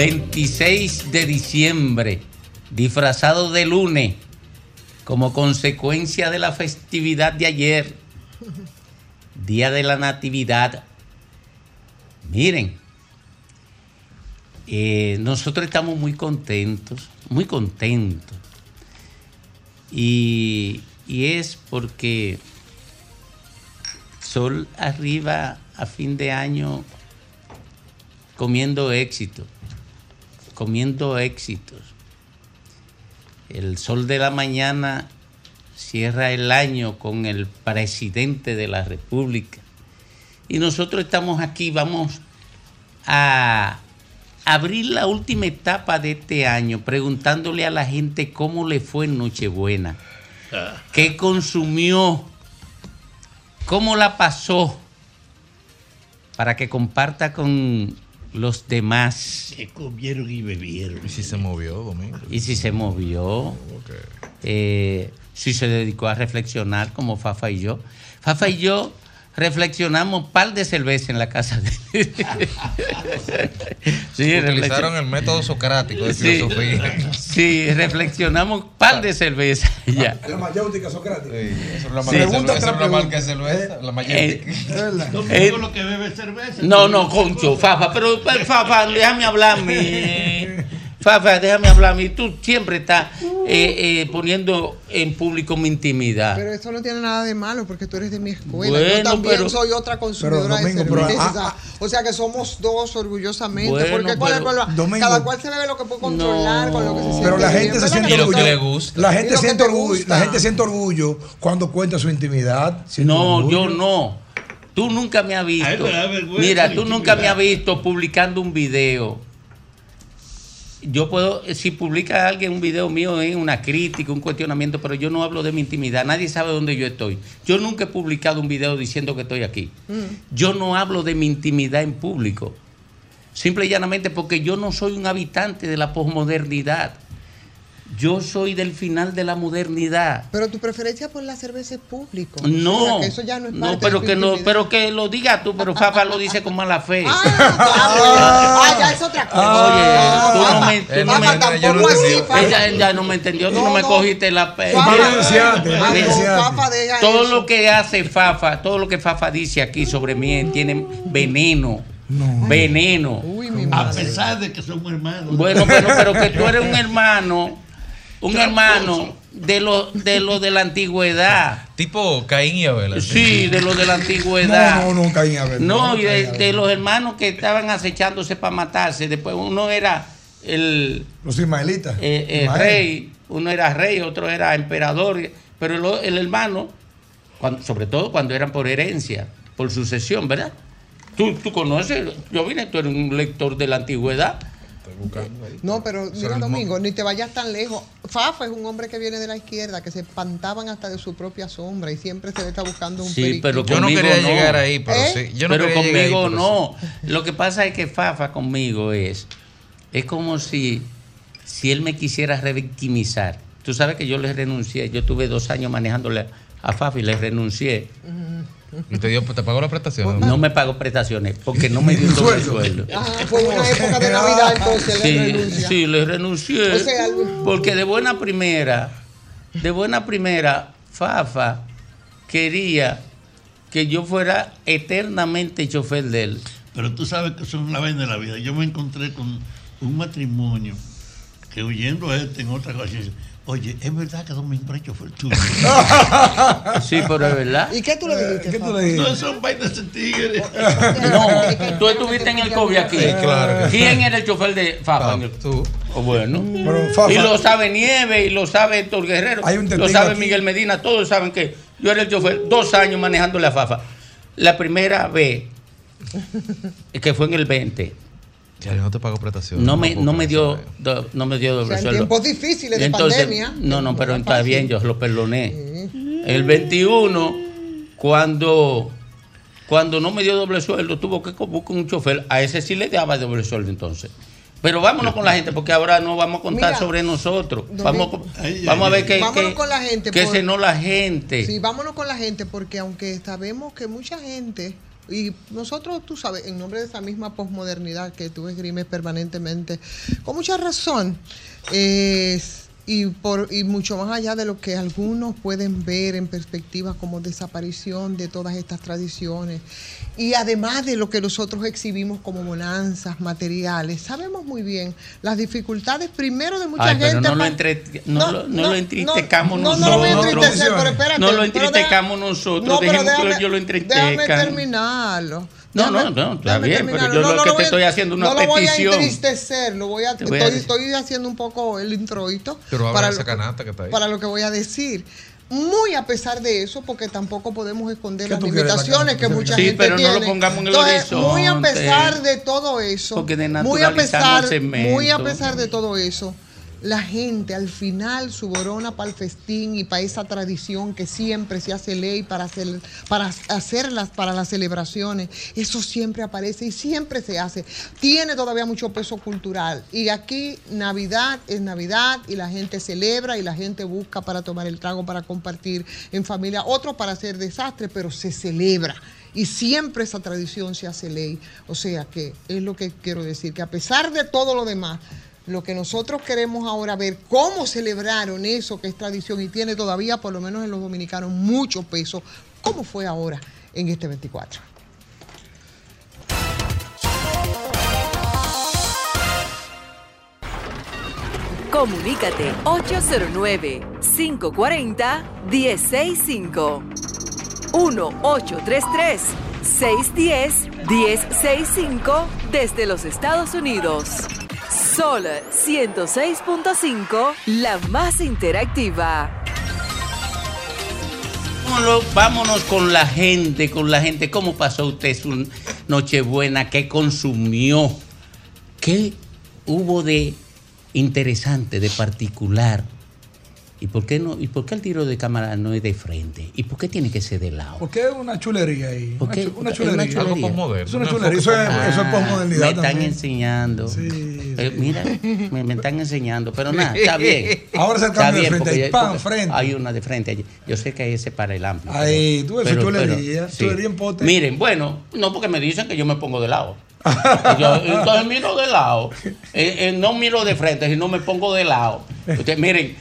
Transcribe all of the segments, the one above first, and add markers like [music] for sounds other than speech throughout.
26 de diciembre, disfrazado de lunes, como consecuencia de la festividad de ayer, Día de la Natividad. Miren, eh, nosotros estamos muy contentos, muy contentos. Y, y es porque Sol arriba a fin de año comiendo éxito, comiendo éxitos. El sol de la mañana cierra el año con el presidente de la República. Y nosotros estamos aquí, vamos a abrir la última etapa de este año preguntándole a la gente cómo le fue en Nochebuena, qué consumió, cómo la pasó, para que comparta con los demás. Que comieron y bebieron. ¿Y si se movió, Domingo? Y si se movió, eh, si se dedicó a reflexionar como Fafa y yo. Fafa y yo reflexionamos un par de cerveza en la casa de [laughs] sí, Utilizaron el método socrático de Sí, filosofía. sí, reflexionamos un par de cerveza ya. La mayéutica socrática. Eso es la Sí. Pregunta es marca de pregunta. cerveza, la Eh, mayéutica. Domingo Eh, lo que bebe es cerveza. No, no, concho, Fafa, pero pero, Fafa, déjame hablar mí. [laughs] Fafa, déjame hablar a mí. Tú siempre estás eh, eh, poniendo en público mi intimidad. Pero eso no tiene nada de malo porque tú eres de mi escuela. Bueno, Yo también pero- soy otra consumidora Pero, Domingo, de pero, cerveza. ah, o sea que somos dos orgullosamente. Cada cual se bebe lo que puede controlar, con lo que se siente Pero la bien, gente se ¿verdad siente que orgullo. le sí? gusta. La gente siente te orgullo. gusta. La gente siente orgullo cuando cuenta su intimidad. No, orgullo. yo no. Tú nunca me has visto. Ay, me da vergüenza Mira, tú nunca me has visto publicando un video. Yo puedo, si publica alguien un video mío en una crítica, un cuestionamiento, pero yo no hablo de mi intimidad. Nadie sabe dónde yo estoy. Yo nunca he publicado un video diciendo que estoy aquí. Yo no hablo de mi intimidad en público. Simple y llanamente porque yo no soy un habitante de la posmodernidad. Yo soy del final de la modernidad. Pero tu preferencia por la cerveza es público. O No, sea, que eso ya no es no, parte pero que no, pero que lo digas tú, pero Fafa lo dice con mala fe. Ah, ah, ah, ya es otra cosa. Oye, Ah, tú no Fafa, me- tú no Fafa, me- tampoco ella no así. Fafa. Ella ya no me entendió, tú no, No, me no. cogiste la ah, no, deja Todo lo que hace Fafa, todo lo que Fafa dice aquí sobre mí tiene veneno. Veneno. Uy, mi A pesar de que somos hermanos. Bueno, pero, pero que tú eres un hermano, un hermano de lo de lo de la antigüedad. [laughs] Tipo Caín y Abel. Sí, de lo de la antigüedad. No, no, no, Caín Abel. No, y de, Caín Abel. de los hermanos que estaban acechándose para matarse. Después uno era el, Los ismaelitas. eh, eh, Ismael. rey, uno era rey, otro era emperador, pero el, el hermano, cuando- sobre todo cuando eran por herencia, por sucesión, ¿verdad? Tú, tú conoces, yo vine, tú eres un lector de la antigüedad. No, pero mira, Domingo, ni te vayas tan lejos. Fafa es un hombre que viene de la izquierda, que se espantaban hasta de su propia sombra y siempre se le está buscando un Sí, pero Yo no Conmigo quería no. llegar ahí, pero ¿Eh? sí. Yo no pero ahí, conmigo pero no. Lo que pasa es que Fafa conmigo es, es como si, si él me quisiera revictimizar. Tú sabes que yo le renuncié, yo tuve dos años manejándole a Fafa y le renuncié. ¿Y te, dio, te pagó la prestación? No me pagó prestaciones porque no me dio [laughs] un doble sueldo. Ah, fue una época de Navidad entonces, le Sí, renuncia. sí, le renuncié. O sea, algo- porque de buena primera, de buena primera, Fafa quería que yo fuera eternamente chofer de él. Pero tú sabes que son la vaina de la vida. Yo me encontré con un matrimonio que huyendo a este en otra cosa, oye, es verdad que Domingo Brecho fue el tuyo. [laughs] Sí, pero es verdad. ¿Y qué tú le dijiste? ¿Qué tú le no dijiste? son vainas de tigres. [laughs] No, tú estuviste en el COVID aquí. Sí, claro. ¿Quién era el chofer de Fafa? Tú. Oh, bueno. Pero, Fafa, Y lo sabe Nieve, y lo sabe Héctor Guerrero, Hay un lo sabe aquí. Miguel Medina, todos saben que yo era el chofer dos años manejándole a Fafa. La primera vez, que fue en el 20, Ya, yo no te pago prestación. no me, no me dio do- no me dio O doble sea, en sueldo. tiempos difíciles de Entonces, pandemia. No, no, pero está bien, yo lo perdoné. El 21, cuando, cuando no me dio doble sueldo, tuvo que buscar un chofer. A ese sí le daba doble sueldo entonces. Pero vámonos con la gente, porque ahora no vamos a contar Mira, sobre nosotros. Vamos, Ay, vamos a ver qué, Vámonos qué- con la gente, qué por- cenó la gente. Sí, vámonos con la gente, porque aunque sabemos que mucha gente, y nosotros, tú sabes, en nombre de esa misma posmodernidad que tú esgrimes permanentemente, con mucha razón, es- y, por, y mucho más allá de lo que algunos pueden ver en perspectiva como desaparición de todas estas tradiciones, y además de lo que nosotros exhibimos como bonanzas materiales, sabemos muy bien las dificultades primero de mucha Ay, pero gente. no lo, entre- no lo- no lo entristecamos no, nosotros. No, lo No, no, pero espérate. no lo pero entristecamos deja- nosotros, pero dejemos que déjame- ellos lo entristezcan. Déjame terminarlo. No, no, no, está bien, pero yo lo que te voy a- estoy haciendo una no lo voy a petición. entristecer, lo voy a, voy a estoy, decir. estoy haciendo un poco el introito. Pero para de esa lo- canasta que está ahí. Para lo que voy a decir. Muy a pesar de eso, porque tampoco podemos esconder ¿Qué las limitaciones que mucha Sí, gente pero no lo tiene. pongamos en el Entonces, Muy a pesar de todo eso, Porque muy a pesar, muy a pesar de todo eso, la gente al final suborona para el festín y para esa tradición que siempre se hace ley para, para hacerlas para las celebraciones. Eso siempre aparece y siempre se hace. Tiene todavía mucho peso cultural. Y aquí Navidad es Navidad y la gente celebra y la gente busca para tomar el trago, para compartir en familia, otro para hacer desastre, pero se celebra. Y siempre esa tradición se hace ley. O sea que es lo que quiero decir, que a pesar de todo lo demás, lo que nosotros queremos ahora ver, cómo celebraron eso que es tradición y tiene todavía, por lo menos en los dominicanos, mucho peso, cómo fue ahora en este 24. Comunícate 809-540-1065. 1-833-610-1065 desde los Estados Unidos. Sol 106.5, la más interactiva. Vámonos, con la gente, con la gente. ¿Cómo pasó usted su Nochebuena? ¿Qué consumió? ¿Qué hubo de interesante, de particular? ¿Y por qué no? ¿Y por qué el tiro de cámara no es de frente? ¿Y por qué tiene que ser de lado? Porque es una chulería ahí. ¿Por Una, chulería. una chulería. Algo. Es una un chulería. Eso es, eso es posmodernidad me están también. enseñando. Sí, Eh, mira, me, me están enseñando, pero nada, está [laughs] bien. Ahora es el Está de frente. Hay ya- pan, porque frente. Hay una de frente allí. Yo sé que ese para el amplio. Ahí, tú ves su chulería, sí. chulería en pote. Miren, bueno, no porque me dicen que yo me pongo de lado. [laughs] Yo, entonces miro de lado. Eh, eh, no miro de frente, sino me pongo de lado. Ustedes, miren,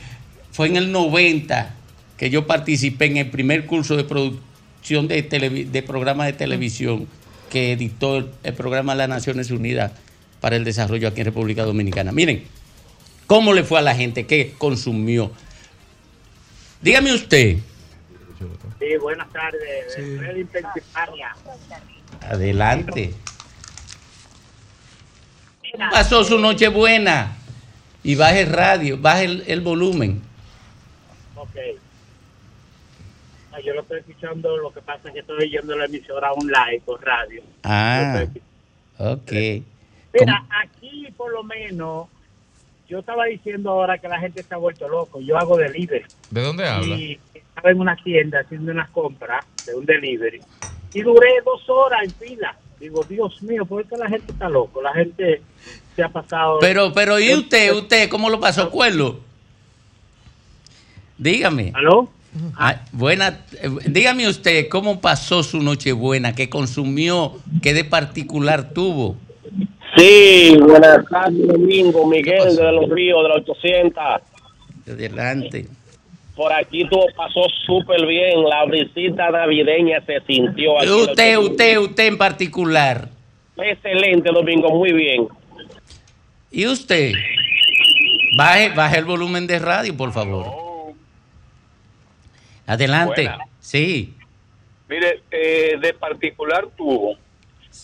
fue en el 90 que yo participé en el primer curso de producción de, de programas de televisión que editó el, el programa de las Naciones Unidas para el Desarrollo aquí en República Dominicana. Miren, ¿cómo le fue a la gente? ¿Qué consumió? Dígame usted. Sí, buenas tardes. Sí. De Pensilvania. Adelante. Pasó su noche buena. Y baje el radio, baje el, el volumen. Ok. Ah, Yo lo estoy escuchando, lo que pasa es que estoy oyendo la emisora online por radio. Ah, ok. Mira, aquí por lo menos, yo estaba diciendo ahora que la gente está vuelto loco. Yo hago delivery. ¿De dónde habla? Y estaba en una tienda haciendo unas compras de un delivery. Y duré dos horas en fila. Digo, Dios mío, ¿por qué la gente está loco? La gente se ha pasado. Pero, pero, ¿y usted, usted, cómo lo pasó, Cuerlo? Dígame. ¿Aló? Ah, buena, eh, dígame usted, ¿cómo pasó su noche buena? ¿Qué consumió? ¿Qué de particular tuvo? Sí, buenas tardes, Domingo. Miguel de los Ríos, de la 800. Adelante. Por aquí todo pasó súper bien. La brisita navideña se sintió. aquí Usted, 800. usted, usted en particular. Excelente, Domingo, muy bien. ¿Y usted? Baje, baje el volumen de radio, por favor. Adelante. Buena. Sí. Mire, eh, de particular tuvo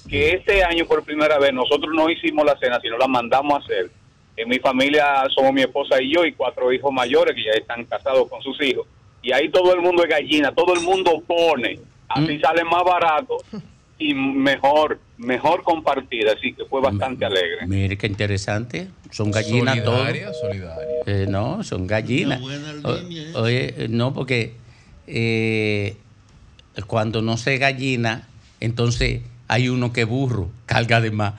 que este año por primera vez nosotros no hicimos la cena, sino la mandamos a hacer. En mi familia somos mi esposa y yo y cuatro hijos mayores que ya están casados con sus hijos. Y ahí todo el mundo es gallina, todo el mundo pone. Así Mm. sale más barato y mejor, mejor compartir. Así que fue bastante alegre. Mire qué interesante. Son gallinas todos. Solidaria, solidaria. Eh, no, son gallinas. O- ¿eh? oye, eh, no, porque eh, cuando no se gallina, entonces hay uno que burro, carga de más.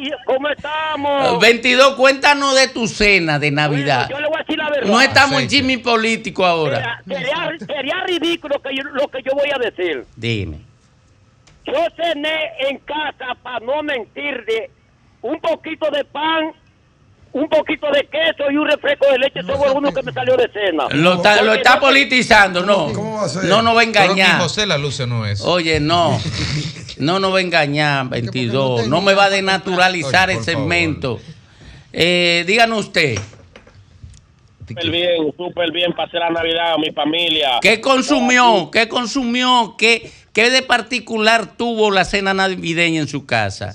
¿y ¿cómo estamos? [laughs] 22, cuéntanos de tu cena de Navidad. Yo le voy a decir la verdad. No estamos en chisme político ahora. Sería, sería- sería ridículo que yo- lo que yo voy a decir. Dime. Yo cené en casa, para no mentirle, un poquito de pan, un poquito de queso y un refresco de leche. Eso fue uno que me salió de cena. Lo está, lo está no- politizando, no. ¿Cómo va a ser? No nos va a que engañar. José la luce no es. Oye, no. [laughs] No nos va a engañar, 22. No me va a denaturalizar Oye, el segmento. Eh, díganos usted, Súper bien, súper bien. Pasé la Navidad con mi familia. ¿qué consumió? ¿Qué consumió? ¿Qué, qué de particular tuvo la cena navideña en su casa?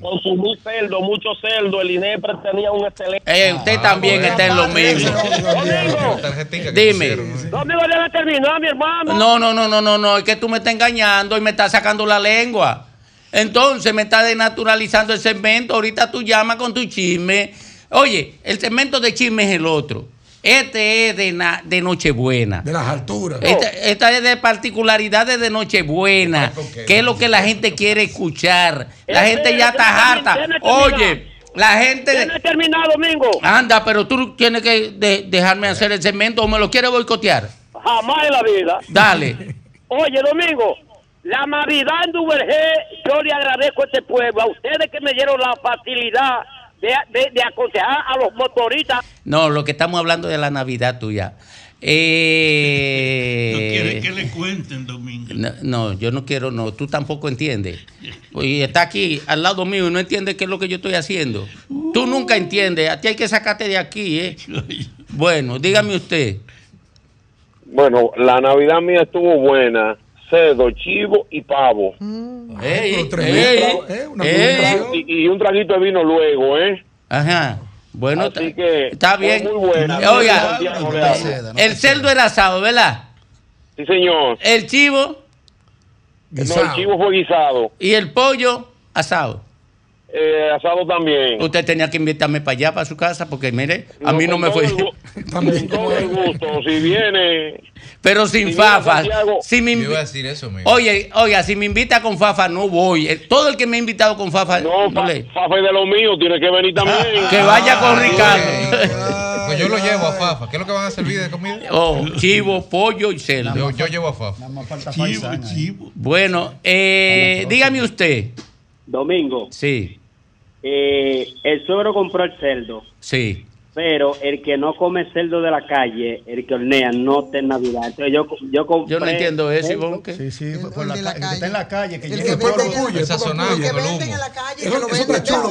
Consumí cerdo, mucho cerdo. El INEPRE tenía un excelente. Eh, usted también está en lo mismo. Domingo, Dime. Domingo debe terminar, mi hermano. No, no, no, no, no, no, es que tú me estás engañando y me estás sacando la lengua. Entonces me estás denaturalizando el segmento. Ahorita tú llamas con tu chisme. Oye, el segmento de chisme es el otro. Este es de, na- de Nochebuena. De las alturas. Esta, esta es de particularidades de Nochebuena. ¿Qué es lo que la gente quiere escuchar? La gente ya está harta. Oye, la gente... Tiene terminado, Domingo. Anda, pero tú tienes que de- dejarme hacer el segmento o me lo quieres boicotear. Jamás en la vida. Dale. [laughs] Oye, Domingo, la Navidad en Duvergé, yo le agradezco a este pueblo, a ustedes que me dieron la facilidad de, de- de aconsejar a los motoristas. No, lo que estamos hablando de la Navidad tuya. Eh, [laughs] No quiere que le cuenten, Domingo. no, no, yo no quiero, no. Tú tampoco entiendes. Y está aquí al lado mío y no entiende qué es lo que yo estoy haciendo. Tú nunca entiendes. A ti hay que sacarte de aquí, ¿eh? [laughs] Bueno, dígame usted. Bueno, la Navidad mía estuvo buena. Cerdo, chivo y pavo. Ey, tremendo, ey, ¿eh? Una ey. combinación. Y, y un traguito de vino luego, ¿eh? Ajá. Bueno, Así está- que está bien. muy buena. Oiga, hablo. el cerdo era asado, ¿verdad? Sí, señor. El chivo No, el chivo fue guisado. y el pollo asado. Eh, asado también. Usted tenía que invitarme para allá, para su casa, porque mire, a mí no me fue. Con todo el gusto. [laughs] Si viene. Pero si sin viene fafa. Santiago, Si me Yo invi- iba a decir eso. Oye, oiga, si me invita con fafa, no voy. Eh, Todo el que me ha invitado con fafa, No, no fa- le- Fafa es de lo mío, tiene que venir también. que vaya con Ricardo. Pues yo lo llevo a Fafa. ¿Qué es lo que van a servir de comida? Oh, chivo, pollo y cerdo. Yo, yo llevo a Fafa. Chivo, chivo. Bueno, eh, dígame usted. Domingo, Sí, eh, el suegro compró el cerdo, sí. pero el que no come cerdo de la calle, el que hornea, no está en Navidad. Entonces yo, yo compré... Yo no entiendo eso. Ivonne. que- Sí, sí, El- por el la de la ca- el que está en calle. la calle, que El llena que el sazonado El humo. en la calle, Eso- que eso está chulo,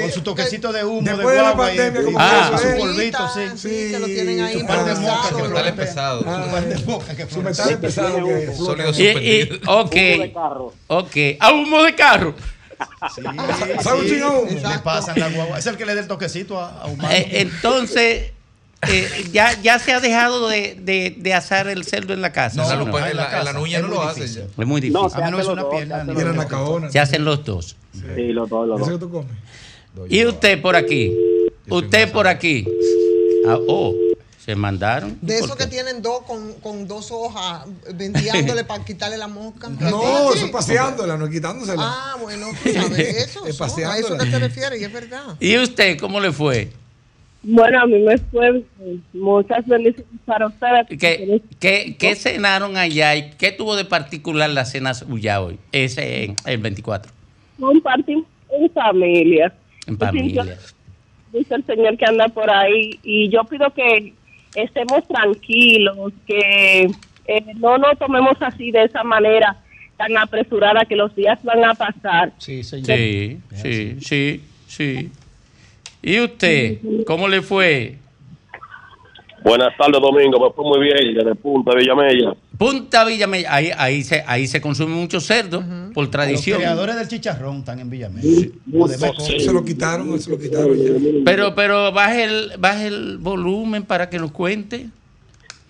Con su toquecito de humo, Después de la de guagua y, pandemia, como Ah. su polvito, sí. sí, que lo tienen ahí Su par de improvisado. moscas que Su Metal pesado. Su par de moscas que Su metal pesado que Sólido suspendido. ok, ok. A humo de carro. Sí, [laughs] ¿Sabe un sí. Le pasan la guagua. Es el que le da el toquecito a, a humano. Eh, entonces, eh, ya, ya se ha dejado de, de, de asar el cerdo en la casa. No, ¿sí o lo no? puede- en la- en la nuña es no lo hace difícil. Es muy difícil. No, se A menos hace una los dos, pierna, se hace ni los dos. Se hacen los dos. Sí, los dos, los Eso dos. que tú comes. Y usted por aquí. Usted por aquí. Ah, oh, se mandaron. De ¿Por esos qué? que tienen dos con, con dos hojas venteándole [laughs] para quitarle la mosca. No, eso es paseándola, no quitándosela. Ah, bueno, tú sabes [laughs] eso. Es eso, a eso que te refieres, y es verdad. ¿Y usted cómo le fue? Bueno, a mí me fue muchas bendiciones para ustedes. ¿Qué, qué, qué cenaron allá y qué tuvo de particular la cena suya hoy? Ese en el 24. Compartimos en familia. En familia. Dice el Señor que anda por ahí y yo pido que estemos tranquilos, que eh, no nos tomemos así de esa manera tan apresurada que los días van a pasar. Sí, señor. Sí, sí, sí, sí. ¿Y usted cómo le fue? Buenas tardes, Domingo. Me fue muy bien desde Punta Villamella. Punta Villamella, ahí, ahí, se, ahí se consume mucho cerdo por Los tradición. creadores del chicharrón están en Villamella. De Meco. Se lo quitaron, se lo quitaron ya. Pero, pero baje el, baje el volumen para que nos cuente.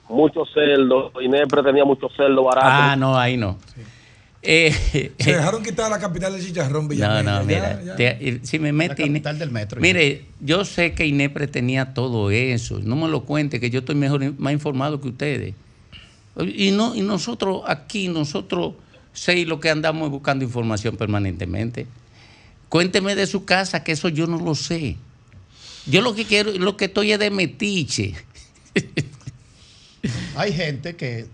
Mucho cerdo. Inepre tenía mucho cerdo barato. Ah, no, ahí no. Eh, Se dejaron quitar la capital del chicharrón, No, Villamella. no, Ya, mira, ya. te- si me mete... La capital del metro, Mire, yo sé que Inepre tenía todo eso, no me lo cuente, que yo estoy mejor, más informado que ustedes. Y, no, y nosotros aquí, nosotros seis lo que andamos es buscando información permanentemente. Cuénteme de su casa, que eso yo no lo sé. Yo lo que quiero, lo que estoy es de metiche. [laughs] Hay gente que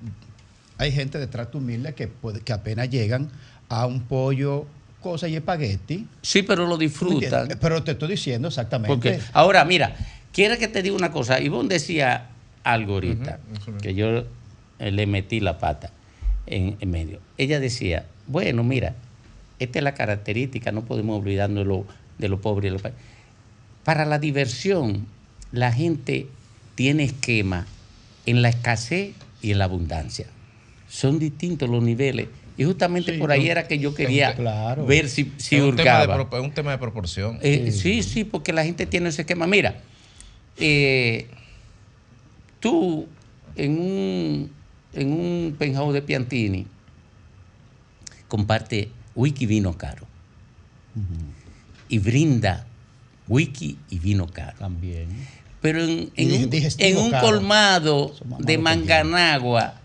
hay gente de trato humilde que, puede, que apenas llegan a un pollo, cosa y espagueti. Sí, pero lo disfrutan. Pero te estoy diciendo exactamente. Porque ahora, mira, quiero que te diga una cosa. Ivonne decía algo ahorita, que yo le metí la pata en, en medio. Ella decía, bueno, mira, esta es la característica, no podemos olvidarnos de lo, de lo pobre. y lo pa- Para la diversión, la gente tiene esquema en la escasez y en la abundancia. Son distintos los niveles. Y justamente Sí, por ahí era que yo quería claro. ver si, si es, un tema de, hurgaba. es un tema de proporción. Eh, sí, sí, porque la gente tiene ese esquema. Mira, eh, tú en un, en un penthouse de Piantini comparte wiki vino caro y brinda wiki y vino caro. También. Pero en, un, en colmado de Manganagua,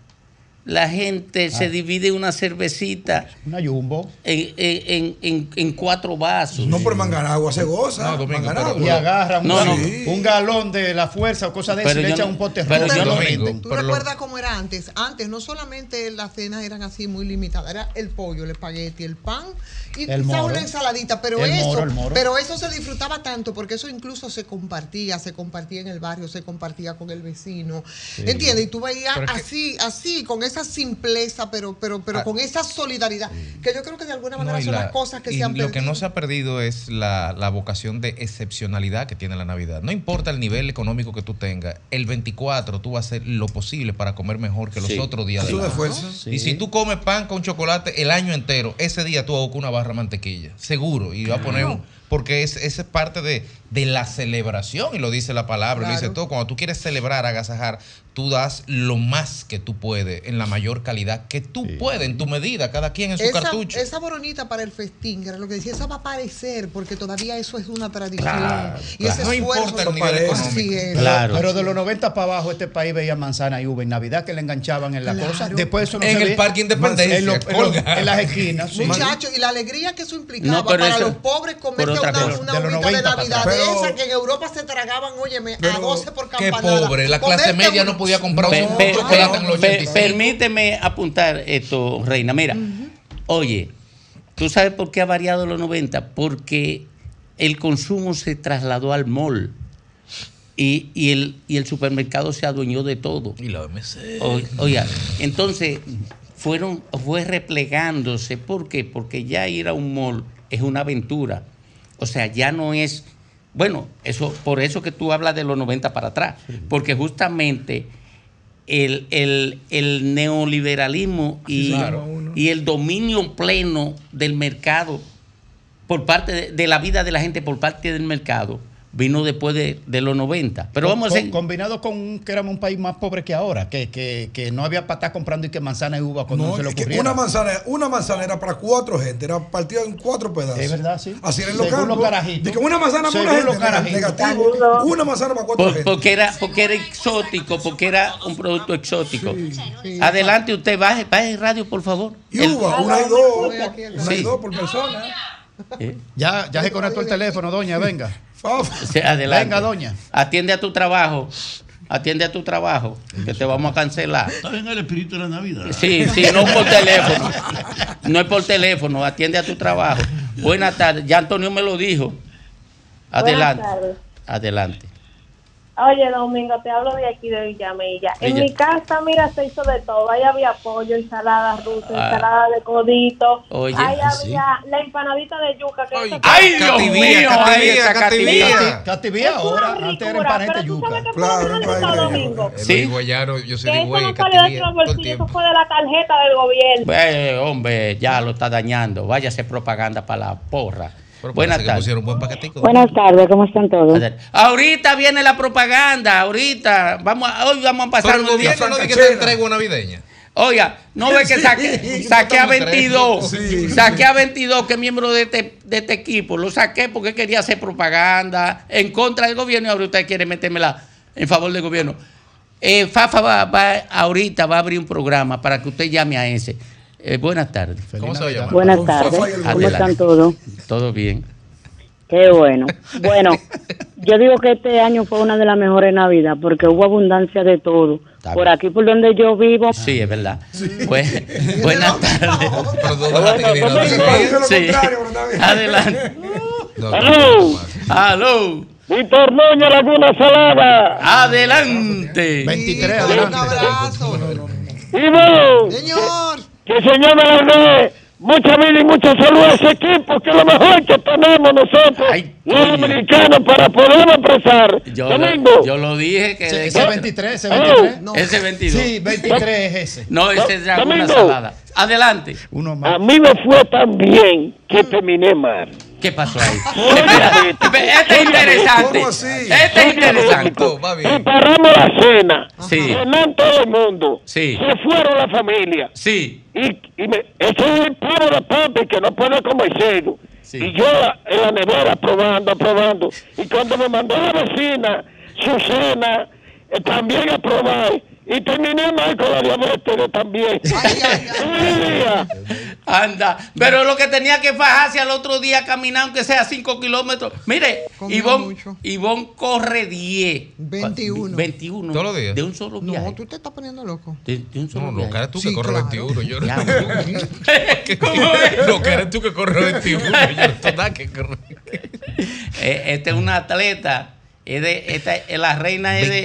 la gente se Ah. divide una cervecita Una jumbo. en, en- en- en cuatro vasos. No, por Manganagua se goza. No, Domingo, Manganagua. Y agarran No, un, no. un galón de la fuerza o cosas de eso y le no- un pote pero rojo. yo lo rinden. ¿Tú recuerdas cómo era antes? Antes no solamente las cenas eran así muy limitadas, era el pollo, el espagueti, el pan y El quizás moro. una ensaladita, pero El eso, moro, el moro. pero eso se disfrutaba tanto porque eso incluso se compartía, se compartía en el barrio, se compartía con el vecino, Sí. ¿entiendes? Y tú veías que- así, así, con esa simpleza, pero, pero, pero Ah. con esa solidaridad, que yo creo que de alguna manera No, son la- las cosas que y se han lo perdido. que no se ha perdido es la, la vocación de excepcionalidad que tiene la Navidad. No importa el nivel económico que tú tengas, el 24 tú vas a hacer lo posible para comer mejor que los Sí. otros días de fuerza. Y si tú comes pan con chocolate el año entero, ese día tú vas a buscar una barra de mantequilla, seguro. Y va a poner un- porque es, esa es parte de, de la celebración, y lo dice la palabra, lo dice Claro. todo. Cuando tú quieres celebrar, agasajar, tú das lo más que tú puedes, en la mayor calidad que tú puedes, en tu medida, cada quien en su esa, cartucho. esa boronita para el festín, era lo que decía, esa va a aparecer, porque todavía eso es una tradición. Claro, y ese claro. No esfuerzo importa el nivel económico. Es. Pero, pero de los 90 para abajo, este país veía manzana y uva en Navidad que le enganchaban en la Claro. cosa. Después eso no En se el veía. Parque Independencia, En, lo- en lo- en las esquinas. sí. Muchachos, y la alegría que eso implicaba No, para eso- los pobres por una, De los uvita de 90 para Navidad de esa que en Europa se tragaban, óyeme, a Pero- 12 por Qué campanada. pobre, la clase Comerte media un- no podía comprar un chocolate en los pe- 85. permíteme apuntar esto, Reina. Mira, oye, ¿tú sabes por qué ha variado los 90? Porque el consumo se trasladó al mall y, y el, y el supermercado se adueñó de todo. Y la OMC. O- Oiga, entonces fueron, fue replegándose. ¿Por qué? Porque ya ir a un mall es una aventura. O sea, ya no es. Bueno, eso, por eso que tú hablas de los 90 para atrás. Porque justamente el, el- el neoliberalismo y, Claro. y el dominio pleno del mercado por parte de, de la vida de la gente por parte del mercado vino después de, de los 90. Pero vamos a Con- hacer. Combinado con que éramos un país más pobre que ahora, que, que, que no había para estar comprando y que manzana y uva cuando No, no, se que ocurriera. una manzana, una manzana era para cuatro gente, era partida en cuatro pedazos. Es verdad, sí. Así era en los Según campos. De que una manzana para una gente, negativo. Una manzana para cuatro Por- gente. porque era porque era exótico, porque era un producto exótico. Adelante usted, baje, baje el radio, por favor. Y El- uva, una y dos. Una y dos por persona. ¿Eh? Ya, ya se conectó el teléfono, doña, venga. Sí, adelante. Venga, doña. Atiende a tu trabajo. Atiende a tu trabajo, que te vamos a cancelar. Está bien el espíritu de la Navidad. Sí, sí, no por teléfono. No es por teléfono, atiende a tu trabajo. Buenas tardes, ya Antonio me lo dijo. Adelante. Buenas tardes. Adelante. Oye, Domingo, te hablo de aquí de Villamella. En Villa- mi casa, mira, se hizo de todo. Ahí había pollo, ensalada rusa, Ah. ensalada de codito. Oye, Ahí sí. había la empanadita de yuca. Que esa- ¡Ay, Dios mío! ¡Ay, esa cativía! Cativía ahora, antes era empaneta de yuca. Claro, Domingo. El Sí. Luis Guayano, yo soy de eso güey, no salió de cativía, eso fue de la tarjeta del gobierno. Eh, hombre, ya lo está dañando. Váyase propaganda para la porra. Pero Buenas tardes. buen. Buenas tardes, ¿cómo están todos? Ahorita viene la propaganda, ahorita. Vamos a- hoy vamos a pasar Pero el un día gobierno no dice que francachera. te entrego navideña. Oiga, no ve que saqué, saqué [laughs] a 22, Sí. saqué a 22 que miembro de este, de este equipo. Lo saqué porque quería hacer propaganda en contra del gobierno y ahora usted quiere metérmela en favor del gobierno. Eh, Fafa va, va- ahorita va a abrir un programa para que usted llame a ese. Eh, buenas tardes. ¿Cómo se va a llamar? Buenas tardes, ¿cómo Adelante. están todos? Todo bien. Qué bueno. Bueno, [laughs] yo digo que este año fue una de las mejores Navidad porque hubo abundancia de todo. Está Por bien. aquí por donde yo vivo. Sí, es verdad. Bue- buenas [laughs] tardes. Sí. Adelante. ¡Aló! ¡Aló! Víctor Núñez, Laguna Salada. Adelante. 23, Un abrazo. Bueno, Señor. Que el Señor me la dé mucha vida y mucha salud a ese equipo, que es lo mejor que tenemos nosotros, los dominicanos, para poder expresar. Yo Domingo. lo, yo lo dije que... Ese- ese 23, ese 23. No. Ese 22. Sí, 23 es ese. No, ese es Domingo. Salada. Adelante. Uno A mí me fue tan bien que terminé mal. ¿Qué pasó ahí? [laughs] Este es interesante. Este es interesante. Preparamos la cena. Sí. Cenan todo el mundo. Sí. Se fueron la familia. Sí. Y, y me, ese es el pavo de papi que no puede comerse. Y yo en la nevera probando, probando. Y cuando me mandó la vecina su cena, eh, también a probar. Y terminé mal con la diabetes también. Anda, pero lo que tenía que fajarse al otro día caminar, aunque sea 5 kilómetros. Mire, Ivonne, Ivonne corre 10. 21. 21. ¿Todos los días? De un solo viaje. No, tú te estás poniendo loco. De, de un solo No, lo viaje. que eres tú que Sí, corre claro. 21. Yo Ya. [laughs] ¿Cómo es? Lo que eres tú que corre 21. Yo no nada que corre. [laughs] Este es un atleta. Es de, esta, es la reina es de.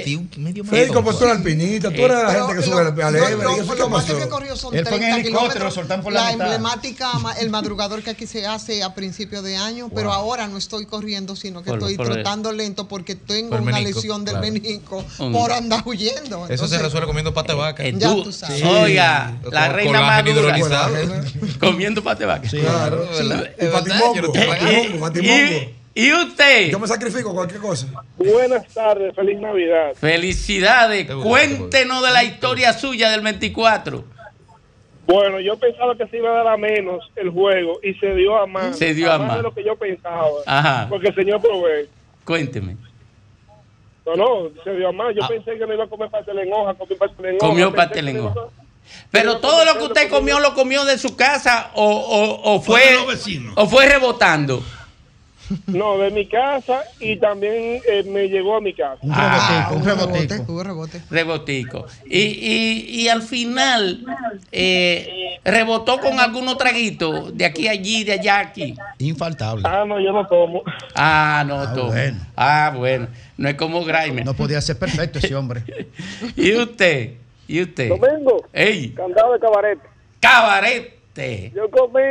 Federico, tú eres alpinista, tú eres de la gente que sube al al Lo, Everest, lo- ¿y eso lo qué más pasó? que corrió son Él fue en 30 helicóptero, lo kilómetros. soltaron por la la mitad. emblemática, el madrugador que aquí se hace a principio de año, pero ahora no estoy corriendo, sino que Por- estoy por el- trotando lento porque tengo una lesión del claro. menico por andar huyendo. Eso se resuelve comiendo pata de vaca. Eh, Ya tú- tú sabes. Oiga, la Con reina madura. [laughs] Comiendo pate vaca. Claro. Y patimongo, ¿Y usted? Yo me sacrifico cualquier cosa. Buenas tardes, feliz Navidad. Felicidades. Cuéntenos de la historia suya del 24. Bueno, yo pensaba que se iba a dar a menos el juego y se dio a más. Se dio a más. de lo que yo pensaba. Ajá. Porque el señor provee. Cuénteme. No, no, se dio a más. Yo Ah. pensé que no iba a comer pastel en hoja, comió pastel en hoja. Comió pastel en hoja. Pero todo lo que usted comió, ¿lo comió de su casa o, o, o fue, de los vecinos. o fue rebotando? No, de mi casa y también eh, me llegó a mi casa. Un Ah, rebotico, un rebotico. Hubo rebote. Rebotico. Y, y, y al final eh, rebotó con algunos traguitos de aquí a allí, de allá a aquí. Infaltable. Ah, no, yo no tomo. Ah, no, Ah, bueno. Ah, bueno. No es como Grimer. No podía ser perfecto ese hombre. [laughs] ¿Y usted? ¿Y usted? Domingo, ¡Ey! candado de cabaret. ¡Cabarete! Yo comí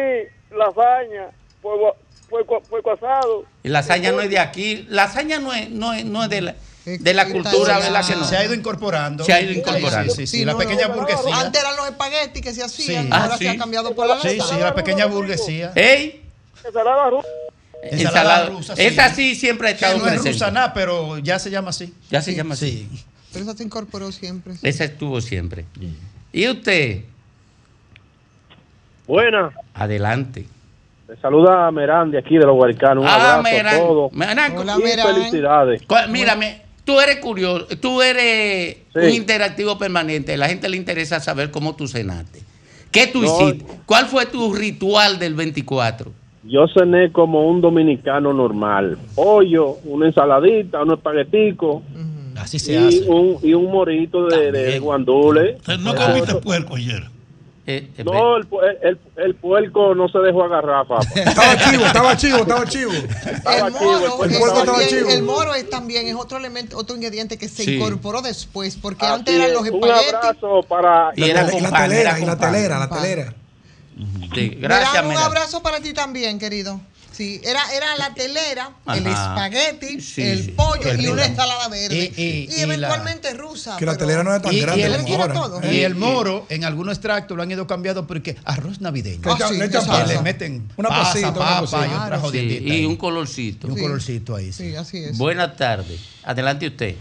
lasaña, fuego, fuego, fuego asado. Y la hazaña no es de aquí. La hazaña no es, no es, no es de la, de la cultura, ¿verdad que no? Se ha ido incorporando. Se ha ido incorporando. Sí, sí, sí. Sí, la no, pequeña no, burguesía. Antes eran los espaguetis que se hacían, Sí. ahora Ah, se ha cambiado por la Sí, lasaña. sí, la pequeña burguesía. ¡Ey! Ensalada rusa. Ensalada rusa. Esa sí siempre ha estado no es presente. rusa nada, pero ya se llama así. Ya se llama así. Sí. Pero esa se incorporó siempre. Esa estuvo siempre. ¿Y usted? Buena. Adelante. Me saluda a Merán de aquí de los Huaricanos. Un Ah, abrazo Merán. a todos. Merán, Hola, Y Merán. felicidades. Mírame, tú eres curioso, tú eres Sí. un interactivo permanente. A la gente le interesa saber cómo tú cenaste. ¿Qué tú No. hiciste? ¿Cuál fue tu ritual del 24? Yo cené como un dominicano normal. Pollo, una ensaladita, un espaguetico Así se y hace. un, y un morito de, de guandule. No comiste puerco ayer. Eh, eh, No, el, el, el puerco no se dejó agarrar, papá. [laughs] Estaba chivo, estaba chivo, estaba chivo. Estaba El chivo, moro, el puerco estaba chivo. el moro es también es otro elemento, otro ingrediente que se Sí. incorporó después, porque Así antes eran los Un espaguetis. abrazo para... Y era Y con la telera, era y la telera, la telera. Sí, gracias, un abrazo para ti también, querido. Sí, era, era la telera, el espagueti, Sí, el sí. pollo El y una ensalada verde. Y- y- Y, y la- eventualmente rusa. Que la telera no es tan Y- y grande el- como ahora. todo. ¿eh? Y el moro, en algunos extractos lo han ido cambiando porque arroz navideño. Le echan- Ah, sí, le Que meten Una pasa, pasita, una papa cosita. y otra Claro. Sí, jodiendita. y un colorcito. Y un colorcito ahí. sí. Sí, así es. Buenas tardes. Adelante usted.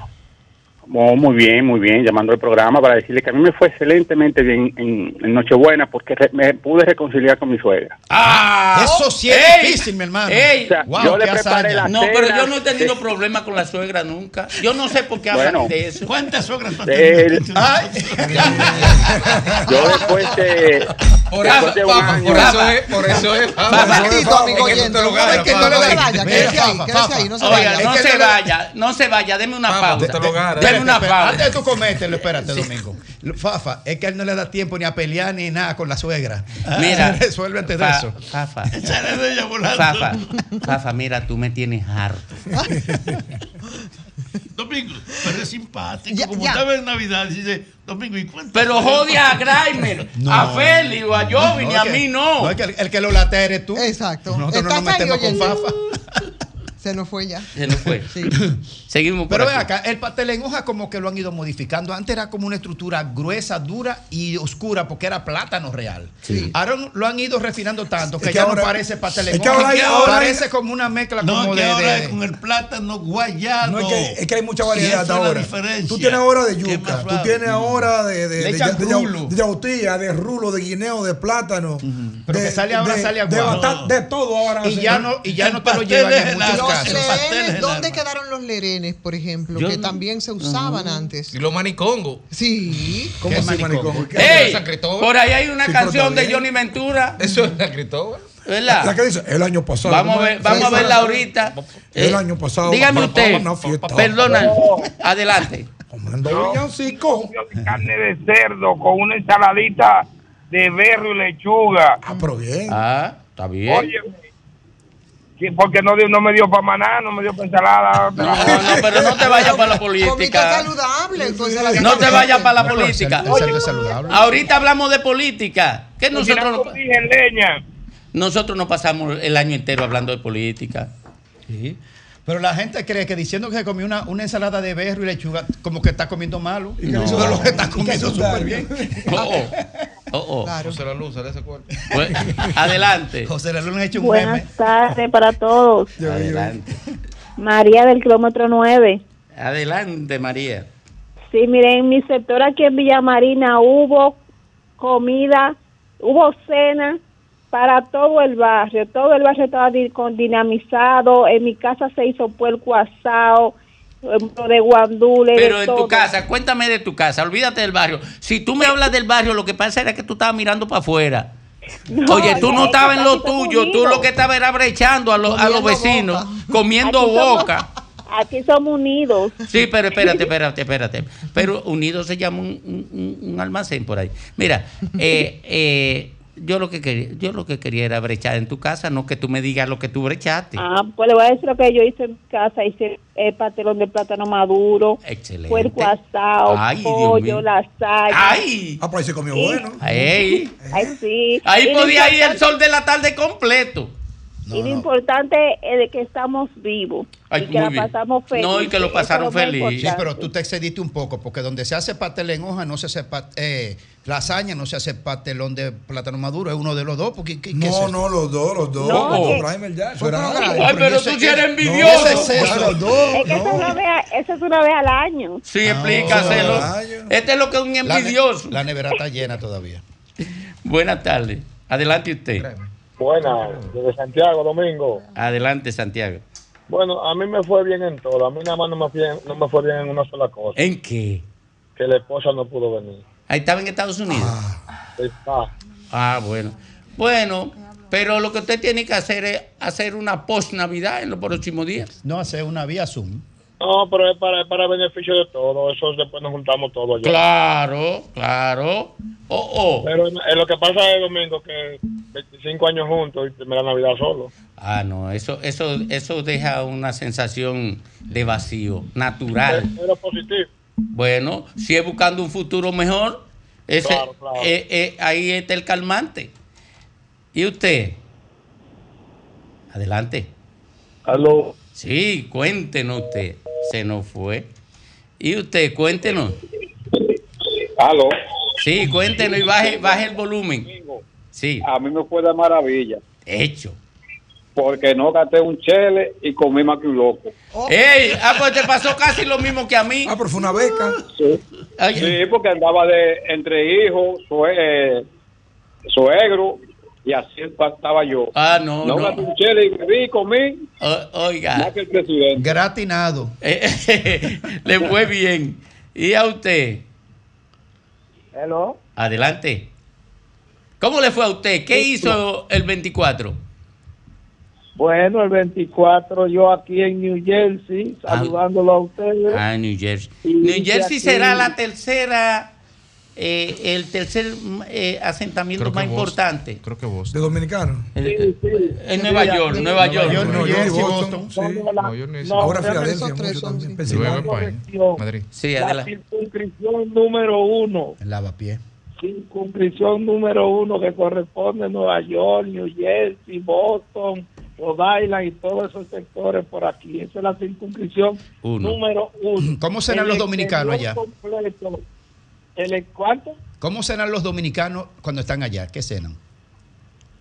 Oh, muy bien, muy bien, llamando al programa para decirle que a mí me fue excelentemente bien en, en Nochebuena porque re- me pude reconciliar con mi suegra. ¡Ah! Eso sí es ¡Ey! difícil, mi hermano. ¡Ey! O sea, Wow, yo le preparé la No, pero yo no he tenido de- problemas con la suegra nunca. Yo no sé por qué hablan Bueno. de eso. ¿Cuántas suegras tú has de- tenido? Ay. [laughs] yo después de Por Después de año. por eso es, por eso es, amigo Es que oyente, tú te lo un ganas, momento, Fafa. no le Oiga, vaya, mira, quédese ahí, Fafa, quédese Fafa. ahí, no se vaya. no se vaya, no se vaya, deme una pausa. Una Espérate. Antes de tú comételo, espérate, Domingo. Fafa, es que él no le da tiempo ni a pelear ni nada con la suegra. Mira, [laughs] Se resuelve antes de eso. Fafa, Fafa, Fafa, mira, tú me tienes harto. [laughs] Domingo, pero es simpático. Ya, como ya. estaba en Navidad, dice, Domingo, ¿y cuánto? Pero jode a [laughs] Grimer, a Félix o a Jovi, ni es a que- mí no. No, es que el, el que lo latea eres tú. Exacto. Nosotros no nos metemos con. Fafa. Se nos fue ya. Se nos fue. [coughs] Seguimos por Pero ven acá, el pastel en hoja como que lo han ido modificando. Antes era como una estructura gruesa, dura y oscura porque era plátano real. Sí. Ahora lo han ido refinando tanto que, Es que ya ahora- no parece pastel en es que hoja. ahora ahora parece como una mezcla No, como que de, ahora de- con el plátano guayado. No, es que, es que hay mucha variedad ahora. Tú tienes ahora de yuca, más tú tienes ahora de, de, de, rulo. de yautía, de rulo, de guineo, de plátano. Pero de, que sale ahora, de- sale bata- de todo ahora. Y ya no, y ya no te lo llevan lerenes, ¿dónde quedaron los lerenes, por ejemplo? Yo que no- también se usaban antes. Y los manicongos. Sí. ¿Cómo. San Cristóbal. Por ahí hay una Sí, canción de. Johnny Ventura. Eso es San Cristóbal. ¿Verdad? La que dice, el año pasado. Vamos a ¿cómo ver, es? vamos a Sí, verla ahorita. El Eh, año pasado. Dígame usted. Perdona. Adelante. Comando villancico. carne de cerdo con una ensaladita de berro y lechuga. Ah, pero bien. Ah, está bien. Oye, ¿qué- porque no, no me dio para maná, no me dio para ensalada. [laughs] No, no, pero no te vayas para la política. saludable. entonces la No te vayas para la política. Ahorita hablamos de política. ¿Qué nosotros no, en leña. nosotros no pasamos el año entero hablando de política? Sí. Pero la gente cree que diciendo que se comió una, una ensalada de berro y lechuga, como que está comiendo malo. Y No. eso es lo que está comiendo súper bien. [laughs] Oh, oh. Oh. José la luz, sale ese cuerpo. Pues, [laughs] adelante. José la Luna ha hecho un meme. Buenas tardes para todos. Adelante. María del kilómetro 9. Adelante, María. Sí, miren, en mi sector aquí en Villa Marina hubo comida, hubo cena para todo el barrio. Todo el barrio estaba dinamizado. En mi casa se hizo puerco asado, de guandule. Pero de en tu casa, cuéntame de tu casa, olvídate del barrio. Si tú me hablas del barrio, lo que pasa era que tú estabas mirando para afuera. [laughs] No, Oye, tú no estabas en lo tuyo, tú lo que estabas era brechando a, los- a los vecinos, comiendo Aquí somos- boca. [laughs] Aquí somos unidos. Sí, pero espérate, [laughs] espérate, espérate. Pero Unidos se llama un, un- un almacén por ahí. Mira, eh, eh, yo lo que quería, yo lo que quería era brechar en tu casa, no que tú me digas lo que tú brechaste. Ah, pues le voy a decir lo que yo hice en mi casa. Hice el pastelón de plátano maduro, Excelente. puerco asado, Ay, pollo, lasaña. ¡Ay! Ah, pues ahí se comió Sí. bueno. Ahí, Ay, sí. ahí Y podía ir el sol de la tarde completo. Y lo importante es de que estamos vivos Ay, y que la bien. pasamos feliz. No, y que lo pasaron es feliz. Sí, pero tú te excediste un poco, porque donde se hace pastel en hoja no se hace eh, lasaña, no se hace pastelón de plátano maduro, es uno de los dos. Porque, ¿qué- qué es No, no, los dos, los dos. No, Primer ya. Eso era. Ay, pero tú sí eres envidioso. ese es eso. Los dos. Es que eso, es una vez, eso es una vez al año. Sí, explícaselo. rayo. Este es lo que es un La, ne- envidioso. la nevera está llena todavía. Buenas tardes. Adelante usted. Buena, desde Santiago, Domingo. Adelante, Santiago. Bueno, a mí me fue bien en todo. A mí nada más no me fue bien, no me fue bien en una sola cosa. ¿En qué? Que la esposa no pudo venir. Ahí estaba en Estados Unidos. Está. Ah, bueno. Bueno, pero lo que usted tiene que hacer es hacer una post-Navidad en los próximos días. No hace una vía Zoom. No, pero es para, es para beneficio de todo. Eso después nos juntamos todos allá. Claro, claro. Oh, oh. Pero en, en lo que pasa es, Domingo, que 25 años juntos y me la Navidad solo. Ah, no, eso, eso, eso deja una sensación de vacío, natural. Pero positivo. Bueno, si es buscando un futuro mejor, ese, Claro, claro. eh, eh, ahí está el calmante. ¿Y usted? Adelante. Aló. Sí, cuéntenos usted. Se nos fue. ¿Y usted? Cuéntenos. Aló. Sí, cuéntenos y baje, baje el volumen. Sí. A mí me fue de maravilla. Hecho. Porque no gasté un chele y comí más que un loco. ¡Ey! Ah, pues te pasó casi lo mismo que a mí. Ah, pero fue una beca. Sí, Sí, porque andaba de entre hijos, sue- eh, suegro, y así estaba yo. Ah, no, No no. chele y bebí y comí O- oiga. más que el presidente. Gratinado. Eh, [laughs] Le fue bien. ¿Y a usted? Hello. Adelante. ¿Cómo le fue a usted? ¿Qué hizo el 24? Bueno, el 24 yo aquí en New Jersey, saludándolo a ustedes. Ah, New Jersey. Y New Jersey aquí- será la tercera, eh, el tercer eh, asentamiento más Boston. importante. Creo que vos. ¿De dominicano? En, en Nueva York, Nueva York. Nueva York, Boston, sí. Ahora Filadelfia, mucho también. Luego. Madrid. Sí, La circunscripción número uno. El lavapié. circunscripción número uno que corresponde a Nueva York, New Jersey, Boston, Rhode Island y todos esos sectores por aquí. Esa es la circunscripción Uno. número uno. ¿Cómo serán los dominicanos allá? completo, ¿El cuánto? ¿Cómo cenan los dominicanos cuando están allá? ¿Qué cenan?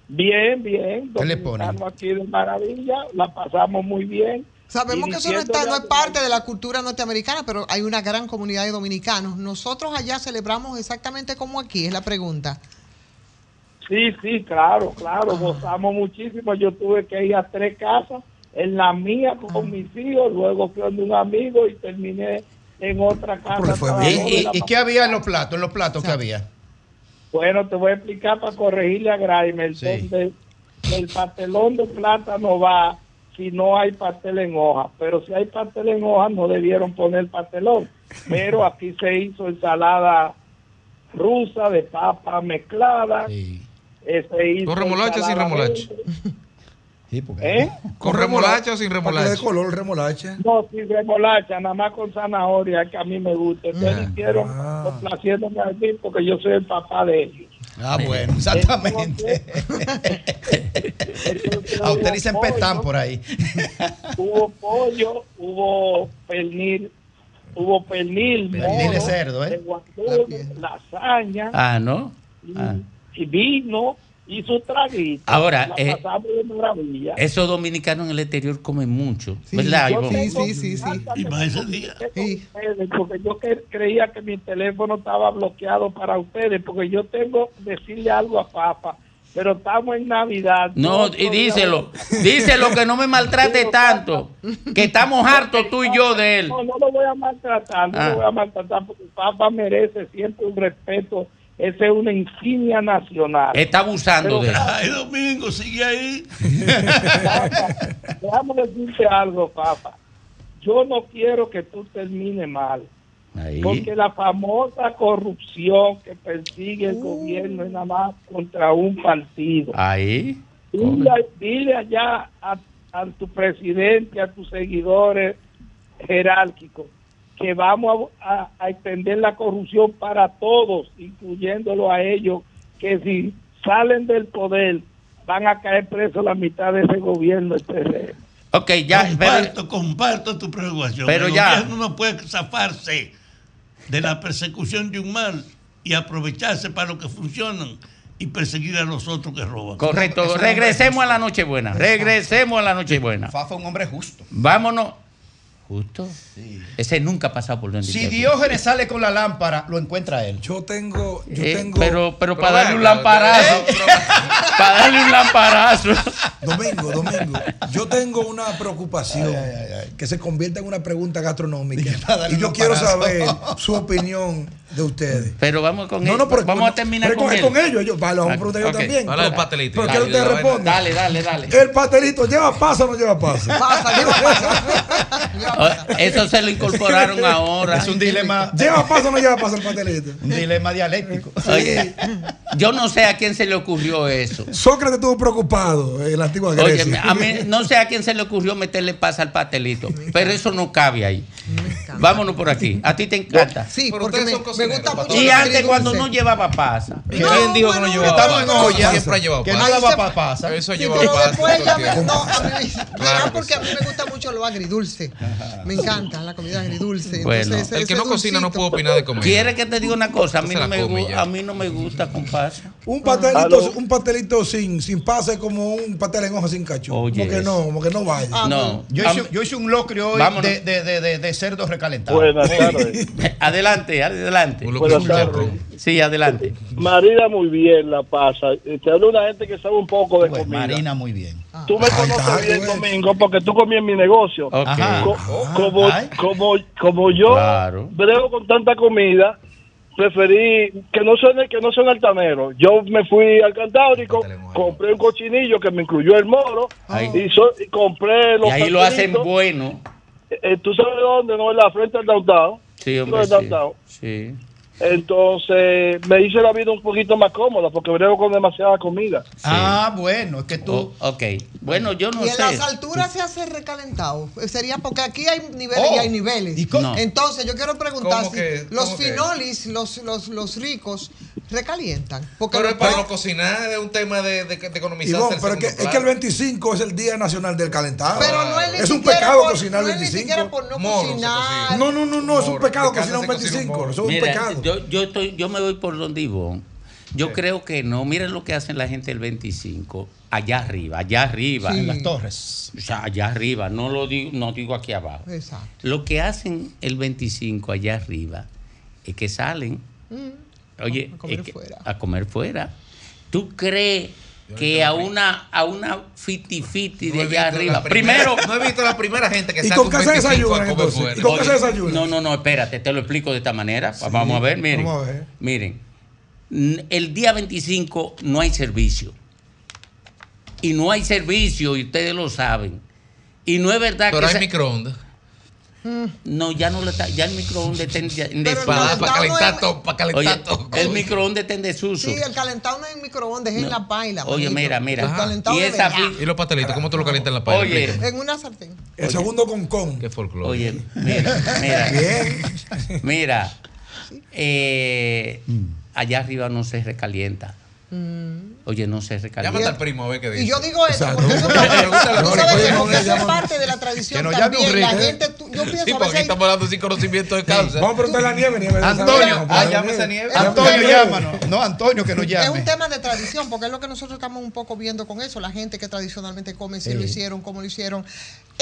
Bien, bien. ¿Qué le ponen? Aquí de maravilla, la pasamos muy bien. Sabemos que eso no, está, no es parte de la cultura norteamericana, pero hay una gran comunidad de dominicanos. Nosotros allá celebramos exactamente como aquí, es la pregunta. Sí, sí, claro, claro, gozamos muchísimo. Yo tuve que ir a tres casas, en la mía con mis hijos, luego fui donde un amigo y terminé en otra casa. hasta las ¿Y, y- qué había en los platos? ¿En los platos qué había? Bueno, te voy a explicar para corregirle a Sí. donde el pastelón de plátano va si no hay pastel en hoja, pero si hay pastel en hoja no debieron poner pastelón, pero [laughs] aquí se hizo ensalada rusa de papa mezclada, eh, se hizo ¿Con remolacha o sin remolacha? [laughs] verde. Sí, porque- ¿Eh? ¿Con remolacha o sin remolacha? dé color, remolacha. No, sin remolacha, nada más con zanahoria, que a mí me gusta. Entonces Ah. hicieron complaciéndome a mí porque yo soy el papá de ellos. Ah, bueno, [laughs] exactamente. A usted dicen petán por ahí. hubo pollo, hubo pernil, hubo pernil, Pernil de moro, cerdo, ¿eh? de guandul, lasaña Ah, ¿no? Ah. y vino y su traguito. Ahora, La eh, pasamos de maravilla. Esos dominicanos en el exterior comen mucho, ¿verdad? Yo Ivonne? tengo sí, sí. Y más ese día. ustedes, porque yo creía que mi teléfono estaba bloqueado para ustedes, porque yo tengo que decirle algo a Papa, pero estamos en Navidad. No, y díselo, díselo que no me maltrate tanto, que estamos hartos tú y yo de él. No, no lo voy a maltratar, no Ah. lo voy a maltratar, porque Papa merece siempre un respeto. Esa es una insignia nacional. Está abusando de él. Ay, Domingo, sigue ahí. Déjame decirte algo, Papa. Yo no quiero que tú termines mal. Ahí. Porque la famosa corrupción que persigue el gobierno es nada más contra un partido. Ahí. Dile, dile allá a, a tu presidente, a tus seguidores jerárquicos, que vamos a, a- a extender la corrupción para todos, incluyéndolo a ellos, que si salen del poder van a caer presos la mitad de ese gobierno. Este, Ok, ya. Comparto, comparto tu preocupación. Pero el ya. gobierno no puede zafarse de la persecución de un mal y aprovecharse para lo que funcionan y perseguir a los otros que roban. Correcto, regresemos a la Nochebuena. Regresemos a la Nochebuena. Fafa es un hombre justo. Vámonos. ¿Justo? Ese nunca ha pasado por donde Si. Diógenes sale con la lámpara, lo encuentra él. Yo tengo, yo Eh, tengo. pero, pero para darle un lamparazo. [laughs] para darle un lamparazo. Domingo, Domingo, yo tengo una preocupación que se convierta en una pregunta gastronómica. [laughs] Y yo quiero saber su opinión de ustedes. Pero vamos con No, no, pero- vamos a terminar pero con, con- él. con ellos, ellos. Vale, vamos a preguntar yo también. Del Pero- pastelito. ¿Pero Dale, qué usted dale, responde? Dale, dale, dale. ¿El pastelito lleva pasa o no lleva [laughs] pasa? Oh, [laughs] Eso se lo incorporaron ahora. Es un dilema, ¿Lleva pasa o no lleva pasa el pastelito? un dilema dialéctico. Oye, yo no sé a quién se le ocurrió eso. Sócrates estuvo preocupado en la antigua Oye, Grecia. a mí no sé a quién se le ocurrió meterle pasa al pastelito, pero eso no cabe ahí. Vámonos por aquí. A ti te encanta. Sí, Pero porque me, son me cocineros, gusta mucho. Y antes cuando no llevaba pasa. ¿Y quién dijo que no llevaba estamos pasa? en olla. Siempre ha llevado Que no pasa. daba pasa. Eso pero pasa. no, porque a mí me gusta mucho lo agridulce. Me encanta la comida agridulce. El que no cocina no puede opinar de comida. ¿Quiere que te diga una cosa? A mí, no me, come gu- ya. a mí no me gusta con pasa. Un pastelito, un pastelito sin, sin pase como un pastel en hoja sin cacho. Oye, como que eso. no, como que no vaya. Ah, No. Yo hice, yo hice un locrio hoy de, de, de, de, de cerdo recalentado. Buenas tardes. [laughs] Adelante, adelante. Tardes. Sí, adelante. Marina muy bien la pasa. Te habla una gente que sabe un poco de Pues, comida. Marina, muy bien. Tú me Ay, conoces bien, güey. Domingo, porque tú comías en mi negocio. Ajá. Co- como, como, como yo Claro. brego con tanta comida, preferí que no suene que no suene altanero. Yo me fui al Cantábrico, compré un cochinillo que me incluyó el moro Ay. y, so- y compré los Y ahí lo hacen bueno. Eh, ¿Tú sabes dónde? No, en la frente del downtown. Sí, hombre, sí. Sí. Entonces me hice la vida un poquito más cómoda porque brego con demasiada comida. Ah, bueno, es que tú. Oh, ok. Bueno, yo no y en sé. las alturas se hace recalentado. Sería porque aquí hay niveles Oh. y hay niveles. ¿Y cómo? No. Entonces, yo quiero preguntar ¿Cómo si que- los finolis, los, los, los ricos, recalientan. Porque Pero para pa- no cocinar es un tema de, de, de economizar. Ivonne, pero es que, es que el 25 es el Día Nacional del Calentado. Pero no es ni es un pecado por- cocinar no el ni 25. siquiera por no Moro cocinar. No, no, no, no, es un pecado cocinar un se cocina un 25. moro. Eso es un Mira, pecado. Yo, yo, estoy, yo me voy por donde Ivonne. Yo creo que no. Miren lo que hacen la gente el 25. Allá arriba, allá arriba. Sí. En las torres. O sea, allá arriba. No lo digo, no digo aquí abajo. Exacto. Lo que hacen el 25 allá arriba es que salen, Mm. oye, A comer es que- fuera. a comer fuera. ¿Tú crees que a una, a una fiti fiti de No he allá arriba? Primero. no he visto la primera gente que ¿Y con qué se 25 a desayunan, comer entonces? fuera. ¿Y con qué se desayunan? No, no, no, espérate, te lo explico de esta manera. Sí. Vamos a ver, miren. Vamos a ver. Miren, el día 25 no hay servicio. Y no hay servicio, y ustedes lo saben. Y no es verdad Pero que. hay esa- No, ya no le está, ya el microondas está en, el desfase. calentado calentar todo, para calentar Oye, todo. El microondas está en desuso. Sí, el calentado no es en microondas, es en la paila. Oye, manito. mira, mira. El calentado Y esa ¿Y los pastelitos? ¿Cómo tú lo calientas en la paella? Oye. Explícame. En una sartén. El segundo con con. Qué folclore. Oye, mira, mira. [laughs] Bien. Mira, eh, allá arriba no se recalienta. Oye, no se recalienta. Llámate al primo a ver qué dice. Y yo digo eso, Exacto. porque eso, tú sabes que porque eso es parte de la tradición Que nos llame un también. La rico. gente, tú- yo pienso Sí, porque aquí estamos hablando sin conocimiento de causa. Vamos a preguntarle a Nieve, Nieve. Antonio, ah, llámese a Nieve. Es Antonio, llámanos. No, Antonio, que nos Es llame. un tema de tradición, porque es lo que nosotros estamos un poco viendo con eso. La gente que tradicionalmente come, si Sí. lo hicieron, cómo lo hicieron.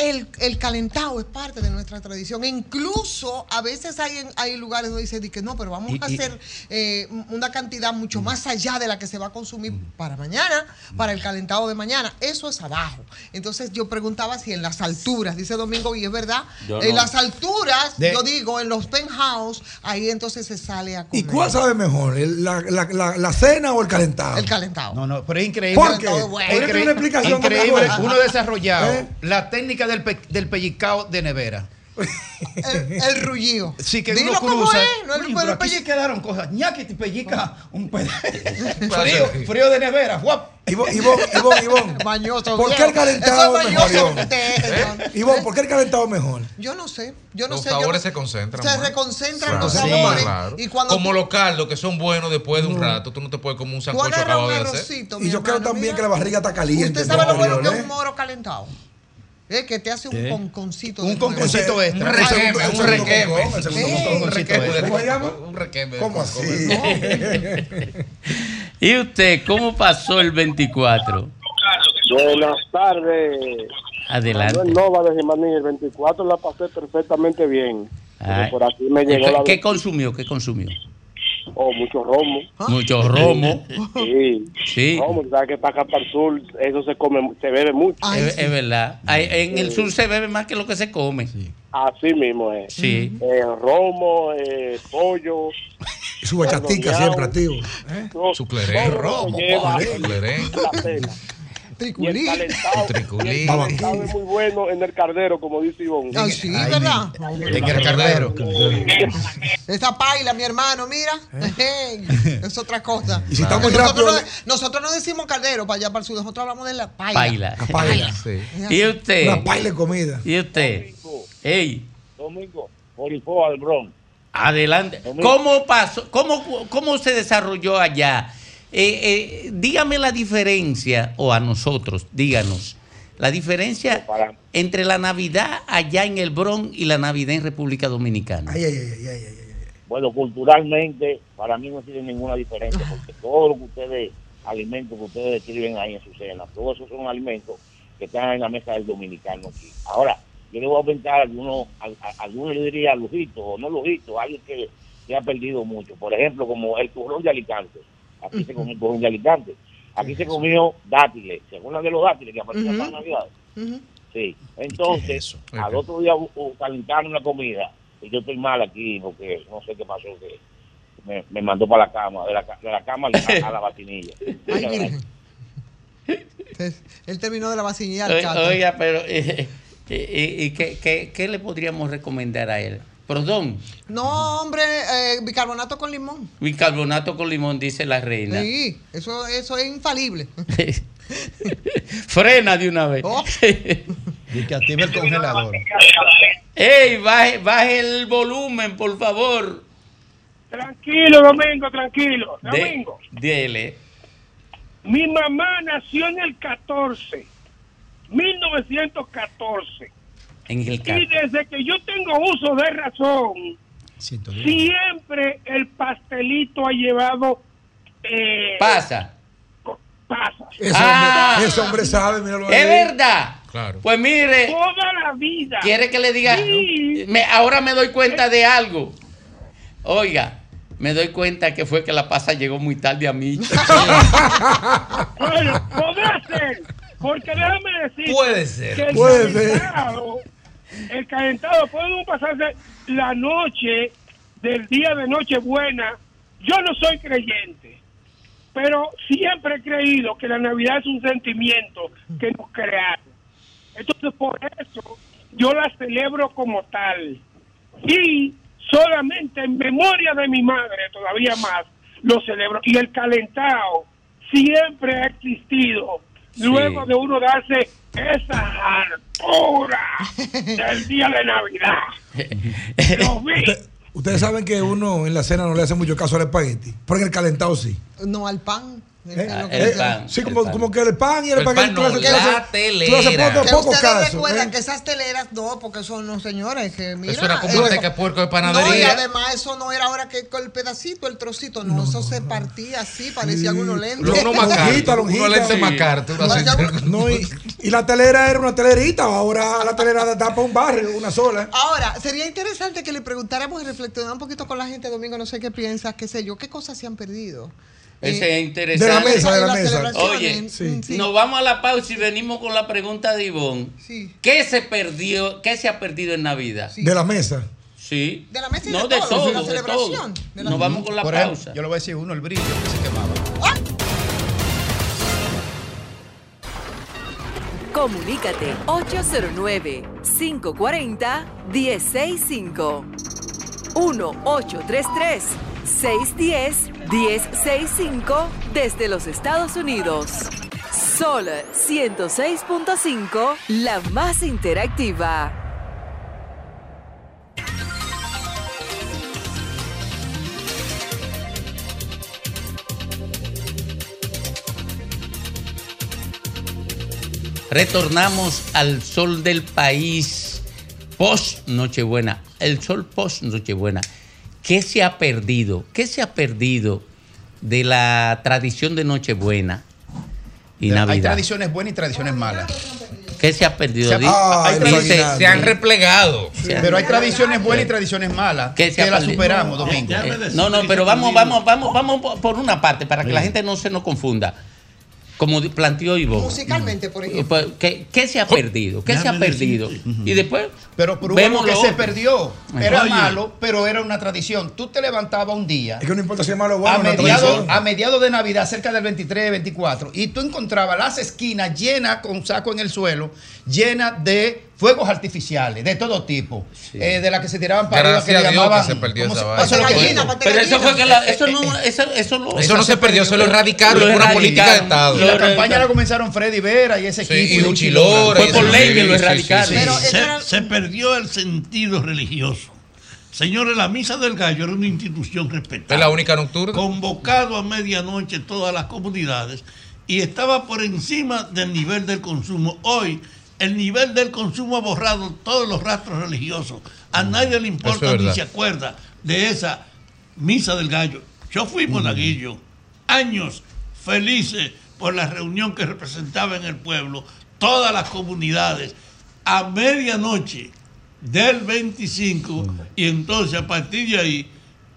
El, el calentado es parte de nuestra tradición. Incluso a veces hay, en- hay lugares donde dicen que no, pero vamos Y- a y- hacer eh, una cantidad mucho más allá de la que se va a consumir para mañana, para el calentado de mañana. Eso es abajo. Entonces yo preguntaba si en las alturas, dice Domingo, y es verdad, Yo en no. las alturas, De- yo digo, en los penthouse, ahí entonces se sale a comer. ¿Y cuál sabe mejor? ¿El- ¿La, la, la, la cena o el calentado? El calentado. No, no, pero es increíble. ¿Por qué? Es ¿Podría tener increíble- una explicación increíble. Uno desarrollado ¿Eh? la técnica del, pe- del pellizcao de nevera. El, el rullío. Sí, que Dilo uno cómo cruza. es, no es Uy, el- pero el aquí se quedaron cosas. ñaki te pellizca un pedazo. [laughs] frío, frío de nevera. guap. Ivonne, Ivonne, Ivonne, Ivonne. Mañoso, ¿Por qué el calentado es mejor, ¿Eh? ¿por qué el calentado es mejor? Yo no sé. Yo no Los sé. yo sabores no- se concentran. Se reconcentran Claro. los Sí, sabores. claro. Y cuando Como tú- los caldos que son buenos después de un rato, tú no te puedes comer un sancocho acabado de hacer. Y yo creo hermano, también mira. que la barriga está caliente. Usted sabe lo bueno que es ¿eh? un moro calentado. Es que te hace un ¿Eh? conconcito. Un conconcito extra. un requeme, un requeme. Un requeme de- ¿Cómo se llama? Un requeme. ¿Cómo así? [laughs] ¿Y usted cómo pasó el 24? Buenas tardes. Adelante. Manuel Nova de Jimaní, el 24 la pasé perfectamente bien. Por aquí me llegó ¿Qué, la... qué consumió? ¿Qué consumió? Oh, mucho romo. Mucho romo. Sí. Sí. Romo, sabes que para acá para el sur eso se come, se bebe mucho. Es, es verdad. Hay- en el sur se bebe más que lo que se come. Así mismo es. Sí. Eh, romo, eh, pollo. Y [laughs] su bachatica siempre activo. Su todo lo que Romo, lleva la. Y el Triculí. calentado, Triculí. y el calentado es muy bueno en el cardero, como dice Ivonne. Ay, sí, ¿verdad? ¿De qué era cardero? [laughs] Esa paila, mi hermano, mira. Ey, [laughs] es otra cosa. Y si está muy nosotros, rápido- no, nosotros no decimos caldero para allá para el sur, nosotros hablamos de la paila. Paila. La paila. Sí. ¿Y usted? Una paila de comida. ¿Y usted? Ey, Domingo, Orifoa del Bronx. adelante. ¿Cómo pasó? ¿Cómo, cómo se desarrolló allá? Eh, eh, dígame la diferencia, o a nosotros, díganos, la diferencia entre la Navidad allá en el Bronx y la Navidad en República Dominicana. Ay, ay, ay, ay, ay, ay. Bueno, culturalmente, para mí no tiene ninguna diferencia, porque todo lo que ustedes, alimentos que ustedes describen ahí en su cena, todos esos son alimentos que están en la mesa del dominicano aquí. Ahora, yo le voy a aumentar algunos, a, a- algunos le diría lujitos, o no lujitos, algo que se ha perdido mucho. Por ejemplo, como el turrón de Alicante. Aquí se comió de Alicante. Aquí se comió dátiles, ¿se acuerdan de los dátiles que aparecían para Navidad? Sí, entonces, al otro día calentaron la comida, y yo estoy mal aquí porque no sé qué pasó, que me, me mandó para la cama, de la, de la cama a, a la vacinilla. [laughs] Ay, Virgen. Entonces, Él terminó de la vacinilla al Oiga, pero eh, eh, eh, ¿y qué, qué- qué le podríamos recomendar a él? Perdón, No, hombre, eh, bicarbonato con limón. bicarbonato con limón, dice la reina. Sí, eso, eso es infalible. [laughs] Frena de una vez. Oh. [laughs] Y que active el congelador. ¡Ey! Baje, baje el volumen, por favor. Tranquilo, Domingo, tranquilo. De- Domingo, dele. mi mamá nació en el 14, 1914. En el Y desde que yo tengo uso de razón, siempre el pastelito ha llevado eh, Pasa. pasas. Ese, Ah. hombre, ese hombre sabe, míralo ahí. Es verdad. Claro. Pues mire, Toda la vida. quiere que le diga. Sí. Me- ahora me doy cuenta de algo. Oiga, me doy cuenta que fue que la pasa llegó muy tarde a mí. [laughs] Bueno, podrá ser. Porque déjame decir Puede ser. que el Puede ser. El calentado puede pasarse la noche del día de Nochebuena. Yo no soy creyente, pero siempre he creído que la Navidad es un sentimiento que nos crearon. Entonces, por eso yo la celebro como tal. Y solamente en memoria de mi madre, todavía más, lo celebro. Y el calentado siempre ha existido. Luego de uno darse esa hartura del día de Navidad. [laughs] Lo vi. Usted- Ustedes saben que uno en la cena no le hace mucho caso al espagueti, pero en el calentado sí. No, al pan. ¿Eh? Lo que- Eh, sí, como, como que el pan y el, El pan no, haces- la telera. poco- Que poco ustedes caso, recuerdan ¿eh? que esas teleras no, porque son los señores que mira. Eso era como eh, de puerco de No, y panadería. además eso no era ahora que con el pedacito, el trocito, no, eso se partía así, parecía unos lentes. Uno lonjita. uno lente Sí. No, y, y la telera era una telerita, ahora la telera da para un barrio, una sola. Ahora, sería interesante que le preguntáramos y reflexionara un poquito con la gente, Domingo, no sé qué piensas, qué sé yo, qué cosas se han perdido. Ese es interesante. de la mesa, de la mesa. Oye, sí. nos vamos a la pausa y venimos con la pregunta de Ivonne. Sí. ¿Qué se perdió, qué se ha perdido en Navidad? De la mesa. Sí. De la mesa y no, de de todo, todo, de la de celebración, todo. de la- Nos vamos con la Por ejemplo, pausa. yo le voy a decir uno, el brillo que se quemaba. Comunícate 809-540-1065. 1-833-610-1065 desde los Estados Unidos. Sol 106.5, la más interactiva. Retornamos al sol del país post Nochebuena. El sol post Nochebuena. ¿Qué se ha perdido? ¿Qué se ha perdido de la tradición de Nochebuena y Hay Navidad? tradiciones buenas y tradiciones malas. ¿Qué se ha perdido? Se ha- Di- hay Ay, tradiciones- Aguinaldo. Se han replegado. Pero hay tradiciones buenas y tradiciones malas ¿Qué que, se las superamos, Domingo. Ya me Eh, no, no, pero vamos, vamos, vamos, vamos por- por una parte para que la gente no se nos confunda. Como planteó Ivo. Musicalmente, por ejemplo. Pues, ¿Qué, qué se ha perdido? ¿Qué se ha perdido? Y después Pero, vemos algo que se perdió. Era Oye. malo, pero era una tradición. Tú te levantabas un día Es que no importa si es malo o bueno. mediados a mediados de Navidad, cerca del 23, 24, y tú encontrabas las esquinas llenas con saco en el suelo, llenas de fuegos artificiales de todo tipo, eh, de las que se tiraban para arriba, que le llamaban. que se perdió ¿cómo esa se- eso que Pero eso fue que la, eso no, eso, eso lo, Eso no se perdió, eso lo erradicaron por una política de. Estado. Y la campaña la comenzaron Freddy Vera y ese Sí, equipo. y Fue por ley que lo sí, sí, erradicaron. se, era- se perdió el sentido religioso. Señores, la misa del gallo era una institución respetada. Es la única nocturna. Convocado a medianoche todas las comunidades y estaba por encima del nivel del consumo. Hoy, el nivel del consumo ha borrado todos los rastros religiosos. A nadie le importa es ni se acuerda de esa misa del gallo. Yo fui monaguillo, años felices por la reunión que representaba en el pueblo, todas las comunidades, a medianoche del 25, y entonces a partir de ahí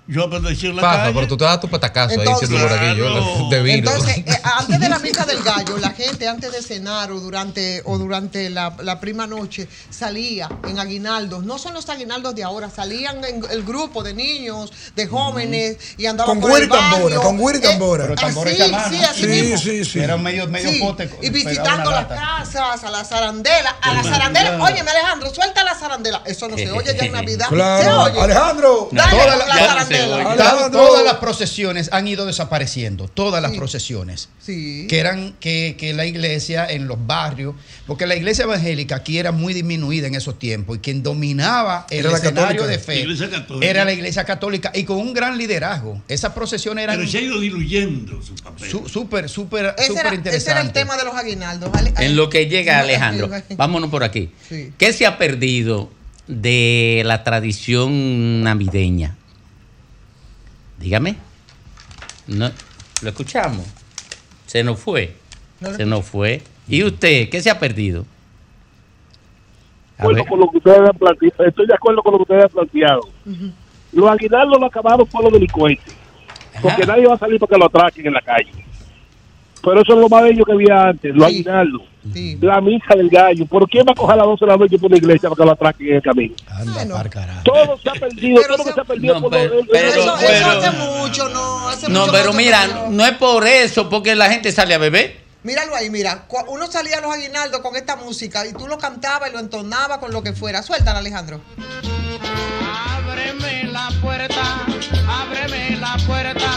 yo permanecí en la Paja, calle. pero tú te das tu patacazo ahí Entonces- siendo monaguillo, Claro. debido. Entonces, eh, [laughs] antes de la misa del gallo, la gente antes de cenar o durante o durante la, la prima noche salía en aguinaldos. No son los aguinaldos de ahora, salían en el grupo de niños, de jóvenes y andaban Con por el y tambora, con güira y Eh, tambora. Así, sí, así Sí, mismo. sí, sí. Era medio, medio Sí, pote. y visitando las casas, a la zarandela, a la zarandela. Óyeme, Alejandro, suelta la zarandela. Eso no [laughs] se oye ya en Navidad. Claro. Se oye. Alejandro. Dale Toda la, la- Todas las procesiones han ido desapareciendo, todas las procesiones. Sí. Que eran que, que la iglesia en los barrios, porque la iglesia evangélica aquí era muy disminuida en esos tiempos y quien dominaba el Era la escenario católica. de fe era la iglesia católica y con un gran liderazgo. Esas procesiones eran Pero se ha ido diluyendo su papel. su- súper, súper, Ese súper era, ese era el tema de los aguinaldos. Ale- En lo que llega Alejandro, vámonos por aquí. Sí. ¿Qué se ha perdido de la tradición navideña? Dígame. No, ¿Lo escuchamos? Se nos fue. No Se nos fue. ¿Y usted qué se ha perdido? Con lo que ustedes han planteado. Estoy de acuerdo con lo que ustedes han planteado. Los aguinaldos lo acabaron por los delincuentes. Porque nadie va a salir para que lo atraquen en la calle. Pero eso es lo más bello que había antes, los aguinaldos. Sí. La misa del gallo. ¿Por qué va a coger a las 12 de la noche por la iglesia para que lo atraquen en el camino? Bueno, Todo se ha perdido, Pero todo lo que se- se ha perdido No, por pero- los- pero- eso, eso pero- hace mucho, no. Hace No, mucho pero se mira, no es por eso, porque la gente sale a beber. Míralo ahí, mira. Uno salía a los aguinaldos con esta música y tú lo cantabas y lo entonabas con lo que fuera. Suéltala, Alejandro. Ábreme la puerta, ábreme la puerta,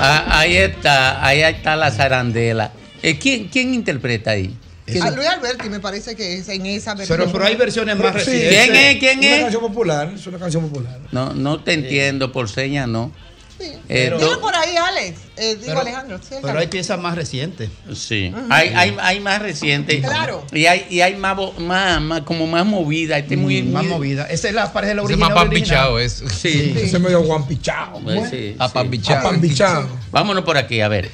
Ah, ahí está, ahí está la zarandela. Eh, ¿quién, ¿Quién interpreta ahí? Ah, Luis Alberti me parece que es en esa versión. Pero, pero hay versiones más recientes. ¿Quién es? ¿Quién Una es? canción popular, es una canción popular. No, no te entiendo, por señas no. Eh, Pero- Dilo por ahí, Alex. Eh, digo, Pero- Alejandro. sí, Pero hay piezas más recientes. Sí, hay, hay, hay más recientes. Claro. Y hay, y hay más, más, más- como más movida. Este muy, más muy- movida. Esa es la pareja de la Ese es original. más pan original. pichado, es. Sí. Ese es medio guampichao. Pues sí, sí. Apambichado. Vámonos por aquí, a ver.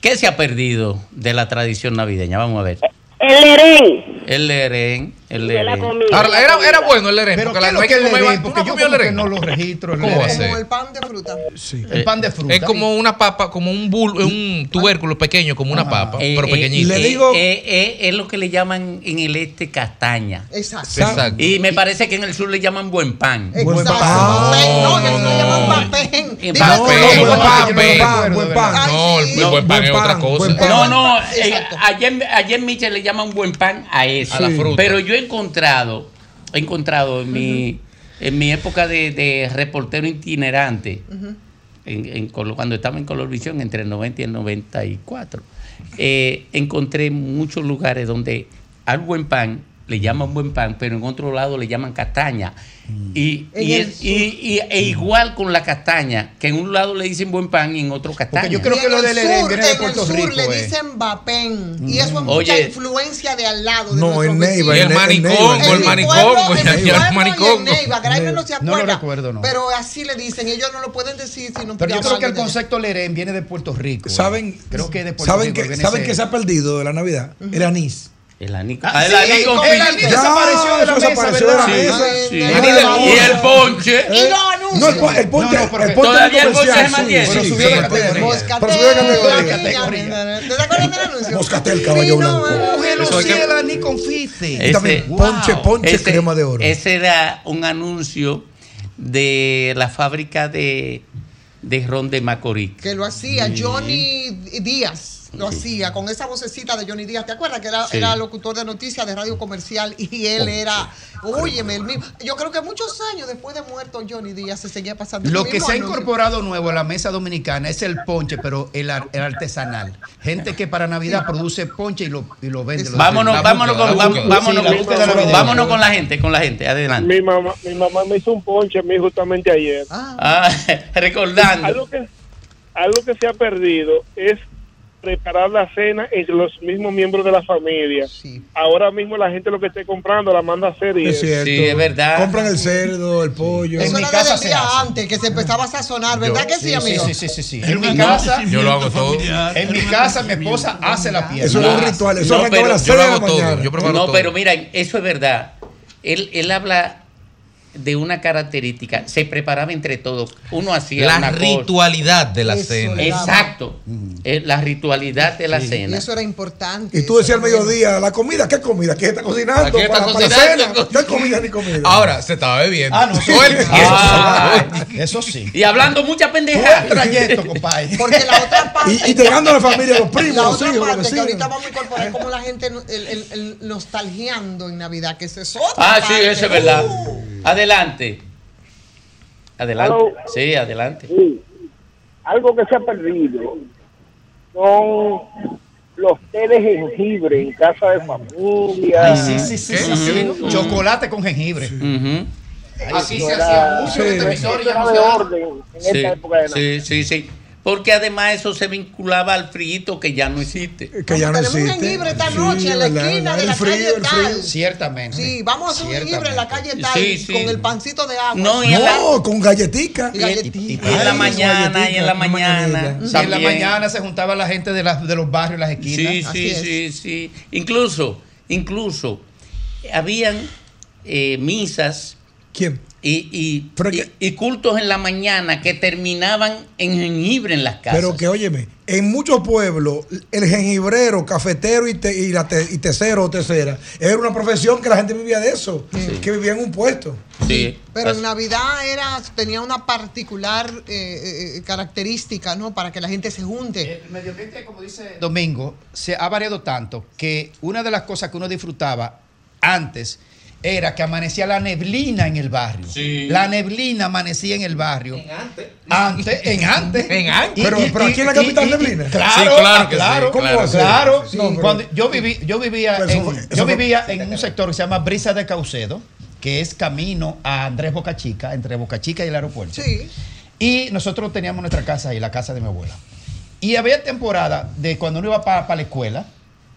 ¿Qué se ha perdido de la tradición navideña? Vamos a ver. El lerén. El lerén, el lerén. Ahora, era, era bueno el lerén, Pero porque ¿qué la no hay que comer. Porque no yo comió como que no lo registro. el ¿Cómo va a ser? Como el pan de fruta. Sí. El pan de fruta. Es como una papa, como un bul, un tubérculo pequeño, como una papa, Eh, pero eh, pequeñito. Le eh, digo- eh, eh, es lo que le llaman en el este castaña. Exacto. Exacto. Y me parece que en el sur le llaman buen pan. Buen pan. Papén, No, que No, no. llaman papén. Papén, no, buen no, pan, no, buen no, pan, no, buen no, pan. Ay, No, el buen pan es otra cosa. No, no, ayer, ayer Michel le llaman buen pan a eso. A la fruta. Pero yo he encontrado, he encontrado en mi, en mi época de, de reportero itinerante, en- en cuando estaba en Colorvisión entre el 90 y el 94, eh, encontré muchos lugares donde al buen pan le llaman buen pan, pero en otro lado le llaman castaña. Y, En y es- y- y- e igual con la castaña, que en un lado le dicen buen pan y en otro castaña. Porque yo creo Y que en lo el del sur, viene de en Puerto el sur Rico. le eh. dicen vapén. Y eso es mucha Oye. influencia de al lado. De No, en Neiva, el en- en. En el en ya, el en Graeme no se No lo acuerda. recuerdo, no. Pero así le dicen, ellos no lo pueden decir si no Pero yo creo que el concepto lerén viene de Puerto Rico. eh. ¿Saben, Creo que de Puerto ¿saben, Rico. ¿saben que se ha perdido de la Navidad? El anís. El anís. Ah, Ah, el sí, con el desapareció de la mesa, desapareció de la ¿verdad? mesa. Sí. De- no, Y el ponche. Y los anuncios. No, el, el ponche, No, no, pero el ponche todavía el ponche sí, diez. sí, Pero sí, subió de sí. categoría. Moscatel. Pero subió de categoría. categoría. ¿Te acuerdas del anuncio? Moscatel, caballo blanco. Cógelo, sí, confite. Y también ponche, ponche, crema de oro. Ese era un anuncio de la fábrica de, de ron de Macorís. Que lo hacía Johnny Díaz. Lo hacía con esa vocecita de Johnny Díaz. ¿Te acuerdas que era, Sí. era locutor de noticias de radio comercial y él Oh, era, óyeme, el mismo. Yo creo que muchos años después de muerto Johnny Díaz se seguía pasando. Lo que se ha incorporado nuevo a la mesa dominicana es el ponche, pero el, ar- el artesanal. Gente que para Navidad produce ponche y lo, y lo vende. lo Vámonos, vámonos, con, la vam- búsqueda. vámonos, Sí, la con- búsqueda navideña. vámonos con la gente, con la gente. Adelante. Mi mamá, mi mamá me hizo un ponche a mí justamente ayer. Ah, [laughs] recordando. Algo que, algo que se ha perdido es preparar la cena entre los mismos miembros de la familia. Ahora mismo la gente lo que esté comprando la manda a hacer y Es cierto. Compran el cerdo, el pollo. Eso era desde el día antes, que se empezaba a sazonar, ¿verdad que sí, amigo? Sí, sí, sí, sí. En mi casa, Yo lo hago todo. En mi casa, mi esposa hace la pieza. Eso es un ritual, eso No, arrancaba a pero las yo 6 lo de la hago todo, mañana. yo preparo No, todo. pero mira, eso es verdad. Él, él habla de una característica. Se preparaba entre todos. Uno hacía La una cosa. ritualidad de la cena. Exacto. Eh, La ritualidad de la Y cena. eso era importante. Y tú decías al mediodía, la comida, ¿qué comida? ¿Quién está cocinando? ¿Quién está para, para la cocinando? cena. No hay comida ni comida. [laughs] Ahora se estaba bebiendo. Ah, no, tiempo. [laughs] Ah, Eso sí. Y hablando mucha pendeja. trayecto, compadre. Porque la otra parte. [laughs] Y, y llegando a la familia, los primos, La los otra hijos, los parte que vecinos. ahorita vamos a incorporar como la gente, el, el, el nostalgiando en Navidad, que eso es otra Ah, sí, parte. eso es verdad. Uh. Adelante. Adelante. Hello. Sí, adelante. Sí. Algo que se ha perdido son los té de jengibre en casa de familia. Ay, sí, sí, sí, sí, sí. Chocolate con jengibre. Aquí se hacía mucho en este episodio, ya no se hace. en Sí, esta época de sí, sí, sí. Porque además eso se vinculaba al frito que ya no existe. Que ya no Tenemos un existe. jengibre esta Sí, noche en la esquina de la El frío, calle el tal. frío. Ciertamente. Sí, vamos a hacer un jengibre en la calle tal Sí, sí. con el pancito de agua. No, y la- No, con galletica. Y en la Ay, mañana, y en la mañana. Y en la mañana se juntaba la gente de, las- de los barrios, las esquinas. Sí, sí, sí, sí. Incluso, incluso, habían eh, misas. ¿Quién? Y, y, y- y cultos en la mañana que terminaban en jengibre en las casas. Pero que óyeme, en muchos pueblos, el jengibrero, cafetero y, te- y, la te- y tecero o tecera, era una profesión que la gente vivía de eso, que vivía en un puesto. Sí. Pero en Navidad era, tenía una particular eh, eh, característica, ¿no? Para que la gente se junte. El medio ambiente, como dice Domingo, se ha variado tanto que una de las cosas que uno disfrutaba antes era que amanecía la neblina en el barrio. La neblina amanecía en el barrio. [laughs] antes. en antes. En antes. Pero- pero aquí en la capital neblina. Claro, Sí, claro que sí, claro. ¿Cómo claro, va a ser? claro. Sí, pero- Cuando yo viví, yo vivía, en, fue- yo fue- vivía en un sector que se llama Brisa de Caucedo, que es camino a Andrés Boca Chica, entre Boca Chica y el aeropuerto. Sí. Y nosotros teníamos nuestra casa ahí, la casa de mi abuela. Y había temporada de cuando uno iba para la escuela,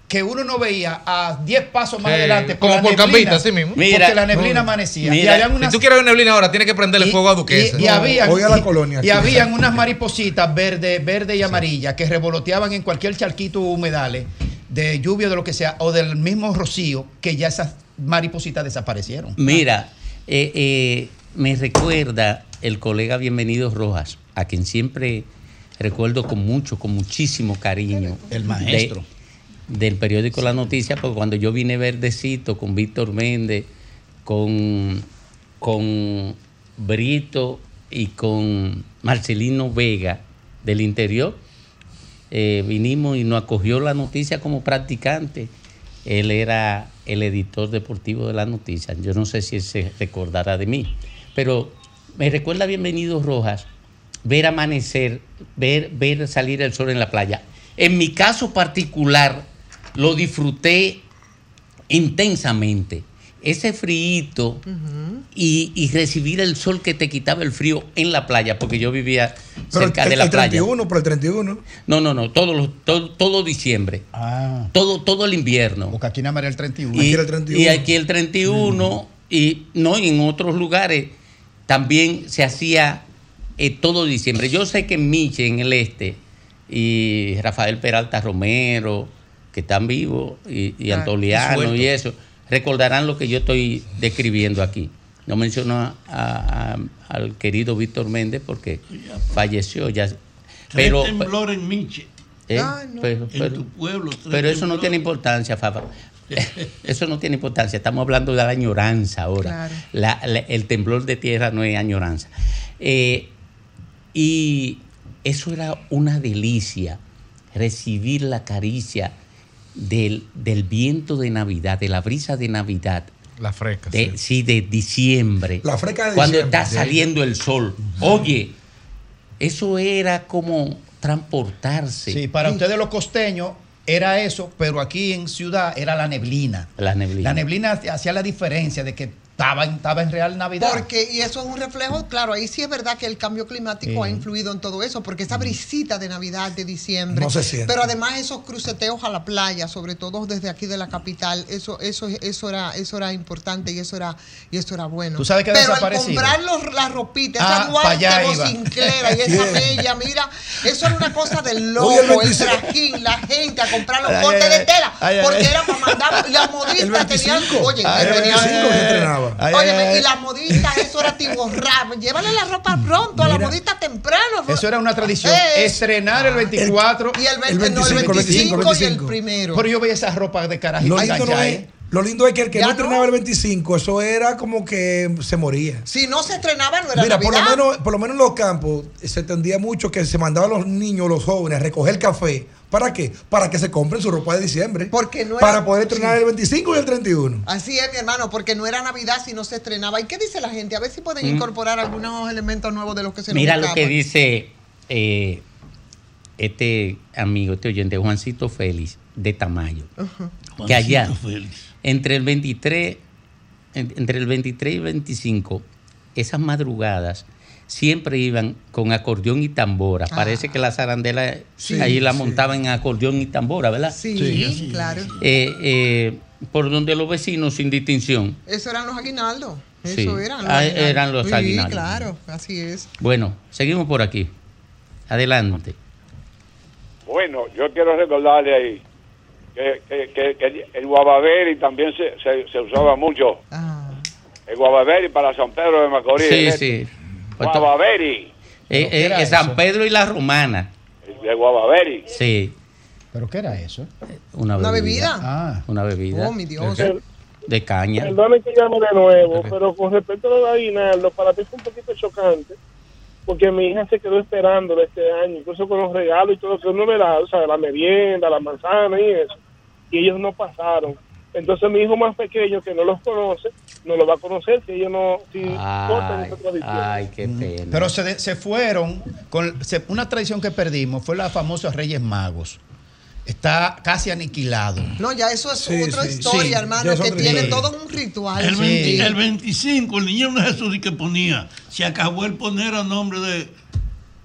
que uno no veía a 10 pasos más Sí, adelante. como por campita, así mismo. Mira, porque la neblina no, amanecía. mira, y habían unas, Si tú quieres ver neblina ahora, tienes que prenderle y- fuego a Duquesa. Y, y habían, Hoy a la y- colonia, y habían unas maripositas verde, verde y amarilla que revoloteaban en cualquier charquito o humedales de lluvia o de lo que sea, o del mismo rocío, que ya esas maripositas desaparecieron. Mira, eh, eh, me recuerda el colega Bienvenido Rojas, a quien siempre recuerdo con mucho, con muchísimo cariño. El maestro. de- del periódico La Noticia, porque cuando yo vine verdecito con Víctor Méndez, con, con Brito y con Marcelino Vega del interior, eh, vinimos y nos acogió la noticia como practicante. Él era el editor deportivo de la noticia. Yo no sé si él se recordará de mí, pero me recuerda Bienvenido Rojas ver amanecer, ver, ver salir el sol en la playa. En mi caso particular, lo disfruté intensamente. Ese frío y, y recibir el sol que te quitaba el frío en la playa, porque yo vivía Pero cerca el, de la el playa. 31, por el 31. No, no, no, todo, todo, todo diciembre, Ah. todo, todo el invierno. Porque aquí nada más era el 31. Y, Aquí era el 31. y aquí el 31, y no, y en otros lugares también se hacía eh, todo diciembre. Yo sé que en Miche, en el este, y Rafael Peralta Romero, que están vivos, y, y Ah, Antoliano y eso, recordarán lo que yo estoy describiendo aquí. No menciono a- a- al querido Víctor Méndez porque falleció ya. Pero, Tres temblores en Minche. ¿eh? No. pero, En pero- tu pueblo. tres pero eso no tiene importancia, Fafa. [laughs] Eso no tiene importancia. Estamos hablando de la añoranza ahora. Claro. La- la- el temblor de tierra no es añoranza. Eh, y eso era una delicia. recibir la caricia del, del viento de Navidad, de la brisa de Navidad. La fresca. De, sí. de diciembre. La fresca de Cuando diciembre. está saliendo el sol. Oye, eso era como transportarse. Sí, para ustedes los costeños era eso, pero aquí en ciudad era la neblina. La neblina. La neblina hacía la diferencia de que estaba en, estaba en real Navidad. Porque, y eso es un reflejo, claro, ahí sí es verdad que el cambio climático Sí. ha influido en todo eso, porque esa brisita de Navidad, de diciembre, No se siente. pero además esos cruceteos a la playa, sobre todo desde aquí de la capital, eso, eso, eso era, eso era importante y eso era, y eso era bueno. Tú sabes que ha pero al comprar los, la ropita, Ah, esa Duarte. Sinclair y esa [laughs] bella, mira, eso era una cosa del Oye, el loco, el 26. trajín, la gente a comprar los cortes de tela, Ay, ay, porque ay. era para mandar, las modistas tenían, oye, Ay, el tenían- 25 se estrenaba. Ay, Óyeme, ay, y las modistas, eso era tiborrar. Llévale la ropa pronto a la modista temprano. Eso era una tradición. Eh, Estrenar el 24. y el, 20, El no, el 25, 25, y el 25. primero. Pero yo veía esa ropa de carajito no ¿eh? Lo lindo es que el que Ya no no. estrenaba el 25, eso era como que se moría. si no se estrenaba, no era Mira, por lo, Navidad. menos, por lo menos en los campos se tendía mucho que se mandaban a los niños, los jóvenes, a recoger café. ¿Para qué? Para que se compren su ropa de diciembre. Porque no era- Para poder estrenar sí. el 25 y el 31. Así es, mi hermano, porque no era Navidad si no se estrenaba. ¿Y qué dice la gente? A ver si pueden Mm. incorporar algunos elementos nuevos de los que se nos Mira lo que dice eh, este amigo, este oyente, Juancito Félix, de Tamayo. Ajá. que allá, Juancito Félix. Entre el 23, en- entre el 23 y el 25, esas madrugadas siempre iban con acordeón y tambora. Ah. Parece que la zarandela Sí, ahí la sí. montaban en acordeón y tambora, ¿verdad? Sí, claro. Eh, eh, por donde los vecinos sin distinción. Eso eran los aguinaldos. Eso Sí. eran los Ah, aguinaldos. eran los sí, aguinaldos. claro, así es. Bueno, seguimos por aquí. Adelante. Bueno, yo quiero recordarle ahí que, que, que- que el guavaveri también se, se, se usaba mucho. Ah. El guavaveri para San Pedro de Macorís. Sí, ¿eh? sí. Pues Guavaveri. Eh, eh, eh, San Pedro y la Romana. De guavaveri. Sí. ¿Pero qué era eso? Una ¿Una bebida. bebida? Ah. Una bebida. Oh, mi Dios. De, de caña. Perdone que llame de nuevo, pero con respecto a lo de aguinaldo, para mí fue un poquito chocante, porque mi hija se quedó esperando de este año, incluso con los regalos y todo, que uno me da, o sea, la merienda, la manzana y eso, y ellos no pasaron. Entonces mi hijo más pequeño, que no los conoce, no lo va a conocer si ellos no, si cortan esa tradición. ay, qué pena. Pero se, de- se fueron con se- una tradición que perdimos fue la famosa Reyes Magos. Está casi aniquilado. No, ya eso es Sí, otra sí. historia, Sí, hermano, que tiene historia. todo un ritual. El, Sí. 20 el 25, el niño de Jesús y que ponía, se acabó el poner a nombre de,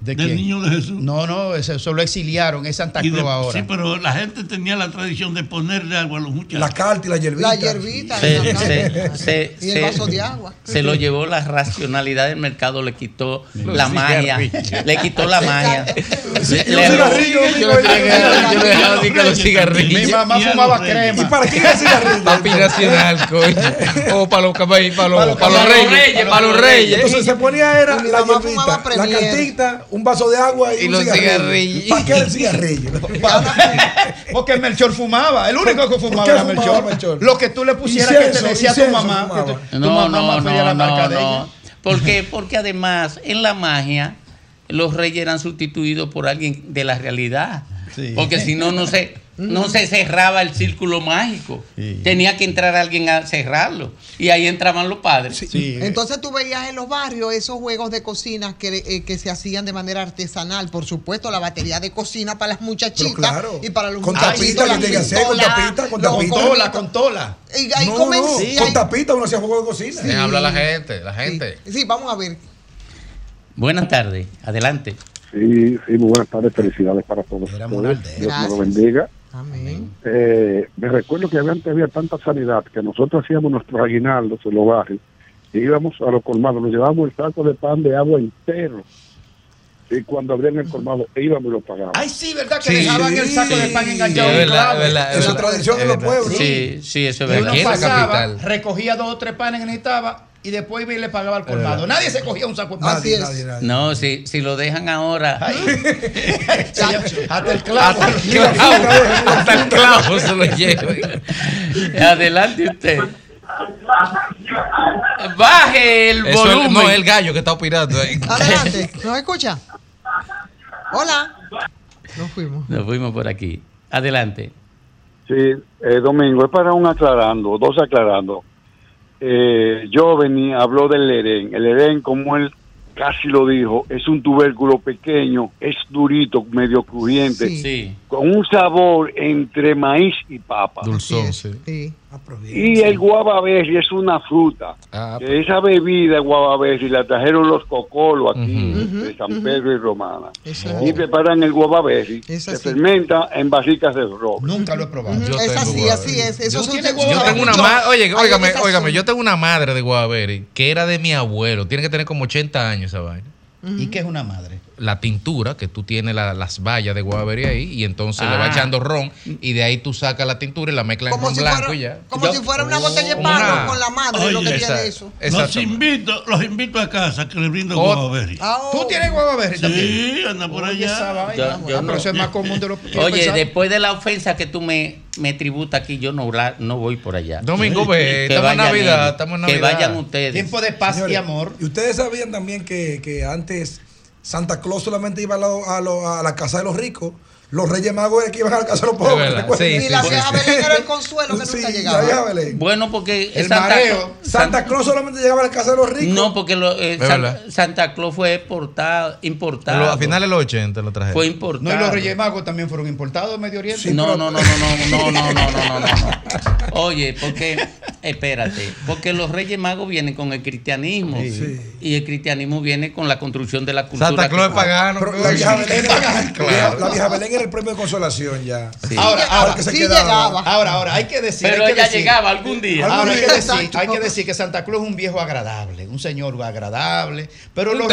¿De del quién? niño de Jesús. No, no, eso, eso lo exiliaron, es Santa Y de- Claus ahora. Sí, pero la gente tenía la tradición de ponerle agua a los muchachos. La carta y la hierbita. La hierbita. Se- en la se- se- y el se- vaso de agua. Se lo llevó la racionalidad del mercado, le quitó la magia. Le quitó la magia. Y y- Mi mamá Y fumaba reyes. ¿Y crema. para es el cigarrillo? Papi nacional, coño. O para los para los, Para los para los caballos, reyes, para los reyes. Entonces se ponía era Y la mamá hierbita, fumaba la cartita, un vaso de agua y, Y un los cigarrillo. cigarrillos. ¿Para qué el cigarrillo? [laughs] [laughs] Porque Melchor fumaba. El único que fumaba era fumaba Melchor. Melchor? Lo que tú le pusieras que te decía tu mamá. que tu- tu No, mamá no, pedía la no, marca no, de no. ella. ¿Por qué? [laughs] Porque además en la magia los reyes eran sustituidos por alguien de la realidad. Sí. Porque si no, no se, no se cerraba el círculo mágico. Sí. Tenía que entrar alguien a cerrarlo. Y ahí entraban los padres. Sí. Entonces tú veías en los barrios esos juegos de cocina que, eh, que se hacían de manera artesanal. Por supuesto, la batería de cocina para las muchachitas claro. y para los Con muchachitos. tapita, las hacer, con tapita, con tapita. Con tola, con tola. Y ahí No, no, y con ahí- tapita uno hacía juego de cocina. Deja hablar la gente, la gente. Sí, vamos a ver. Buenas tardes. Adelante. Sí, sí, muy buenas tardes, felicidades para todos. Era. Dios me lo bendiga. Amén. Eh, me recuerdo que antes había tanta sanidad que nosotros hacíamos nuestros aguinaldos en los barrios y íbamos a los colmados, nos llevábamos el saco de pan de agua entero. Y cuando abrían el colmado, íbamos y lo pagábamos. Ay, sí, ¿verdad? Que Sí, dejaban sí, el saco de sí, pan sí, enganchado es verdad, clavo. es verdad, es verdad. tradición en los pueblos. Sí, sí, eso es Y uno verdad. Aquí en la capital. recogía dos o tres panes que necesitaba y después iba y le pagaba al colmado. verdad. Nadie se cogía un saco de pan. Nadie, es. nadie, nadie. No, si, si lo dejan ahora. [laughs] Hasta el clavo. [laughs] Hasta el clavo, hasta el clavo se lo lleva. Adelante usted. Baje el Eso volumen. no es el gallo que está opinando ahí. Adelante. ¿Nos escucha? Hola. fuimos. Nos fuimos por aquí. Adelante. Sí, eh, Domingo, es para un aclarando, dos aclarando. Eh, yo venía, habló del Lerén. El Lerén, como él casi lo dijo, es un tubérculo pequeño, es durito, medio crujiente, Sí. con un sabor entre maíz y papa. Dulzón, sí. Y el guavaberry es una fruta. Ah, Que esa bebida guavaberry la trajeron los cocolos aquí de San Pedro y Romana. Y preparan el guavaberry. Se fermenta en barricas de roble. Nunca lo he probado. Yo Es así, así es. Eso Yo tiene Yo tengo una madre, oye, óigame, óigame, yo tengo una madre de Guaveri que era de mi abuelo. Tiene que tener como 80 años esa vaina. ¿Y qué es una madre? La tintura, que tú tienes la- las vallas de Guaveri ahí, y entonces le Ah. va echando ron, y de ahí tú sacas la tintura y la mezclas en ron si blanco fuera- y ya. Como si fuera una botella de palo una- con la madre, lo que Oye, tiene esa- eso. Los invito, los invito a casa que le brindo Oh. guavaberry. ¿Tú tienes guavaberry también? Sí, anda por Oye, esa allá. vaina, Yo- yo pero no. eso es más común de lo que Oye, pensaba. después de la ofensa que tú me, me tributas aquí, yo no, la- no voy por allá. Domingo, ve, estamos en Navidad, ellos, estamos en Que vayan ustedes. Tiempo de paz y amor. Y ustedes sabían también que, que antes Santa Claus solamente iba a, la- a lo- a la casa de los ricos. Los Reyes Magos eran que iban a la casa de los pobres. ¿recuerdan? sí, Y la vieja Belén era el consuelo que Sí, nunca la llegaba. vieja Belén. Bueno, porque El Santa, mareo. Santa Claus solamente llegaba a la casa de los ricos. No, porque lo- eh, San-. Santa Claus fue exportado, importado. Lo- a finales de los 80 lo trajeron. Fue importado. No, y los Reyes Magos también fueron importados de Medio Oriente. no, no, no, no, no, no, no, no, no, no, no. Oye, porque, espérate, porque los Reyes Magos vienen con el cristianismo Sí. y el cristianismo viene con la construcción de la cultura. Santa Claus es pagano. Pero pero- la vieja Belén, Claro. la vieja Belén era el premio de consolación ya. Sí. Ahora, ahora, Porque se sí quedaba. llegaba. ahora, ahora, hay que decir. Pero hay que ella decir- llegaba algún día. Ahora hay que, decir, hay que decir que Santa Claus es un viejo agradable, un señor agradable, pero los,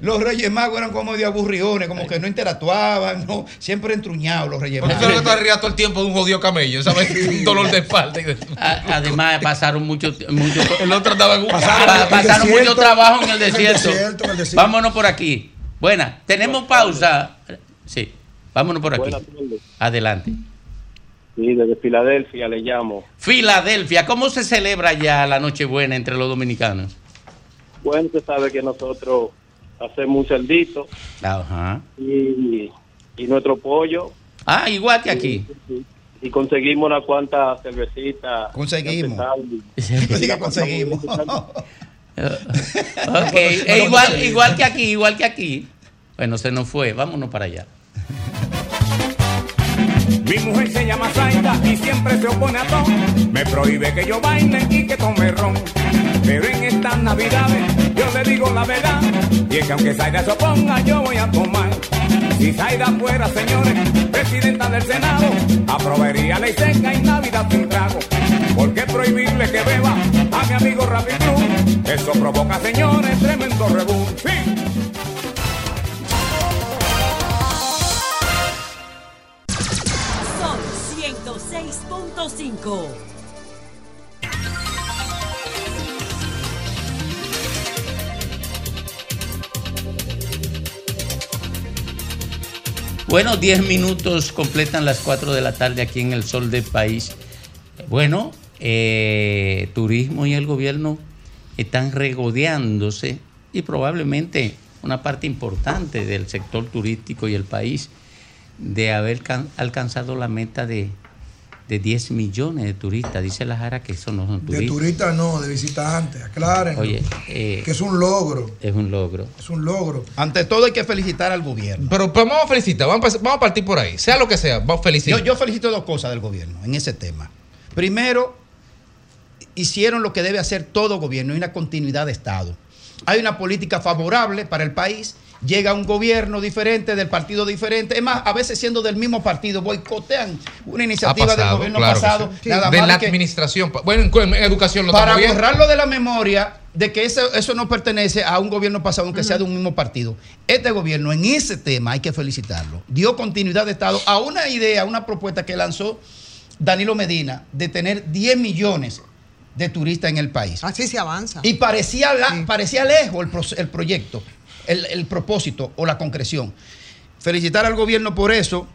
los Reyes Magos eran como de aburriones, como que no interactuaban, no, siempre entruñados los Reyes Porque tú Magos. te rías todo el tiempo de un jodido camello, ¿sabes? un dolor de espalda. y de- Además, pasaron mucho, mucho [laughs] El otro en un Pasaron pasaron desierto, mucho trabajo en el en el desierto. desierto, en el desierto. Vámonos por aquí. Buena, tenemos pausa. Sí, vámonos por aquí. Adelante. Sí, desde Filadelfia le llamo. Filadelfia, ¿cómo se celebra ya la Nochebuena entre los dominicanos? Bueno, usted sabe que nosotros hacemos un cerdito Ajá. y, y nuestro pollo Ah, igual que aquí. y conseguimos unas cuantas cervecitas. Conseguimos. [laughs] Sí que conseguimos. [laughs] Ok, e igual, igual que aquí, igual que aquí. Bueno, se nos fue, vámonos para allá. Mi mujer se llama Zaida y siempre se opone a todo. Me prohíbe que yo baile y que tome ron. Pero en estas navidades yo le digo la verdad. Y es que aunque Zaida se oponga, yo voy a tomar. Si Zaida fuera, señores, presidenta del Senado, aprobaría ley seca y Navidad sin trago. ¿Por qué prohibirle que beba a mi amigo Rafi Cruz? Eso provoca, señores, tremendo rebú. Sí. 106.5. Bueno, 10 minutos completan las 4 de la tarde aquí en el sol del país. Bueno, eh, turismo y el gobierno están regodeándose y probablemente una parte importante del sector turístico y el país de haber can- alcanzado la meta de, de 10 millones de turistas. Dice la Jara que eso no son De turistas. turistas no, de visitantes, aclaren. Oye, eh, que es un logro. es un logro. Es un logro. Ante todo hay que felicitar al gobierno. Pero, pero vamos a felicitar, vamos a, vamos a partir por ahí. Sea lo que sea, vamos a felicitar. Yo, yo felicito dos cosas del gobierno en ese tema. Primero, hicieron lo que debe hacer todo gobierno, hay una continuidad de Estado. Hay una política favorable para el país, llega un gobierno diferente, del partido diferente, es más, a veces siendo del mismo partido, boicotean una iniciativa pasado, del gobierno claro pasado, sí. nada de más la que- administración. Bueno, en, en educación lo para borrarlo de la memoria de que eso, eso no pertenece a un gobierno pasado, aunque sea de un mismo partido. Este gobierno en ese tema hay que felicitarlo. Dio continuidad de Estado a una idea, a una propuesta que lanzó Danilo Medina de tener 10 millones de turistas en el país. Así se avanza. Y parecía, la- parecía lejos el, pro- el proyecto, el, el propósito o la concreción. Felicitar al gobierno por eso.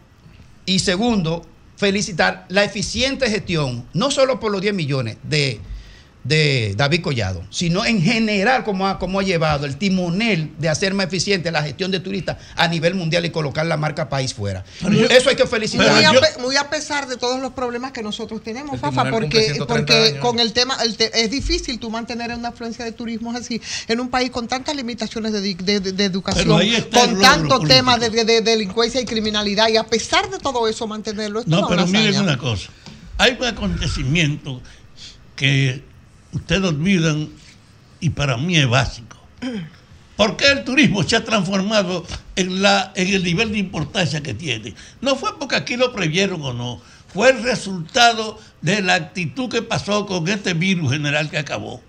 Y segundo, felicitar la eficiente gestión, no solo por los 10 millones de, de David Collado, sino en general cómo ha, cómo ha llevado el timonel de hacer más eficiente la gestión de turistas a nivel mundial y colocar la marca país fuera. Eso hay que felicitar. Muy a, pe- muy a pesar de todos los problemas que nosotros tenemos, El Fafa, porque, 130 porque años. con el tema, el te- es difícil tú mantener una afluencia de turismo así en un país con tantas limitaciones de, de- de- de educación, con logro tanto político. tema de, de- de delincuencia y criminalidad, y a pesar de todo eso mantenerlo, esto No, es pero una miren una cosa. Hay un acontecimiento que ustedes olvidan y para mí es básico. ¿Por qué el turismo se ha transformado en, la, en el nivel de importancia que tiene? No fue porque aquí lo previeron o no. Fue el resultado de la actitud que pasó con este virus general que acabó.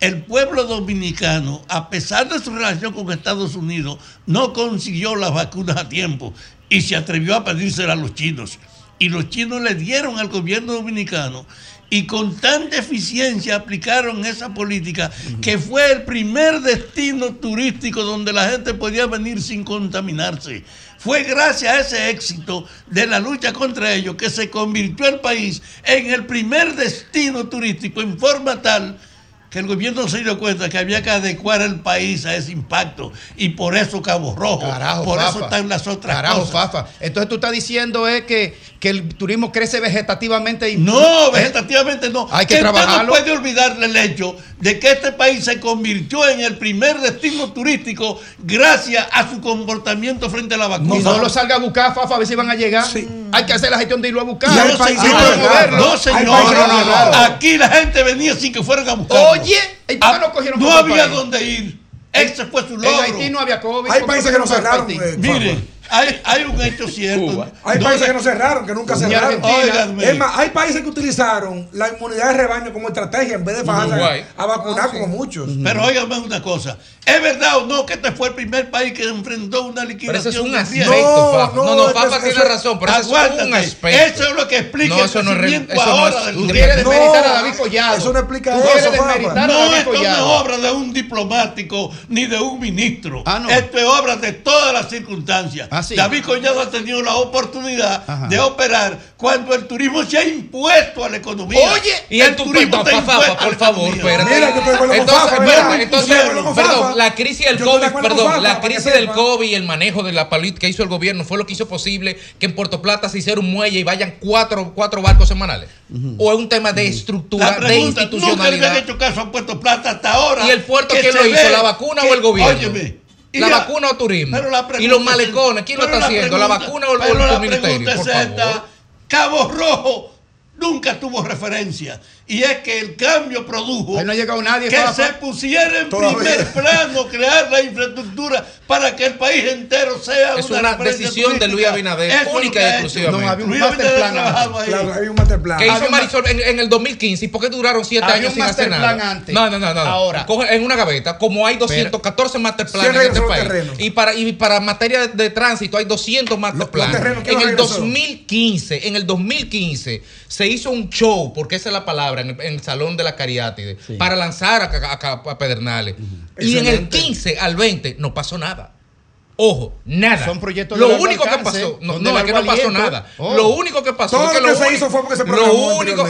El pueblo dominicano, a pesar de su relación con Estados Unidos, no consiguió las vacunas a tiempo y se atrevió a pedírselas a los chinos. Y los chinos le dieron al gobierno dominicano y con tanta eficiencia aplicaron esa política que fue el primer destino turístico donde la gente podía venir sin contaminarse. Fue gracias a ese éxito de la lucha contra ellos que se convirtió el país en el primer destino turístico en forma tal que el gobierno se dio cuenta que había que adecuar el país a ese impacto y por eso Cabo Rojo, Carajo, por eso Fafa. están las otras Carajo, cosas. Fafa. Entonces tú estás diciendo es que, que el turismo crece vegetativamente y No, vegetativamente no. Hay que usted trabajarlo. no puede olvidarle el hecho de que este país se convirtió en el primer destino turístico gracias a su comportamiento frente a la vacuna. No, lo salga a buscar, Fafa, a ver si van a llegar. Hay que hacer la gestión de irlo a buscar. No, señor, que moverlo. no, señor. No, no, no, no. Aquí la gente venía sin que fueran a buscar. Oye, ¿y por qué no cogieron había país? dónde ir. Ese fue su En logro. Haití no había COVID. Hay ¿por qué países que no cerraron, Haití? eh, Mire, hay, hay un hecho cierto. Hay No, países que no cerraron, que nunca cerraron. Es más, hay países que utilizaron la inmunidad de rebaño como estrategia en vez de fajarse Uruguay. a vacunar como muchos. Pero óigame una cosa. ¿Es verdad o no que este fue el primer país que enfrentó una liquidación? ese es un aspecto, riesgo? Fafa. No, no, Fafa tiene razón, pero ese es un aspecto. Eso es lo que explica No, el eso no crecimiento eso no es- del tú quieres desmeritar a David Collado. Eso no explica eso, a No, esto no es obra de un diplomático ni de un ministro. Ah, Esto es obra de todas las circunstancias. David Collado ha tenido la oportunidad de operar cuando el turismo se ha impuesto a la economía. Oye, y el turismo, está Fafa, por favor, con Entonces, ¿verdad? entonces, perdón, la crisis del COVID, perdón, Fafa, la crisis del. COVID y el manejo de la política que hizo el gobierno fue lo que hizo posible que en Puerto Plata se hiciera un muelle y vayan cuatro, cuatro barcos semanales. O es un tema de estructura, La de pregunta, nunca le institucionalidad. habían hecho caso a Puerto Plata hasta ahora. ¿Y el puerto que quién lo hizo? ¿La vacuna que- o el gobierno? Óyeme, ¿La vacuna o turismo? ¿Y los es- malecones? ¿Quién lo está haciendo? ¿La vacuna o el, ministerio? Por favor. Cabo Rojo nunca tuvo referencia. Y es que el cambio produjo Ahí no ha llegado nadie, que se pusiera en Todavía. primer plano crear la infraestructura para que el país entero sea Es una, decisión de. Luis Abinader, Eso única que y exclusivamente. No, había un Luis master plan. Claro, hay un master plan. ¿Qué hizo Había un Marisol en, en el 2015? ¿Y por qué duraron siete Había años un sin hacer nada? plan antes. No, no, no, no. Ahora. Coge en una gaveta, como hay 214 master plans en ¿Quién este país. terrenos? Y para, y para materia de, de tránsito hay 200 master ¿quién En el regresó? 2015, en el 2015 se hizo un show, porque esa es la palabra, en el, en el Salón de la Cariátide, para lanzar a, a- a- a Pedernales. Y en el Excelente. 15 al 20 no pasó nada. Ojo, nada. Son proyectos Lo de único que alcance, pasó, no, no, es que no pasó nada. Oh. Lo único que pasó Todo es que lo que se único- hizo fue porque se lo programó único,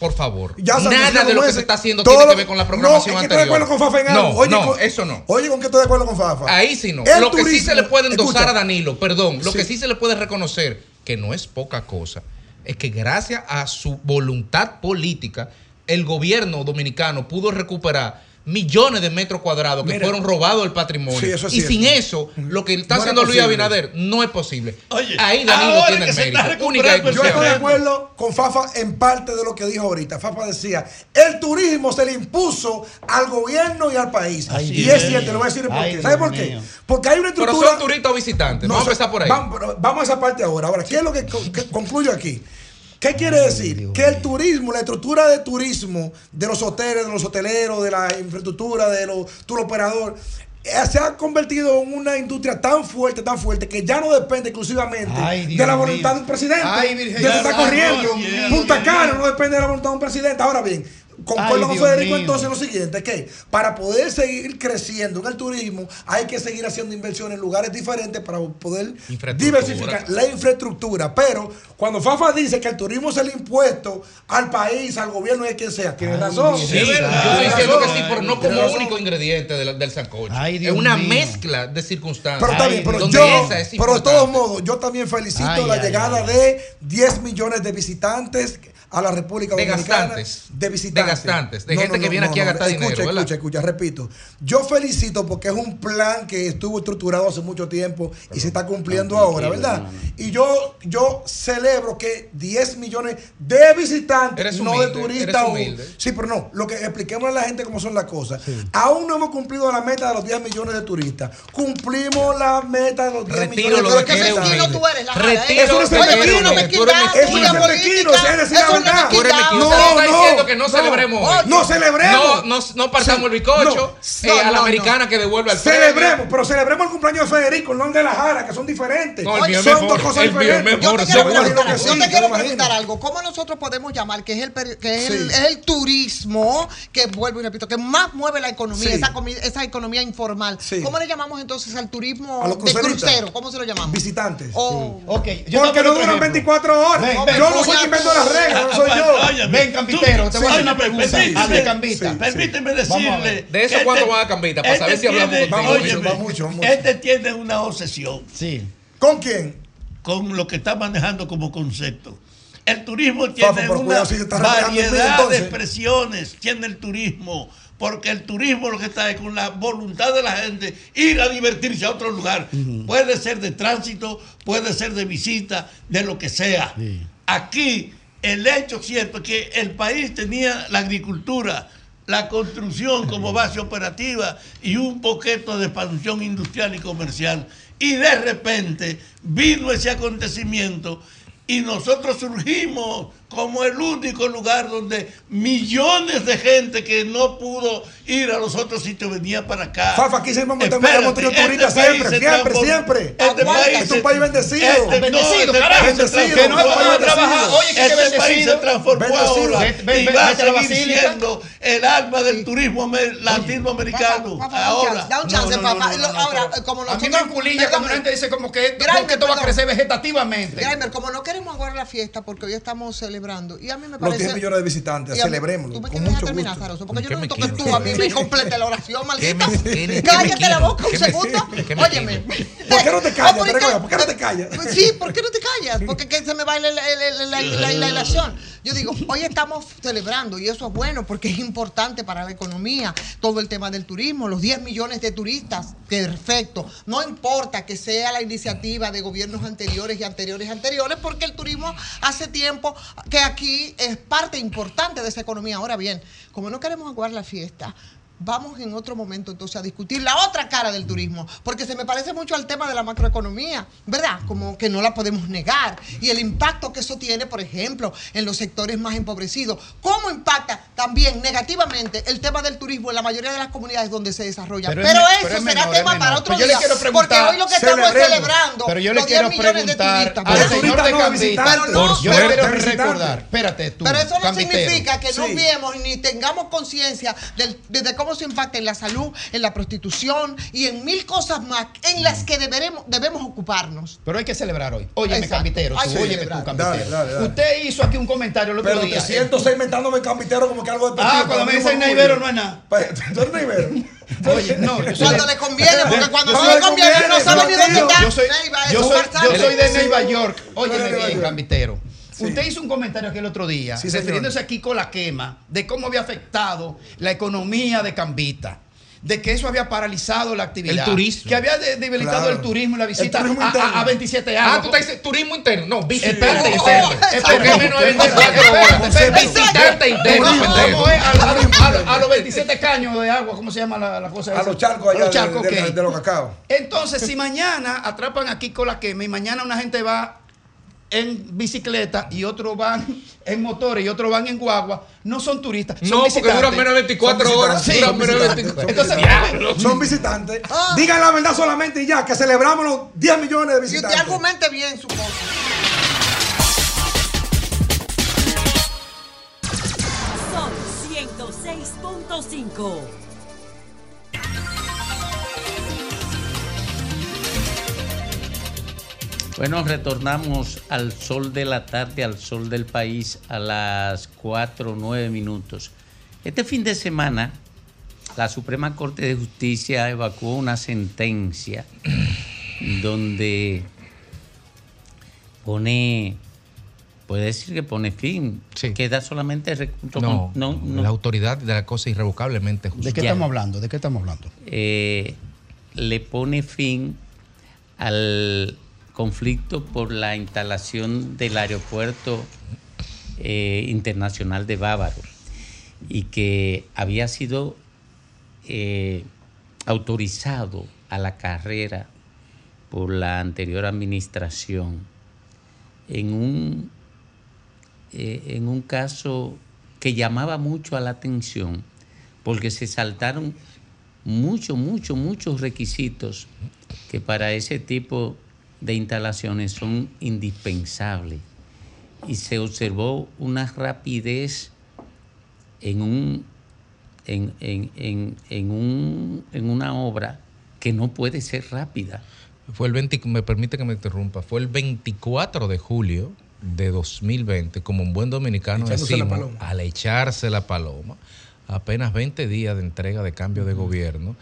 por favor, Ya nada de lo que se está haciendo Todo tiene lo- que ver con la programación no, es que estoy de anterior. acuerdo con Fafa en algo. No, Oye, no, con- eso no. Oye, ¿con qué estoy de acuerdo con Fafa? Ahí sí no. El lo que sí se le puede endosar escucha. a Danilo, perdón, lo Sí. que sí se le puede reconocer, que no es poca cosa, es que gracias a su voluntad política, el gobierno dominicano pudo recuperar millones de metros cuadrados que Mira. fueron robados del patrimonio. Sí, eso es y cierto. sin eso, lo que está No haciendo Luis. Abinader no es posible. Oye, Ahí Danilo tiene que el mérito. Única el Yo estoy de acuerdo con Fafa en parte de lo que dijo ahorita. Fafa decía, el turismo se le impuso al gobierno y al país. Ay, y Dios es cierto, le voy a decir por qué. ¿Sabe por qué? mío. Porque hay una Pero estructura... son turistas o visitantes. No, Vamos a empezar por ahí. Vamos, pero vamos a esa parte ahora. Ahora, ¿qué es lo que concluyo aquí? ¿Qué quiere decir? Que el turismo, la estructura de turismo de los hoteles, de los hoteleros, de la infraestructura, de los tour operadores, eh, se ha convertido en una industria tan fuerte, tan fuerte, que ya no depende exclusivamente Ay, de la voluntad de un presidente. Ay, Virgen de que está corriendo. Punta Cana no depende de la voluntad de un presidente. Ahora bien, concuerdo con Federico mío. entonces lo siguiente, que para poder seguir creciendo en el turismo hay que seguir haciendo inversiones en lugares diferentes para poder diversificar la infraestructura. Pero cuando Fafa dice que el turismo es el impuesto al país, al gobierno y a quien sea, tiene razón. Sí, yo estoy diciendo que sí, pero no como único ingrediente del, del sancocho. Ay, es una mío. mezcla de circunstancias. Pero está bien, pero yo, es pero de todos modos, yo también felicito Ay, la ay, llegada ay. de 10 millones de visitantes a la República De Dominicana. gastantes. De visitantes. De gastantes, de gente que viene aquí a gastar escucha, dinero, ¿verdad? Escucha, escucha, repito. Yo felicito porque es un plan que estuvo estructurado hace mucho tiempo y se está cumpliendo ahora, ¿verdad? Y yo, yo celebro que 10 millones de visitantes, Eres no de turistas. humilde. sí, pero no, lo que expliquemos a la gente cómo son las cosas. Aún no hemos cumplido la meta de los 10 millones de turistas. Cumplimos la meta de los 10 Retiro millones lo de turistas. humilde. tú eres, la Retiro. Eso no es de ser que eres mezquino. humilde. Tú eres Eso no es tuya ser mezquino, política, es decir eso la no Usted está no, diciendo que no, no. celebremos hoy. No celebremos. No, no, no partamos el bizcocho no, eh, no, a la no, americana que devuelve al Celebremos, pero celebremos el cumpleaños de Federico, no el de la Jara, que son diferentes. Son dos cosas diferentes. Yo te quiero preguntar, algo. ¿Cómo nosotros podemos llamar que es el, que es el, turismo que vuelvo y repito que más mueve la economía, esa, esa economía informal? ¿Cómo le llamamos entonces al turismo de crucero? ¿Cómo se lo llamamos? Visitantes. Oh. Ok, Porque no duran ejemplo. 24 horas. Yo no soy quien invento las reglas, no soy yo. Ven, Campitero, te voy a hacer una pregunta. permíteme, Al de Cambita. Permíteme a decirle. De eso, que ¿cuándo este- van a Cambita? Para saber si hablamos contigo. óyeme, Va mucho, va mucho. Este tiene una obsesión Sí. ¿Con quién? con lo que está manejando como concepto. El turismo tiene una variedad de expresiones, tiene el turismo, porque el turismo lo que está es con la voluntad de la gente ir a divertirse a otro lugar. Puede ser de tránsito, puede ser de visita, de lo que sea. Aquí el hecho cierto es que el país tenía la agricultura, la construcción como base operativa y un poquito de expansión industrial y comercial. Y de repente vino ese acontecimiento y nosotros surgimos como el único lugar donde millones de gente que no pudo ir a los otros sitios venía para acá. Fafa, aquí siempre hemos Espérate, hemos tenido este turistas siempre, se siempre, siempre. Este Aguanta, país es un país bendecido. este- no, Bendecido, este carajo. Bendecido. Que no es transformó para ahora. trabajar. Oye, que Este bendecido. país se transformó Bendecido. ahora Ven, ven, y va a a seguir siendo el alma del turismo me- latinoamericano. Papá, da un Ahora. chance, da un chance, papá. Ahora, como A nosotros. mí me enculilla cuando la gente dice como que, esto va a crecer vegetativamente. Grimer, como no queremos aguardar la fiesta porque hoy estamos celebrando y a mí me Los parece 10 millones de visitantes, celebrémoslo. Tú me Con mucho terminar, gusto. Zaroso, porque yo ¿Qué no me necesito que tú a mí me completes la oración, maldita. [laughs] Cállate la boca un ¿Qué me- segundo. Óyeme. ¿Por qué no te callas, ¿por qué? Gregorio? ¿Por qué no te callas? Sí, ¿por qué no te callas? Porque que se me va la, la, la, la, la- la ilación. Yo digo, hoy estamos celebrando y eso es bueno porque es importante para la economía, todo el tema del turismo, los 10 millones de turistas, perfecto. No importa que sea la iniciativa de gobiernos anteriores y anteriores y anteriores, porque el turismo hace tiempo que aquí es parte importante de esa economía. Ahora bien, como no queremos aguar la fiesta, Vamos en otro momento entonces a discutir la otra cara del turismo, porque se me parece mucho al tema de la macroeconomía, ¿verdad? Como que no la podemos negar. Y el impacto que eso tiene, por ejemplo, en los sectores más empobrecidos. ¿Cómo impacta también negativamente el tema del turismo en la mayoría de las comunidades donde se desarrolla? Pero, Pero es eso pero es será menor, tema para otro día. porque hoy lo que estamos es celebrando Pero yo le los 10 quiero millones de preguntar turistas. al señor de no, Yo le quiero recordar, espérate tú, Pero eso no significa que no Sí. viemos ni tengamos conciencia del- de, de cómo se impacta en la salud, en la prostitución y en mil cosas más en las que deberemos, debemos ocuparnos. Pero hay que celebrar hoy. Óyeme, que óyeme tú, Cambitero. Dale, dale, dale. Usted hizo aquí un comentario el otro Pero día. te siento ser inventándome cambitero como que algo de Ah, cuando me dicen naivero no es nada. ¿Tú eres naivero? [laughs] Oye, no, Cuando le conviene, porque cuando No no le conviene, conviene, no sabe ni dónde está. Yo soy, Neiva, yo eso soy, Farsán. yo soy de. Nueva York. Óyeme bien, York. Sí. Usted hizo un comentario aquí el otro día, Sí, señor. refiriéndose aquí con la quema, de cómo había afectado la economía de Cambita. De que eso había paralizado la actividad. El turismo. Que había de- debilitado Claro. el turismo y la visita a- a, a 27 años. Ah, tú estás diciendo turismo interno. No, visitante Espérate, interno. espérate, ¿Por qué espérate. menos de 24 Espérate, horas? espérate. Visitante interno, ¿Cómo pendejo. es? A, a- a- a los 27 caños de agua, ¿cómo se llama la, la cosa? A esa? los charcos A allá los de- charcos, de, de los cacao. Entonces, si mañana atrapan aquí con la quema y mañana una gente va en bicicleta y otros van en motores y otros van en guagua, no son turistas. Son No, porque visitantes. duran menos de 24 Son horas. visitantes, Duran son menos de visitantes, 24 son Entonces, visitantes. Son visitantes. Digan la verdad solamente y ya, que celebramos los 10 millones de Si usted visitantes. argumente bien su cosa. Son 106.5. Bueno, retornamos al sol de la tarde, al sol del país a las 4 o 9 minutos. Este fin de semana, la Suprema Corte de Justicia evacuó una sentencia [clears throat] donde pone, puede decir que pone fin, queda solamente recurso no, no. la autoridad de la cosa irrevocablemente justa. ¿De qué estamos hablando? ¿De qué estamos hablando? eh, le pone fin al conflicto por la instalación del aeropuerto eh, internacional de Bávaro y que había sido eh, autorizado a la carrera por la anterior administración en un, eh, en un caso que llamaba mucho a la atención porque se saltaron muchos, muchos, muchos requisitos que para ese tipo de instalaciones son indispensables. Y se observó una rapidez en, un, en, en- en- en un- en una obra que no puede ser rápida. Fue el 20, me permite que me interrumpa, fue el 24 de julio de 2020, como un buen dominicano decimos, al echarse la paloma, apenas 20 días de entrega de cambio de gobierno,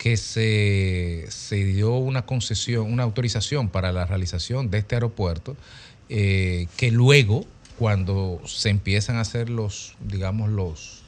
que se, se dio una concesión, una autorización para la realización de este aeropuerto, eh, que luego, cuando se empiezan a hacer los, digamos, los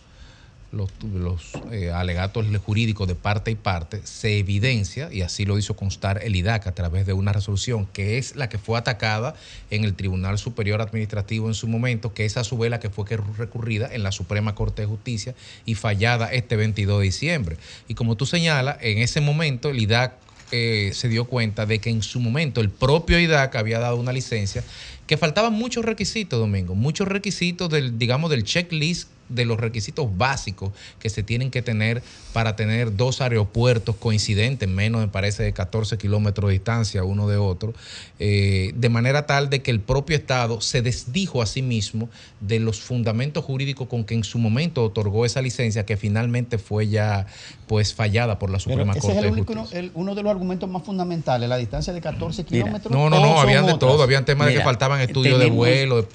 los, los, eh, alegatos jurídicos de parte y parte, se evidencia, y así lo hizo constar el IDAC a través de una resolución, que es la que fue atacada en el Tribunal Superior Administrativo en su momento, que es a su vez la que fue recurrida en la Suprema Corte de Justicia y fallada este 22 de diciembre. Y como tú señalas, en ese momento el IDAC eh, se dio cuenta de que en su momento el propio IDAC había dado una licencia que faltaban muchos requisitos, Domingo, muchos requisitos del, digamos, del checklist de los requisitos básicos que se tienen que tener para tener dos aeropuertos coincidentes, menos me parece de 14 kilómetros de distancia uno de otro, eh, de manera tal de que el propio Estado se desdijo a sí mismo de los fundamentos jurídicos con que en su momento otorgó esa licencia que finalmente fue ya pues fallada por la Pero Suprema ese es Corte el de único- Justicia. el- uno de los argumentos más fundamentales, la distancia de 14 Mira, kilómetros. No, no, ¿o no, habían de otras? todo, habían temas de que Mira, faltaban estudios de tenemos- vuelo, de-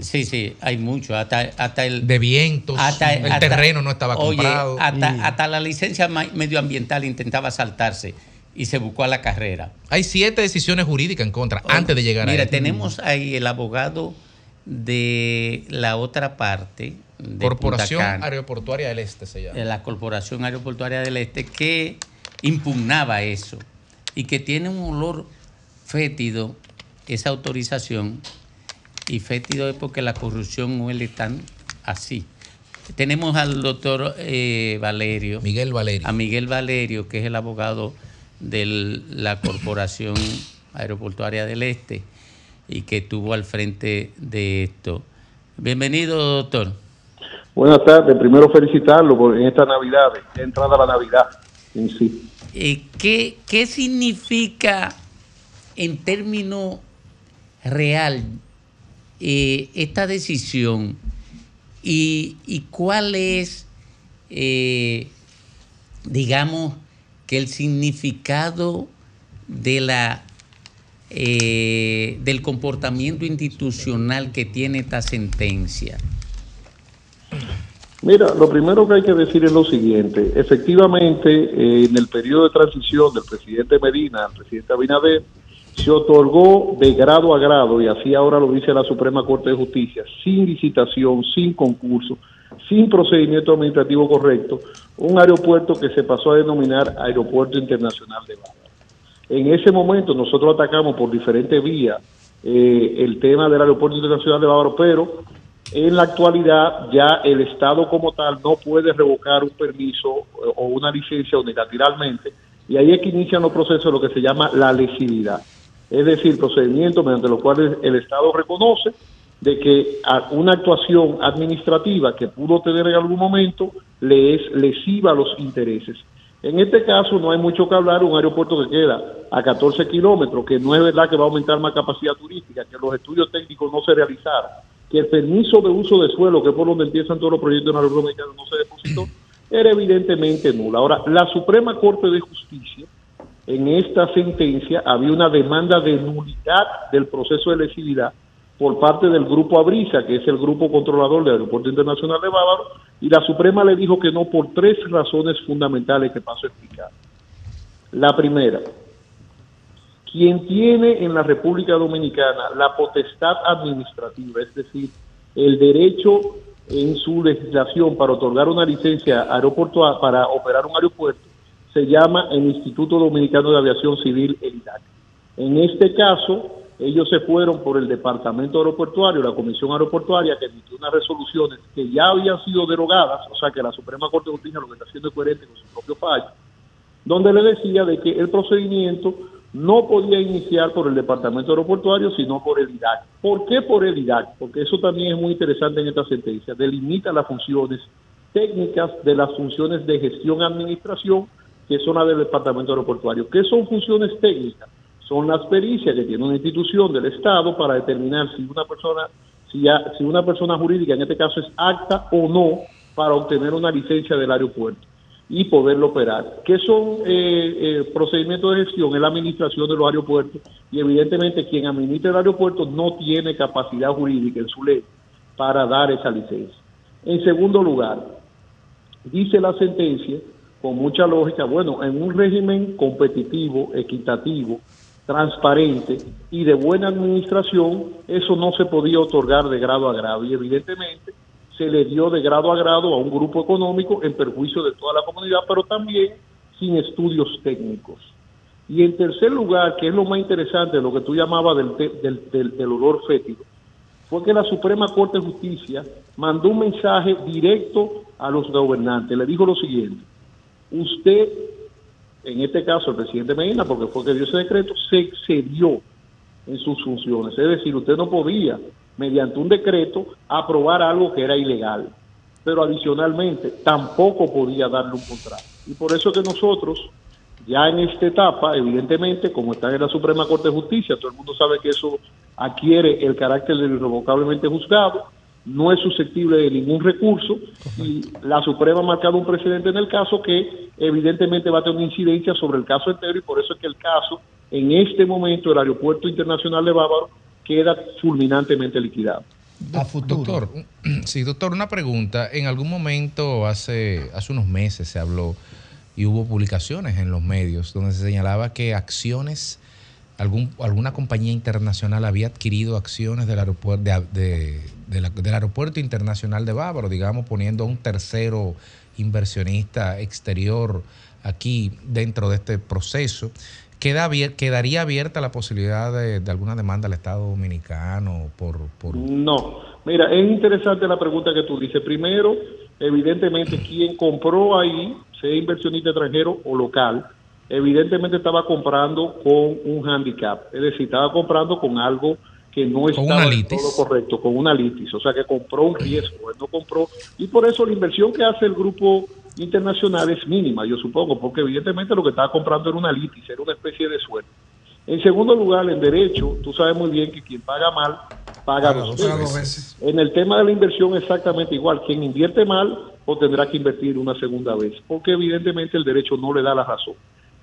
Sí, sí, hay mucho. Hasta, hasta el. de vientos, el terreno no estaba oye, comprado. Hasta, Y- hasta la licencia medioambiental intentaba saltarse y se buscó a la carrera. Hay siete decisiones jurídicas en contra antes de llegar a Mira, tenemos ahí el abogado de la otra parte. De Corporación Punta Cana, Aeroportuaria del Este se llama. de la Corporación Aeroportuaria del Este, que impugnaba eso y que tiene un olor fétido esa autorización. Y fétido es porque la corrupción huele tan así. Tenemos al doctor eh, Valerio. Miguel Valerio. A Miguel Valerio, que es el abogado de la Corporación Aeroportuaria del Este y que estuvo al frente de esto. Bienvenido, doctor. Buenas tardes. Primero felicitarlo por en esta Navidad, entrada la Navidad en sí. Eh, ¿qué, qué significa en términos real eh, esta decisión y, y cuál es, eh, digamos, que el significado de la eh, del comportamiento institucional que tiene esta sentencia? Mira, lo primero que hay que decir es lo siguiente. Efectivamente, en el periodo de transición del presidente Medina al presidente Abinader, se otorgó de grado a grado, y así ahora lo dice la Suprema Corte de Justicia, sin licitación, sin concurso, sin procedimiento administrativo correcto, un aeropuerto que se pasó a denominar Aeropuerto Internacional de Bávaro. En ese momento nosotros atacamos por diferentes vías eh, el tema del Aeropuerto Internacional de Bávaro, pero en la actualidad ya el Estado como tal no puede revocar un permiso eh, o una licencia unilateralmente y ahí es que inician los procesos de lo que se llama la lesividad. Es decir, procedimientos mediante los cuales el Estado reconoce de que una actuación administrativa que pudo tener en algún momento le es lesiva a los intereses. En este caso no hay mucho que hablar, un aeropuerto que queda a 14 kilómetros, que no es verdad que va a aumentar más capacidad turística, que los estudios técnicos no se realizaron que el permiso de uso de suelo, que es por donde empiezan todos los proyectos en la República no se depositó, era evidentemente nula. Ahora, la Suprema Corte de Justicia, en esta sentencia, había una demanda de nulidad del proceso de lesividad por parte del Grupo Abrisa, que es el grupo controlador del Aeropuerto Internacional de Bávaro, y la Suprema le dijo que no por tres razones fundamentales que paso a explicar. La primera, quien tiene en la República Dominicana la potestad administrativa, es decir, el derecho en su legislación para otorgar una licencia aeroportuaria para operar un aeropuerto, se llama el Instituto Dominicano de Aviación Civil, el IDAC. En este caso, ellos se fueron por el Departamento Aeroportuario, la Comisión Aeroportuaria, que emitió unas resoluciones que ya habían sido derogadas, o sea que la Suprema Corte de Justicia lo que está haciendo es coherente con su propio fallo, donde le decía de que el procedimiento no podía iniciar por el Departamento Aeroportuario, sino por el IDAC. ¿Por qué por el IDAC? Porque eso también es muy interesante en esta sentencia. Delimita las funciones técnicas de las funciones de gestión administración, que son las del Departamento Aeroportuario. ¿Qué son funciones técnicas? Son las pericias que tiene una institución del Estado para determinar si una persona, si, una persona jurídica, en este caso es acta o no, para obtener una licencia del aeropuerto y poderlo operar. ¿Qué son eh, eh, procedimientos de gestión? Es la administración de los aeropuertos y evidentemente quien administra el aeropuerto no tiene capacidad jurídica en su ley para dar esa licencia. En segundo lugar, dice la sentencia, con mucha lógica, bueno, en un régimen competitivo, equitativo, transparente y de buena administración, eso no se podía otorgar de grado a grado y evidentemente se le dio de grado a grado a un grupo económico en perjuicio de toda la comunidad, pero también sin estudios técnicos. Y en tercer lugar, que es lo más interesante, lo que tú llamabas del, del, del, del olor fétido, fue que la Suprema Corte de Justicia mandó un mensaje directo a los gobernantes. Le dijo lo siguiente, usted, en este caso el presidente Medina, porque fue que dio ese decreto, se excedió en sus funciones. Es decir, usted no podía, mediante un decreto, aprobar algo que era ilegal. Pero adicionalmente, tampoco podía darle un contrato. Y por eso que nosotros, ya en esta etapa, evidentemente, como está en la Suprema Corte de Justicia, todo el mundo sabe que eso adquiere el carácter de irrevocablemente juzgado, no es susceptible de ningún recurso y la Suprema ha marcado un precedente en el caso que evidentemente va a tener una incidencia sobre el caso entero y por eso es que el caso, en este momento, el Aeropuerto Internacional de Bávaro queda fulminantemente liquidado. Doctor, [clears throat] sí, doctor, una pregunta. En algún momento, hace, hace unos meses, se habló y hubo publicaciones en los medios donde se señalaba que acciones, algún, alguna compañía internacional había adquirido acciones del aeropuerto, de, de- de la- del aeropuerto internacional de Bávaro, digamos, poniendo a un tercero inversionista exterior aquí dentro de este proceso. Queda ¿Quedaría abierta la posibilidad de, de alguna demanda al Estado Dominicano por, por No, mira, es interesante la pregunta que tú dices. Primero, evidentemente, [clears throat] quien compró ahí, sea inversionista extranjero o local, evidentemente estaba comprando con un handicap, es decir, estaba comprando con algo que no estaba todo correcto, con una litis, o sea que compró un riesgo, él no compró, y por eso la inversión que hace el grupo internacional es mínima, yo supongo, porque evidentemente lo que estaba comprando era una litis, era una especie de sueldo. En segundo lugar, en derecho, tú sabes muy bien que quien paga mal, paga dos Paga dos veces. En el tema de la inversión exactamente igual. Quien invierte mal o tendrá que invertir una segunda vez, porque evidentemente el derecho no le da la razón.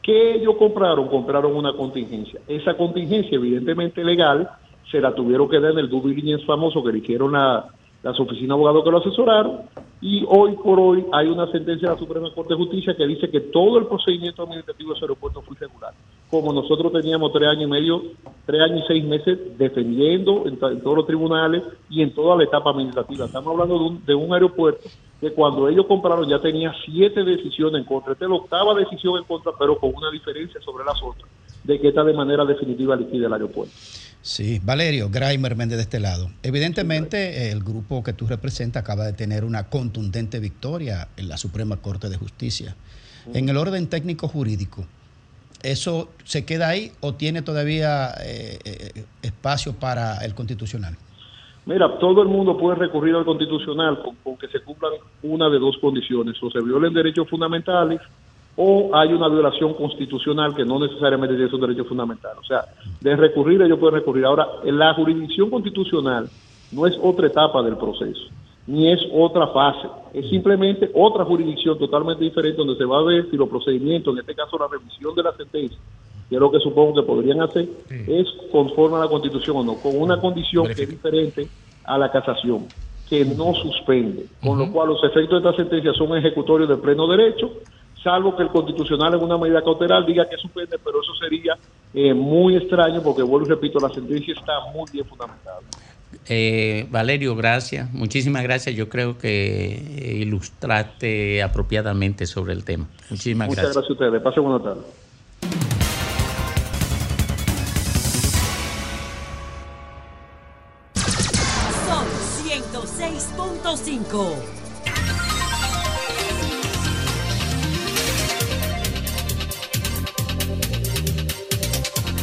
¿Qué ellos compraron? Compraron una contingencia. Esa contingencia, evidentemente legal, se la tuvieron que dar en el due diligence famoso que le hicieron la- las oficinas de abogados que lo asesoraron. Y hoy por hoy hay una sentencia de la Suprema Corte de Justicia que dice que todo el procedimiento administrativo de ese aeropuerto fue irregular. Como nosotros teníamos tres años y medio, tres años y seis meses defendiendo en, todos los tribunales y en toda la etapa administrativa. Estamos hablando de un, de un aeropuerto que cuando ellos compraron ya tenía siete decisiones en contra. Esta es la octava decisión en contra, pero con una diferencia sobre las otras, de que está de manera definitiva liquida el aeropuerto. Sí, Valerio, Graimer Méndez de este lado. Evidentemente, el grupo que tú representas acaba de tener una contundente victoria en la Suprema Corte de Justicia. En el orden técnico jurídico, ¿eso se queda ahí o tiene todavía eh, eh, espacio para el constitucional? Mira, todo el mundo puede recurrir al constitucional con, con que se cumplan una de dos condiciones, o se violen derechos fundamentales o hay una violación constitucional que no necesariamente tiene esos derechos fundamentales. O sea, de recurrir ellos pueden recurrir. Ahora, la jurisdicción constitucional no es otra etapa del proceso, ni es otra fase, es simplemente otra jurisdicción totalmente diferente donde se va a ver si los procedimientos, en este caso la revisión de la sentencia, que es lo que supongo que podrían hacer, es conforme a la constitución o no, con una condición que es diferente a la casación, que no suspende, con lo cual los efectos de esta sentencia son ejecutorios de pleno derecho, salvo que el constitucional en una medida cautelar diga que suspende, pero eso sería eh, muy extraño porque, vuelvo y repito, la sentencia está muy bien fundamentada. Eh, Valerio, gracias. Muchísimas gracias. Yo creo que eh, ilustraste apropiadamente sobre el tema. Muchísimas Muchas gracias. gracias a ustedes. Pasen buena tarde.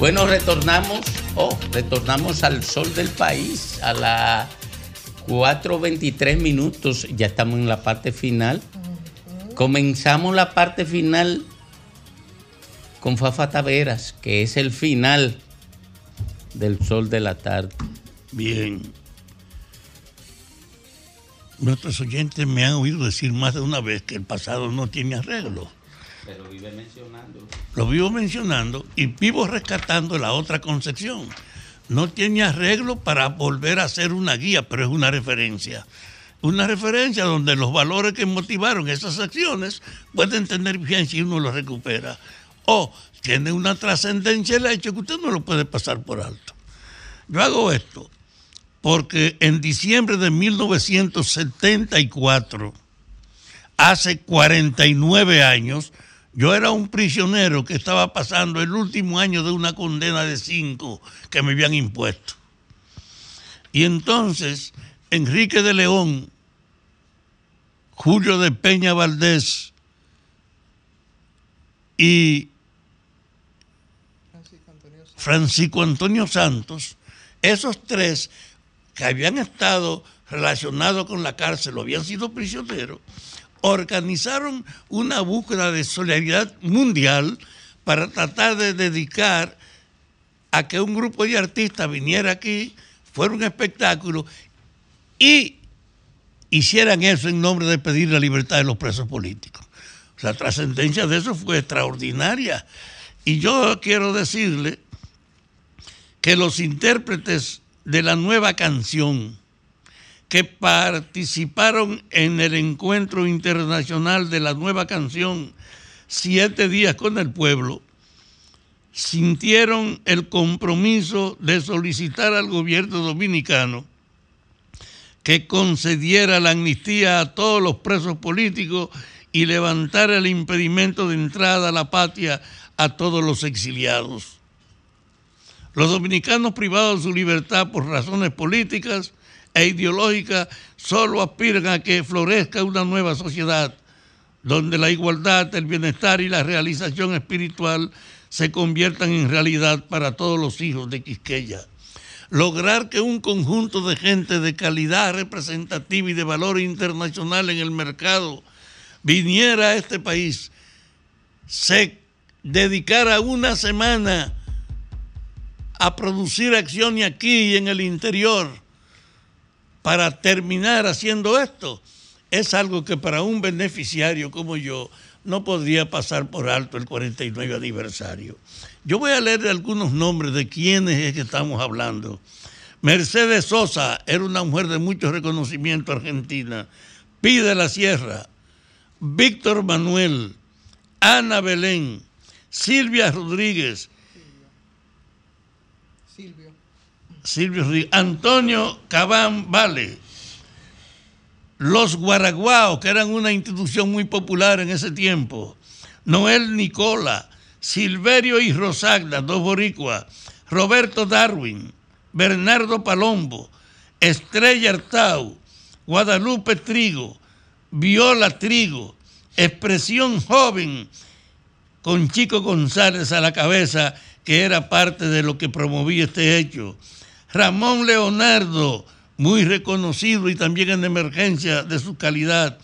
Bueno, retornamos, oh, retornamos al sol del país a las 4.23 minutos. Ya estamos en la parte final. Comenzamos la parte final con Fafa Taveras, que es el final del sol de la tarde. Bien. Nuestros oyentes me han oído decir más de una vez que el pasado no tiene arreglo. Pero vive mencionando. Lo vivo mencionando y vivo rescatando la otra concepción. No tiene arreglo para volver a ser una guía, pero es una referencia. Una referencia donde los valores que motivaron esas acciones pueden tener vigencia y uno los recupera. O tiene una trascendencia el hecho que usted no lo puede pasar por alto. Yo hago esto porque en diciembre de 1974, hace 49 años, yo era un prisionero que estaba pasando el último año de una condena de cinco que me habían impuesto. Y entonces Enrique de León, Julio de Peña Valdés y Francisco Antonio Santos, esos tres que habían estado relacionados con la cárcel habían sido prisioneros, organizaron una búsqueda de solidaridad mundial para tratar de dedicar a que un grupo de artistas viniera aquí, fuera un espectáculo y hicieran eso en nombre de pedir la libertad de los presos políticos. La trascendencia de eso fue extraordinaria. Y yo quiero decirle que los intérpretes de la nueva canción que participaron en el encuentro internacional de la nueva canción Siete días con el pueblo, sintieron el compromiso de solicitar al gobierno dominicano que concediera la amnistía a todos los presos políticos y levantara el impedimento de entrada a la patria a todos los exiliados. Los dominicanos privados de su libertad por razones políticas e ideológicas solo aspiran a que florezca una nueva sociedad donde la igualdad, el bienestar y la realización espiritual se conviertan en realidad para todos los hijos de Quisqueya. Lograr que un conjunto de gente de calidad representativa y de valor internacional en el mercado viniera a este país, se dedicara una semana a producir acciones aquí y en el interior para terminar haciendo esto, es algo que para un beneficiario como yo no podría pasar por alto el 49 aniversario. Yo voy a leer algunos nombres de quienes es que estamos hablando. Mercedes Sosa era una mujer de mucho reconocimiento argentina. Pide la Sierra, Víctor Manuel, Ana Belén, Silvia Rodríguez, Silvio Rodríguez, Antonio Cabán Vale, los Guaraguaos, que eran una institución muy popular en ese tiempo, Noel Nicola, Silverio y Rosagda, dos boricuas, Roberto Darwin, Bernardo Palombo, Estrella Artau, Guadalupe Trigo, Viola Trigo, Expresión Joven, con Chico González a la cabeza, que era parte de lo que promovía este hecho. Ramón Leonardo, muy reconocido y también en emergencia de su calidad.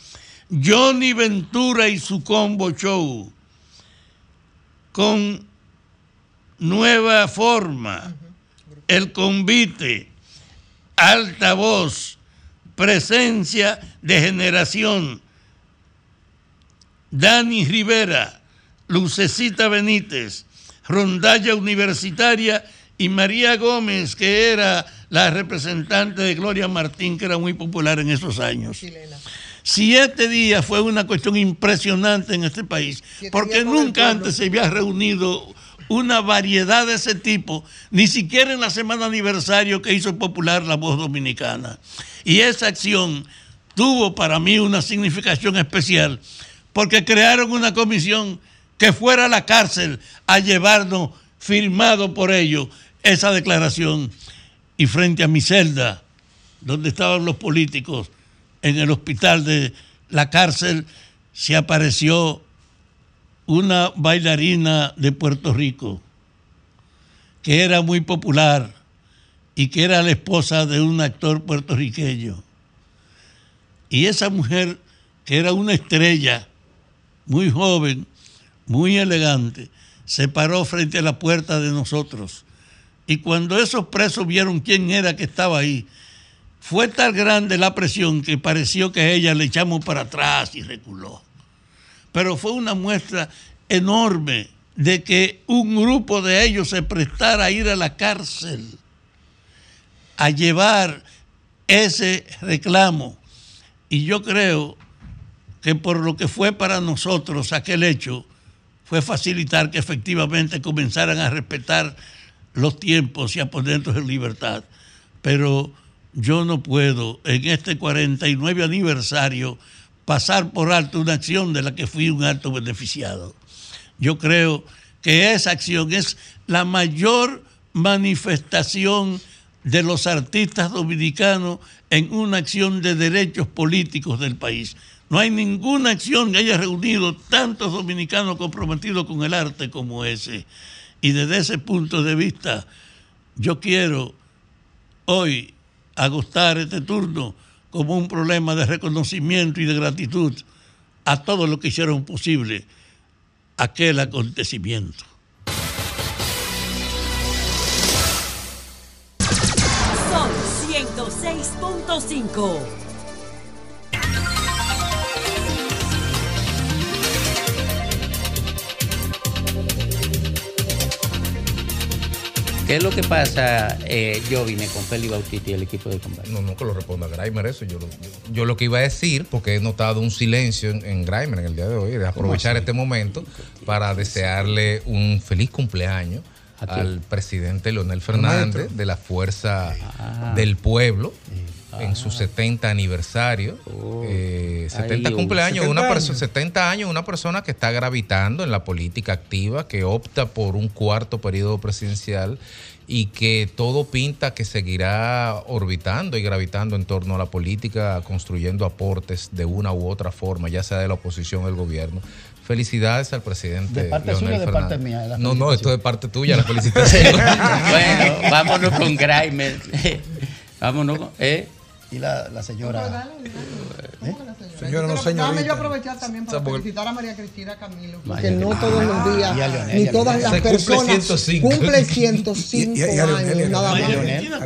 Johnny Ventura y su combo show. Con nueva forma. El convite. altavoz, presencia de generación. Dani Rivera, Lucecita Benítez, Rondalla Universitaria y María Gómez, que era la representante de Gloria Martín, que era muy popular en esos años. Siete días fue una cuestión impresionante en este país, porque nunca antes se había reunido una variedad de ese tipo, ni siquiera en la semana aniversario que hizo popular la voz dominicana. Y esa acción tuvo para mí una significación especial, porque crearon una comisión que fuera a la cárcel a llevarnos, firmado por ellos, esa declaración. Y frente a mi celda, donde estaban los políticos, en el hospital de la cárcel, se apareció una bailarina de Puerto Rico, que era muy popular y que era la esposa de un actor puertorriqueño. Y esa mujer, que era una estrella, muy joven, muy elegante, se paró frente a la puerta de nosotros. Y cuando esos presos vieron quién era que estaba ahí, fue tan grande la presión que pareció que a ella le echamos para atrás y reculó. Pero fue una muestra enorme de que un grupo de ellos se prestara a ir a la cárcel a llevar ese reclamo. Y yo creo que por lo que fue para nosotros aquel hecho, fue facilitar que efectivamente comenzaran a respetar los tiempos y a ponernos en libertad. Pero yo no puedo en este 49 aniversario pasar por alto una acción de la que fui un alto beneficiado. Yo creo que esa acción es la mayor manifestación de los artistas dominicanos en una acción de derechos políticos del país. No hay ninguna acción que haya reunido tantos dominicanos comprometidos con el arte como ese. Y desde ese punto de vista, yo quiero hoy agostar este turno como un problema de reconocimiento y de gratitud a todos los que hicieron posible aquel acontecimiento. Son 106.5. ¿Qué es lo que pasa? Eh, yo vine con Feli Bautista y el equipo de combate. No, no, que lo responda Grimer eso. Yo lo, yo, yo lo que iba a decir, porque he notado un silencio en, en Grimer en el día de hoy, de aprovechar este momento para desearle un feliz cumpleaños al presidente Leonel Fernández de la Fuerza del Pueblo en su 70 aniversario. Eh, 70 Ay, cumpleaños, 70 una años. persona 70 años, una persona que está gravitando en la política activa, que opta por un cuarto periodo presidencial y que todo pinta que seguirá orbitando y gravitando en torno a la política, construyendo aportes de una u otra forma, ya sea de la oposición o del gobierno. Felicidades al presidente De parte Leonel suya o de Fernández. parte mía, no, no, esto es de parte tuya, la felicitación. [laughs] [laughs] bueno, vámonos con Grimer. [laughs] vámonos con. ¿eh? Y la, la señora. Señora, no Pero señorita. Déjame yo aprovechar también para porque- felicitar a María Cristina Camilo. Vaya Que no todos los días, Leonel, ni todas las cumple personas 105. cumple 105 [laughs] Y- y a Leonel, y a años, nada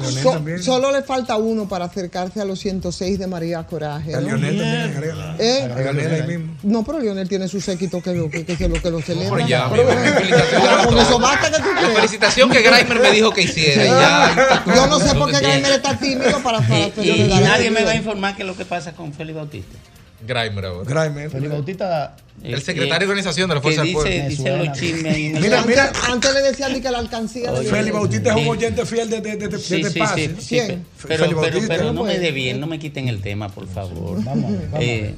más. So- solo le falta uno para acercarse a los 106 de María Coraje. A ¿no? Leonel también, agrega. ¿Eh? A Leonel ahí mismo. No, pero Lionel tiene su séquito que lo que, que, que lo, que lo celebra. pero ya, Pero- mi amor, felicitación Pero a con todos. eso basta que tú La creas. felicitación que Grimer me dijo que hiciera. [laughs] Yo no sé por qué Grimer está tímido para, para Celebrar nadie me va a informar qué es lo que pasa con Félix Bautista. Grimer ahora. Grimer. Felipe Bautista. El secretario de organización de la Fuerza del Pueblo. dice los chismes ahí Mira, mira. Antes, le decían ni que la alcancía. de- Feli Bautista es un oyente fiel de, de, de, de, Sí, de sí, pase. sí. Pero, pero, pero no me dé bien, no me quiten el tema, por favor. Vamos, vamos. Eh,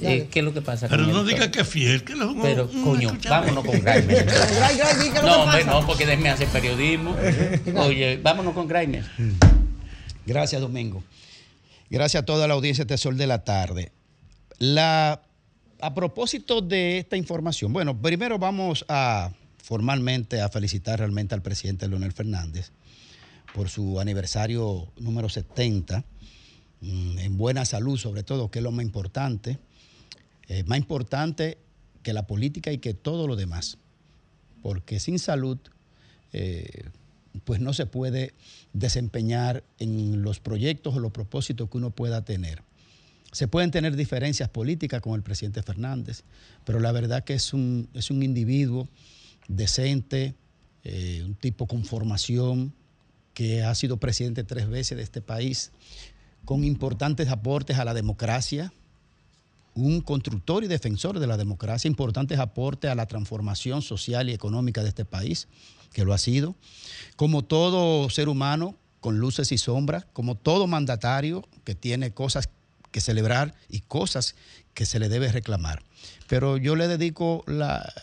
eh, ¿Qué es lo que pasa Pero con no él? diga que es fiel, que un Pero, un- coño, escúchame. vámonos con Grimer. [laughs] Lo No, hombre, no, porque déjeme hacer periodismo. [laughs] Oye, vámonos con Grimer. Gracias, Domingo. Gracias a toda la audiencia de Sol de la Tarde. A propósito de esta información, bueno, primero vamos a formalmente a felicitar realmente al presidente Leonel Fernández por su aniversario número 70, mm, en buena salud sobre todo, que es lo más importante, Eh, más importante que la política y que todo lo demás, porque sin salud eh, pues no se puede desempeñar en los proyectos o los propósitos que uno pueda tener. Se pueden tener diferencias políticas con el presidente Fernández, pero la verdad que es un, es un individuo decente, eh, un tipo con formación, que ha sido presidente tres veces de este país, con importantes aportes a la democracia, un constructor y defensor de la democracia, importantes aportes a la transformación social y económica de este país, que lo ha sido. Como todo ser humano, con luces y sombras, como todo mandatario que tiene cosas que celebrar y cosas que se le debe reclamar. Pero yo le dedico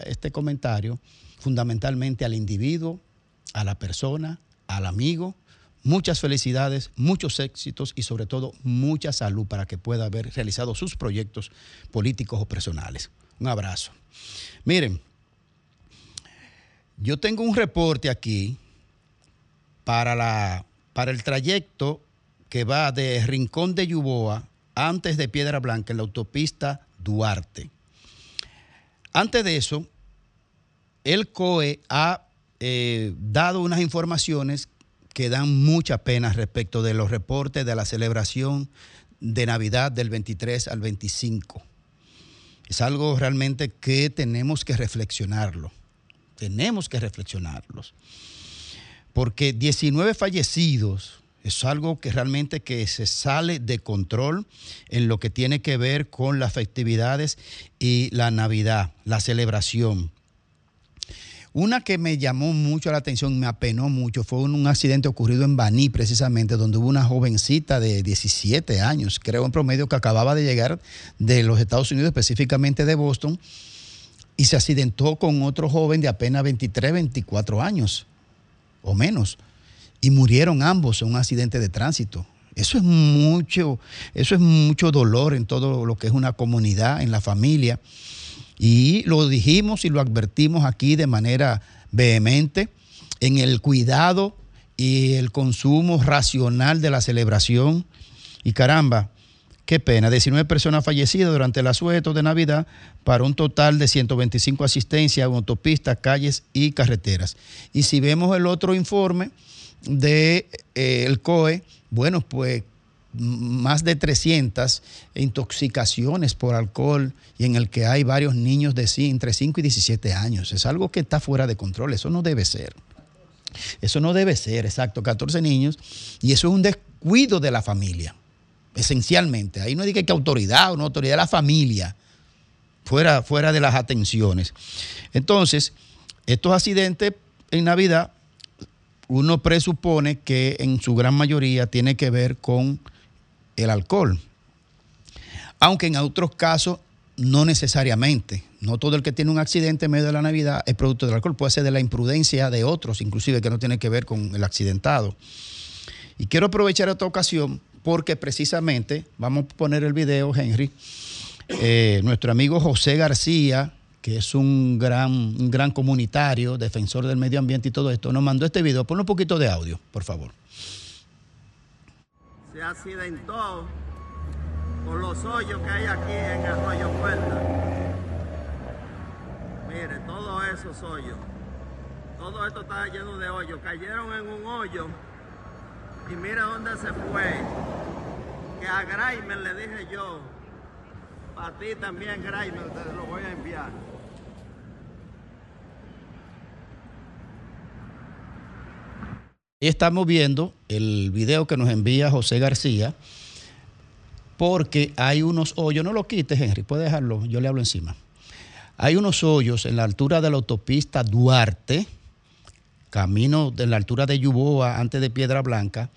este comentario fundamentalmente al individuo, a la persona, al amigo. Muchas felicidades, muchos éxitos y sobre todo mucha salud para que pueda haber realizado sus proyectos políticos o personales. Un abrazo. Miren, yo tengo un reporte aquí para, la, para el trayecto que va de Rincón de Yuboa antes de Piedra Blanca en la autopista Duarte. Antes de eso, el COE ha eh, dado unas informaciones que dan mucha pena respecto de los reportes de la celebración de Navidad del 23 al 25. Es algo realmente que tenemos que reflexionarlo. Tenemos que reflexionarlos. Porque 19 fallecidos es algo que realmente que se sale de control en lo que tiene que ver con las festividades y la Navidad, la celebración. Una que me llamó mucho la atención, me apenó mucho, fue un, accidente ocurrido en Baní, precisamente, donde hubo una jovencita de 17 años, creo en promedio, que acababa de llegar de los Estados Unidos, específicamente de Boston, y se accidentó con otro joven de apenas 23, 24 años o menos, y murieron ambos en un accidente de tránsito. Eso es mucho, eso es mucho dolor en todo lo que es una comunidad, en la familia. Y lo dijimos y lo advertimos aquí de manera vehemente en el cuidado y el consumo racional de la celebración. Y caramba, qué pena, 19 personas fallecidas durante el asueto de Navidad para un total de 125 asistencias en autopistas, calles y carreteras. Y si vemos el otro informe del COE, bueno, pues más de 300 intoxicaciones por alcohol y en el que hay varios niños de entre 5 y 17 años. Es algo que está fuera de control, eso no debe ser. Eso no debe ser, exacto, 14 niños. Y eso es un descuido de la familia, esencialmente. Ahí no diga que autoridad o no autoridad, de la familia, fuera, fuera de las atenciones. Entonces, estos accidentes en Navidad, uno presupone que en su gran mayoría tiene que ver con el alcohol. Aunque en otros casos no necesariamente. No todo el que tiene un accidente en medio de la Navidad es producto del alcohol, puede ser de la imprudencia de otros, inclusive que no tiene que ver con el accidentado. Y quiero aprovechar esta ocasión porque precisamente, vamos a poner el video, Henry, eh, nuestro amigo José García, que es un gran, un gran comunitario, defensor del medio ambiente y todo esto, nos mandó este video. Ponle un poquito de audio, por favor. se accidentó por los hoyos que hay aquí en Arroyo Puerta. Mire, todos esos hoyos. Todo esto está lleno de hoyos. Cayeron en un hoyo y mira dónde se fue. Que a Graimer le dije yo, para ti también Graimer, te lo voy a enviar. Estamos viendo el video que nos envía José García, porque hay unos hoyos, no lo quites, Henry, puede dejarlo, yo le hablo encima. Hay unos hoyos en la altura de la autopista Duarte, camino de la altura de Yuboa, antes de Piedra Blanca,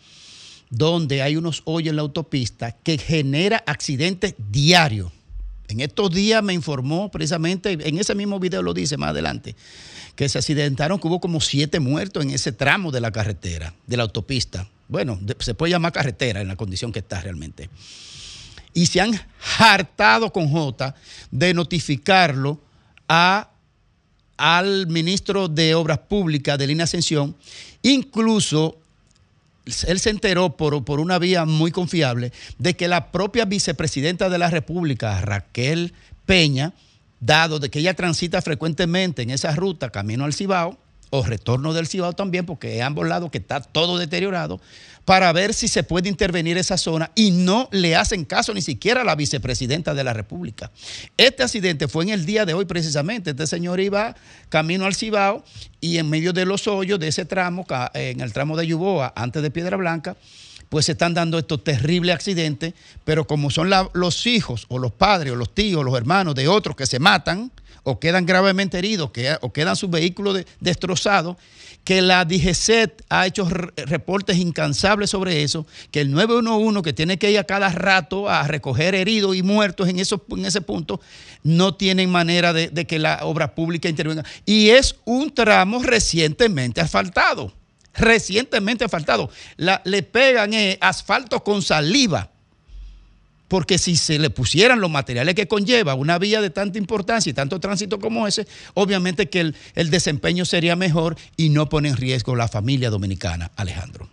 donde hay unos hoyos en la autopista que genera accidentes diarios. En estos días me informó precisamente, en ese mismo video lo dice más adelante, que se accidentaron, que hubo como siete muertos en ese tramo de la carretera, de la autopista. Bueno, se puede llamar carretera en la condición que está realmente. Y se han hartado con J de notificarlo a, al ministro de Obras Públicas de Línea Ascensión. Incluso él se enteró por, por una vía muy confiable de que la propia vicepresidenta de la República, Raquel Peña, dado de que ella transita frecuentemente en esa ruta camino al Cibao, o retorno del Cibao también, porque es ambos lados que está todo deteriorado, para ver si se puede intervenir esa zona y no le hacen caso ni siquiera a la vicepresidenta de la República. Este accidente fue en el día de hoy precisamente. Este señor iba camino al Cibao y en medio de los hoyos de ese tramo, en el tramo de Yuboa, antes de Piedra Blanca, pues se están dando estos terribles accidentes, pero como son los hijos o los padres o los tíos, los hermanos de otros que se matan o quedan gravemente heridos o quedan sus vehículos de- destrozados, que la DGCET ha hecho re- reportes incansables sobre eso, que el 911 que tiene que ir a cada rato a recoger heridos y muertos en, en ese punto, no tienen manera de, que la obra pública intervenga. Y es un tramo recientemente asfaltado recientemente asfaltado. Le pegan eh, asfalto con saliva. Porque si se le pusieran los materiales que conlleva una vía de tanta importancia y tanto tránsito como ese, obviamente que el, el desempeño sería mejor y no pone en riesgo la familia dominicana, Alejandro.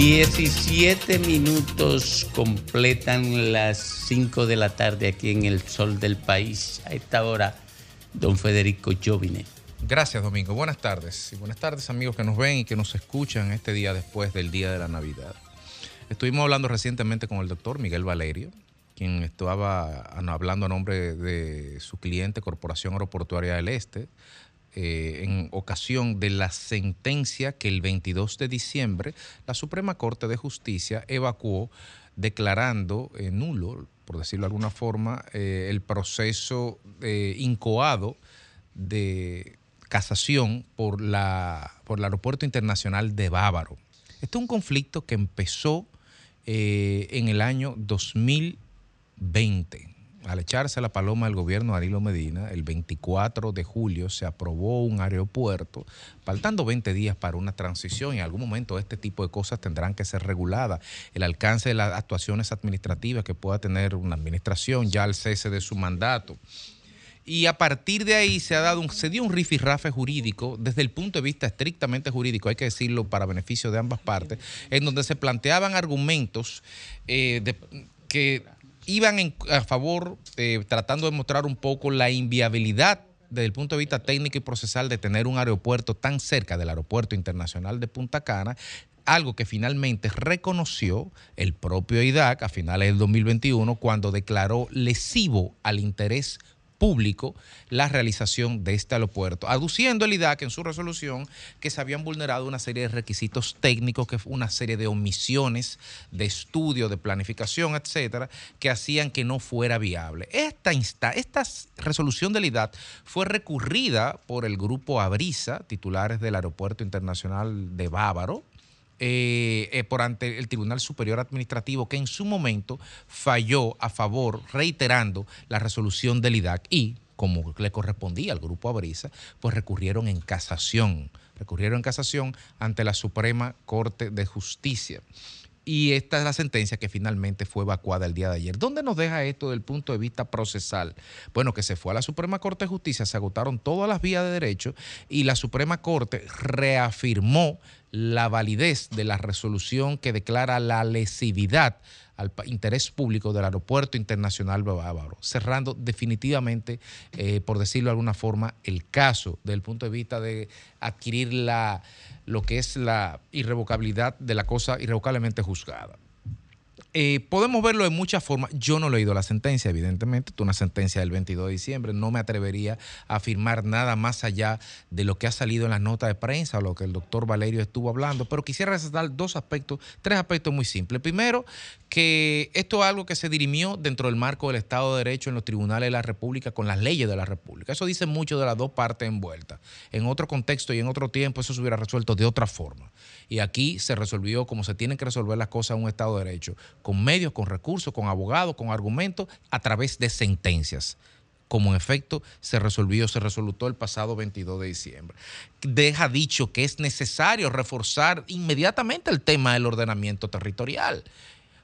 17 minutos completan las 5 de la tarde aquí en el sol del país. A esta hora, don Federico Jovine. Gracias, Domingo. Buenas tardes. Y buenas tardes, amigos que nos ven y que nos escuchan este día después del Día de la Navidad. Estuvimos hablando recientemente con el doctor Miguel Valerio, quien estaba hablando a nombre de su cliente, Corporación Aeroportuaria del Este, eh, en ocasión de la sentencia que el 22 de diciembre la Suprema Corte de Justicia evacuó declarando eh, nulo, por decirlo de alguna forma, eh, el proceso incoado de casación por, la, por el Aeropuerto Internacional de Bávaro. Este es un conflicto que empezó en el año 2020. Al echarse la paloma del gobierno de Medina, el 24 de julio se aprobó un aeropuerto, faltando 20 días para una transición y en algún momento este tipo de cosas tendrán que ser reguladas. El alcance de las actuaciones administrativas que pueda tener una administración ya al cese de su mandato. Y a partir de ahí se ha dado un, se dio un rifirrafe jurídico desde el punto de vista estrictamente jurídico, hay que decirlo para beneficio de ambas partes, en donde se planteaban argumentos eh, que iban en- a favor, tratando de mostrar un poco la inviabilidad desde el punto de vista técnico y procesal de tener un aeropuerto tan cerca del aeropuerto internacional de Punta Cana, algo que finalmente reconoció el propio IDAC a finales del 2021 cuando declaró lesivo al interés público la realización de este aeropuerto, aduciendo el IDAC en su resolución que se habían vulnerado una serie de requisitos técnicos, que fue una serie de omisiones de estudio, de planificación, etcétera, que hacían que no fuera viable. Esta, esta resolución del IDAC fue recurrida por el grupo Abrisa, titulares del Aeropuerto Internacional de Bávaro, eh, eh, por ante el Tribunal Superior Administrativo que en su momento falló a favor, reiterando la resolución del IDAC y, como le correspondía al Grupo Abrisa, pues recurrieron en casación, recurrieron en casación ante la Suprema Corte de Justicia. Y esta es la sentencia que finalmente fue evacuada el día de ayer. ¿Dónde nos deja esto desde el punto de vista procesal? Bueno, que se fue a la Suprema Corte de Justicia, se agotaron todas las vías de derecho y la Suprema Corte reafirmó la validez de la resolución que declara la lesividad al interés público del Aeropuerto Internacional Bávaro, cerrando definitivamente, eh, por decirlo de alguna forma, el caso desde el punto de vista de adquirir la, lo que es la irrevocabilidad de la cosa irrevocablemente juzgada. Eh, podemos verlo de muchas formas. Yo no he leído la sentencia, evidentemente. Es una sentencia del 22 de diciembre. No me atrevería a afirmar nada más allá de lo que ha salido en las notas de prensa o lo que el doctor Valerio estuvo hablando. Pero quisiera resaltar dos aspectos, tres aspectos muy simples. Primero, que esto es algo que se dirimió dentro del marco del Estado de Derecho en los tribunales de la República con las leyes de la República. Eso dice mucho de las dos partes envueltas. En otro contexto y en otro tiempo eso se hubiera resuelto de otra forma. Y aquí se resolvió como se tienen que resolver las cosas en un Estado de Derecho, con medios, con recursos, con abogados, con argumentos, a través de sentencias como en efecto se resolvió, se resolutó el pasado 22 de diciembre. Deja dicho que es necesario reforzar inmediatamente el tema del ordenamiento territorial.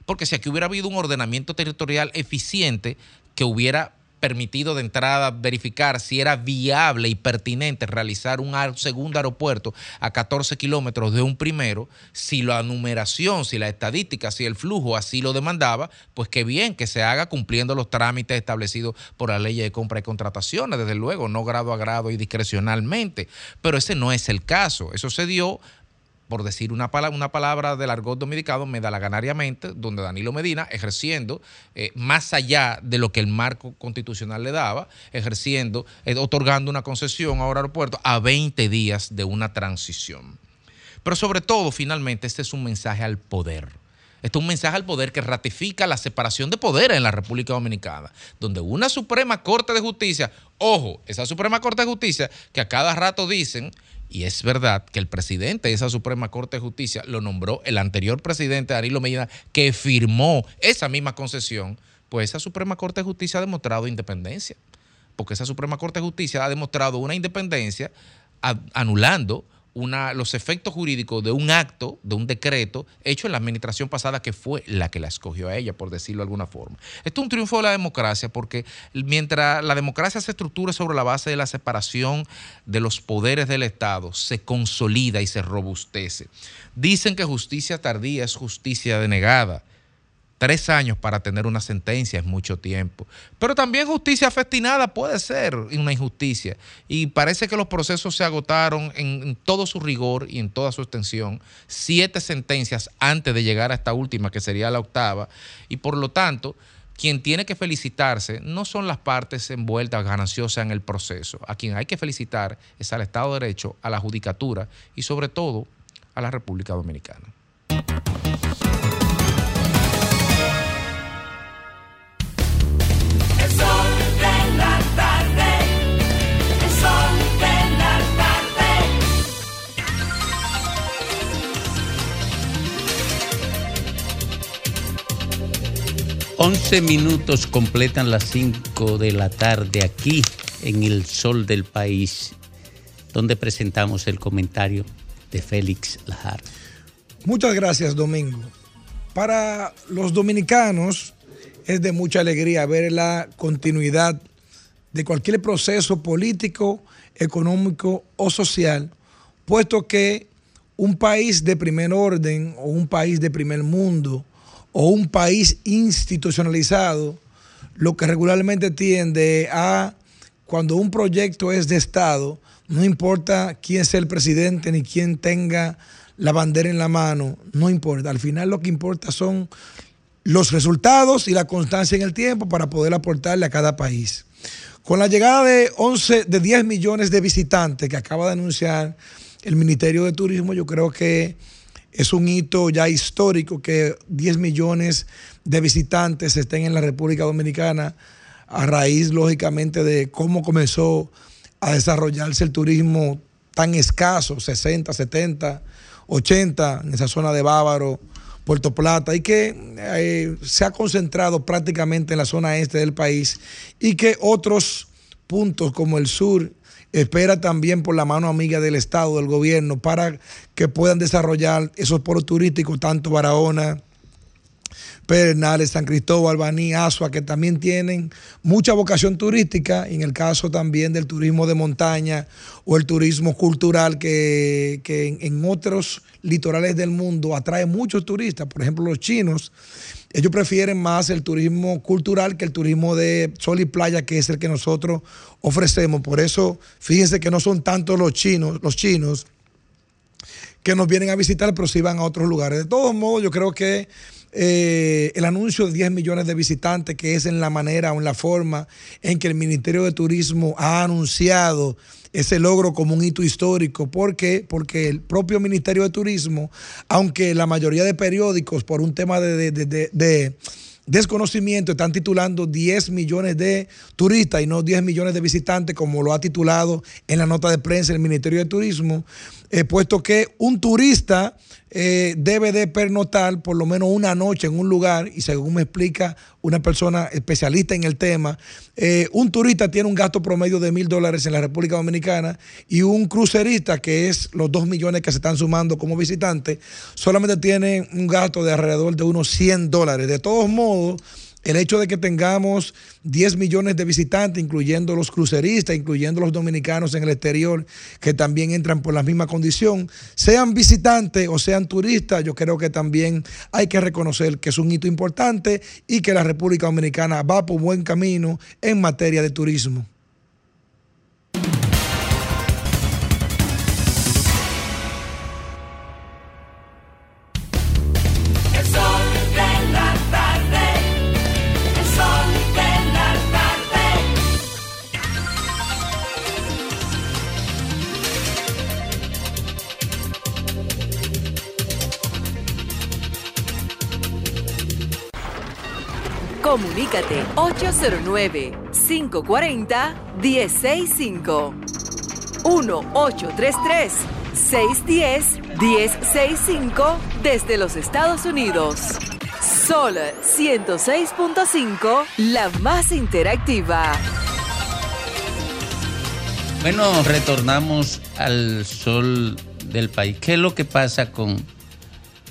Porque si aquí hubiera habido un ordenamiento territorial eficiente que hubiera permitido de entrada verificar si era viable y pertinente realizar un segundo aeropuerto a 14 kilómetros de un primero, si la numeración, si la estadística, si el flujo así lo demandaba, pues qué bien que se haga cumpliendo los trámites establecidos por la ley de compra y contrataciones, desde luego, no grado a grado y discrecionalmente. Pero ese no es el caso. Eso se dio por decir una palabra, una palabra del argot dominicano, medalaganariamente, donde Danilo Medina, ejerciendo eh, más allá de lo que el marco constitucional le daba, ejerciendo, eh, otorgando una concesión a un aeropuerto a 20 días de una transición. Pero sobre todo, finalmente, este es un mensaje al poder. Este es un mensaje al poder que ratifica la separación de poderes en la República Dominicana, donde una Suprema Corte de Justicia, ojo, esa Suprema Corte de Justicia que a cada rato dicen, y es verdad que el presidente de esa Suprema Corte de Justicia lo nombró el anterior presidente Danilo Medina, que firmó esa misma concesión, pues esa Suprema Corte de Justicia ha demostrado independencia, porque esa Suprema Corte de Justicia ha demostrado una independencia anulando una, los efectos jurídicos de un acto, de un decreto hecho en la administración pasada que fue la que la escogió a ella, por decirlo de alguna forma. Esto es un triunfo de la democracia porque mientras la democracia se estructura sobre la base de la separación de los poderes del Estado, se consolida y se robustece. Dicen que justicia tardía es justicia denegada. Tres años para tener una sentencia es mucho tiempo. Pero también justicia festinada puede ser una injusticia. Y parece que los procesos se agotaron en, en todo su rigor y en toda su extensión. Siete sentencias antes de llegar a esta última, que sería la octava. Y por lo tanto, quien tiene que felicitarse no son las partes envueltas gananciosas en el proceso. A quien hay que felicitar es al Estado de Derecho, a la Judicatura y sobre todo a la República Dominicana. 11 minutos completan las 5 de la tarde aquí en el sol del país, donde presentamos el comentario de Félix Lajar. Muchas gracias, Domingo. Para los dominicanos es de mucha alegría ver la continuidad de cualquier proceso político, económico o social, puesto que un país de primer orden o un país de primer mundo o un país institucionalizado, lo que regularmente tiende a, cuando un proyecto es de Estado, no importa quién sea el presidente ni quién tenga la bandera en la mano, no importa. Al final lo que importa son los resultados y la constancia en el tiempo para poder aportarle a cada país. Con la llegada de 11, de 10 millones de visitantes que acaba de anunciar el Ministerio de Turismo, yo creo que es un hito ya histórico que 10 millones de visitantes estén en la República Dominicana a raíz, lógicamente, de cómo comenzó a desarrollarse el turismo tan escaso, 60, 70, 80, en esa zona de Bávaro, Puerto Plata, y que eh, se ha concentrado prácticamente en la zona este del país y que otros puntos como el sur espera también por la mano amiga del Estado, del gobierno, para que puedan desarrollar esos polos turísticos, tanto Barahona, Pedernales, San Cristóbal, Baní, Asua, que también tienen mucha vocación turística, y en el caso también del turismo de montaña o el turismo cultural que, que en otros litorales del mundo atrae muchos turistas, por ejemplo los chinos, ellos prefieren más el turismo cultural que el turismo de sol y playa, que es el que nosotros ofrecemos. Por eso, fíjense que no son tantos los chinos, los chinos que nos vienen a visitar, pero sí van a otros lugares. De todos modos, yo creo que eh, el anuncio de 10 millones de visitantes, que es en la manera o en la forma en que el Ministerio de Turismo ha anunciado ese logro como un hito histórico. ¿Por qué? Porque el propio Ministerio de Turismo, aunque la mayoría de periódicos, por un tema de, de- de- de- de desconocimiento, están titulando 10 millones de turistas y no 10 millones de visitantes, como lo ha titulado en la nota de prensa el Ministerio de Turismo, eh, puesto que un turista eh, debe de pernotar por lo menos una noche en un lugar y según me explica una persona especialista en el tema. Eh, un turista tiene un gasto promedio de mil dólares en la República Dominicana y un crucerista, que es los dos millones que se están sumando como visitantes, solamente tiene un gasto de alrededor de unos 100 dólares. De todos modos, el hecho de que tengamos 10 millones de visitantes, incluyendo los cruceristas, incluyendo los dominicanos en el exterior, que también entran por la misma condición, sean visitantes o sean turistas, yo creo que también hay que reconocer que es un hito importante y que la República Dominicana va por buen camino en materia de turismo. Comunícate 809-540-1065. 1-833-610-1065 desde los Estados Unidos. Sol 106.5, la más interactiva. Bueno, retornamos al sol del país. ¿Qué es lo que pasa con,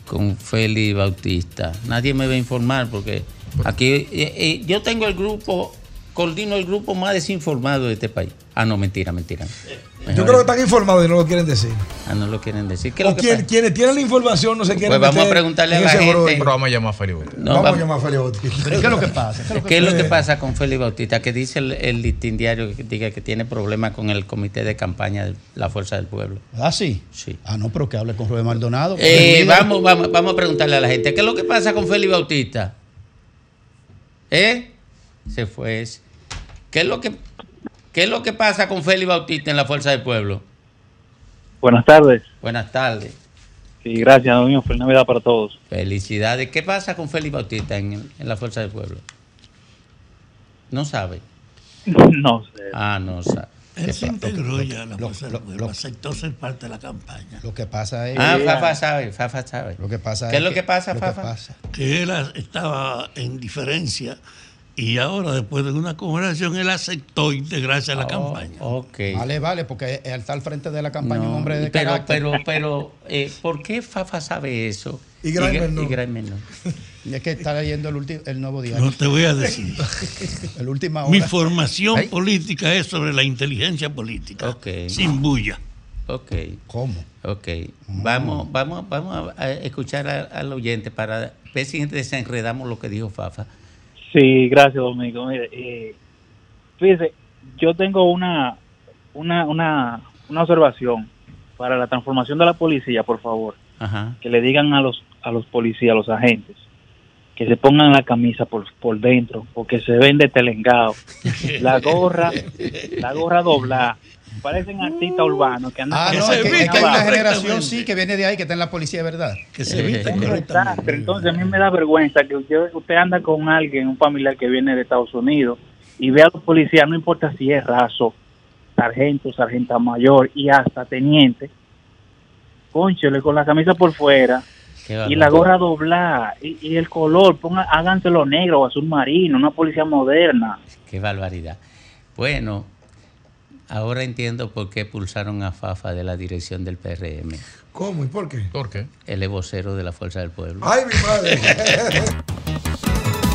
con Félix Bautista? Nadie me va a informar porque aquí eh, eh, yo tengo el grupo, coordino el grupo más desinformado de este país. Ah, no, mentira, mentira. Yo creo que están informados y no lo quieren decir. Ah, no lo quieren decir. ¿Qué es O lo que quien- quienes tienen la información no se quieren Pues vamos a preguntarle a la gente. Pero vamos a llamar a Félix Bautista. No, vamos, vamos- a llamar a Félix Bautista. ¿Pero qué es lo que pasa? ¿Qué es lo que ¿Qué es lo que pasa? con Félix Bautista? Que dice el, el listín diario que diga que tiene problemas con el comité de campaña de la Fuerza del Pueblo. ¿Ah, sí? Sí. Ah, no, pero que hable con Rubén Maldonado. Eh, es el líder. vamos, vamos, vamos a preguntarle a la gente, ¿qué es lo que pasa con Félix Bautista? ¿Eh? Se fue ese. ¿Qué es lo que, qué es lo que pasa con Félix Bautista en la Fuerza del Pueblo? Buenas tardes. Buenas tardes. Sí, gracias, domingo. Feliz Navidad para todos. Felicidades. ¿Qué pasa con Félix Bautista en, en la Fuerza del Pueblo? No sabe. [laughs] No sé. Ah, no sabe. Él se ¿Qué integró ya a la Fuerza del Pueblo, aceptó ser parte de la campaña. Lo que pasa es. Ah, Fafa sabe, Fafa sabe. Lo que pasa ¿Qué es es lo que pasa, lo que Fafa? pasa. Que él estaba en diferencia y ahora, después de una conversación, él aceptó integrarse a la Oh, campaña. Ok. Vale, vale, porque él está al frente de la campaña No, un hombre de pero, carácter. pero, pero, eh, ¿por qué Fafa sabe eso? Y Grimer Gra- no. y [laughs] es que está leyendo el, el nuevo diario. No te voy a decir. [laughs] el última Mi formación Ay. política es sobre la inteligencia política. Ok. Sin bulla. Ok. ¿Cómo? Ok. Vamos, vamos, vamos a, a escuchar a- al oyente para ver si desenredamos lo que dijo Fafa. Sí, gracias, Domingo. Mire, eh, fíjese, yo tengo una, una, una, una observación para la transformación de la policía, por favor. Ajá. Que le digan a los, a los policías, a los agentes, que se pongan la camisa por, por dentro, porque se ven de telengao. [laughs] La gorra, la gorra doblada. Parecen artistas urbanos que andan Ah, con no, la es que, que hay una generación, sí, que viene de ahí, que está en la policía, ¿verdad? Que Es un desastre. Entonces a mí me da vergüenza que usted, usted anda con alguien, un familiar que viene de Estados Unidos, y ve a los policías, no importa si es raso, sargento, sargenta mayor y hasta teniente, conchole con la camisa por fuera y la gorra doblada y, y el color, ponga, háganselo negro o azul marino, una policía moderna. Qué barbaridad. Bueno, ahora entiendo por qué pulsaron a Fafa de la dirección del PRM. ¿Cómo y por qué? ¿Por qué? Él es vocero de la Fuerza del Pueblo. Ay, mi madre. [laughs]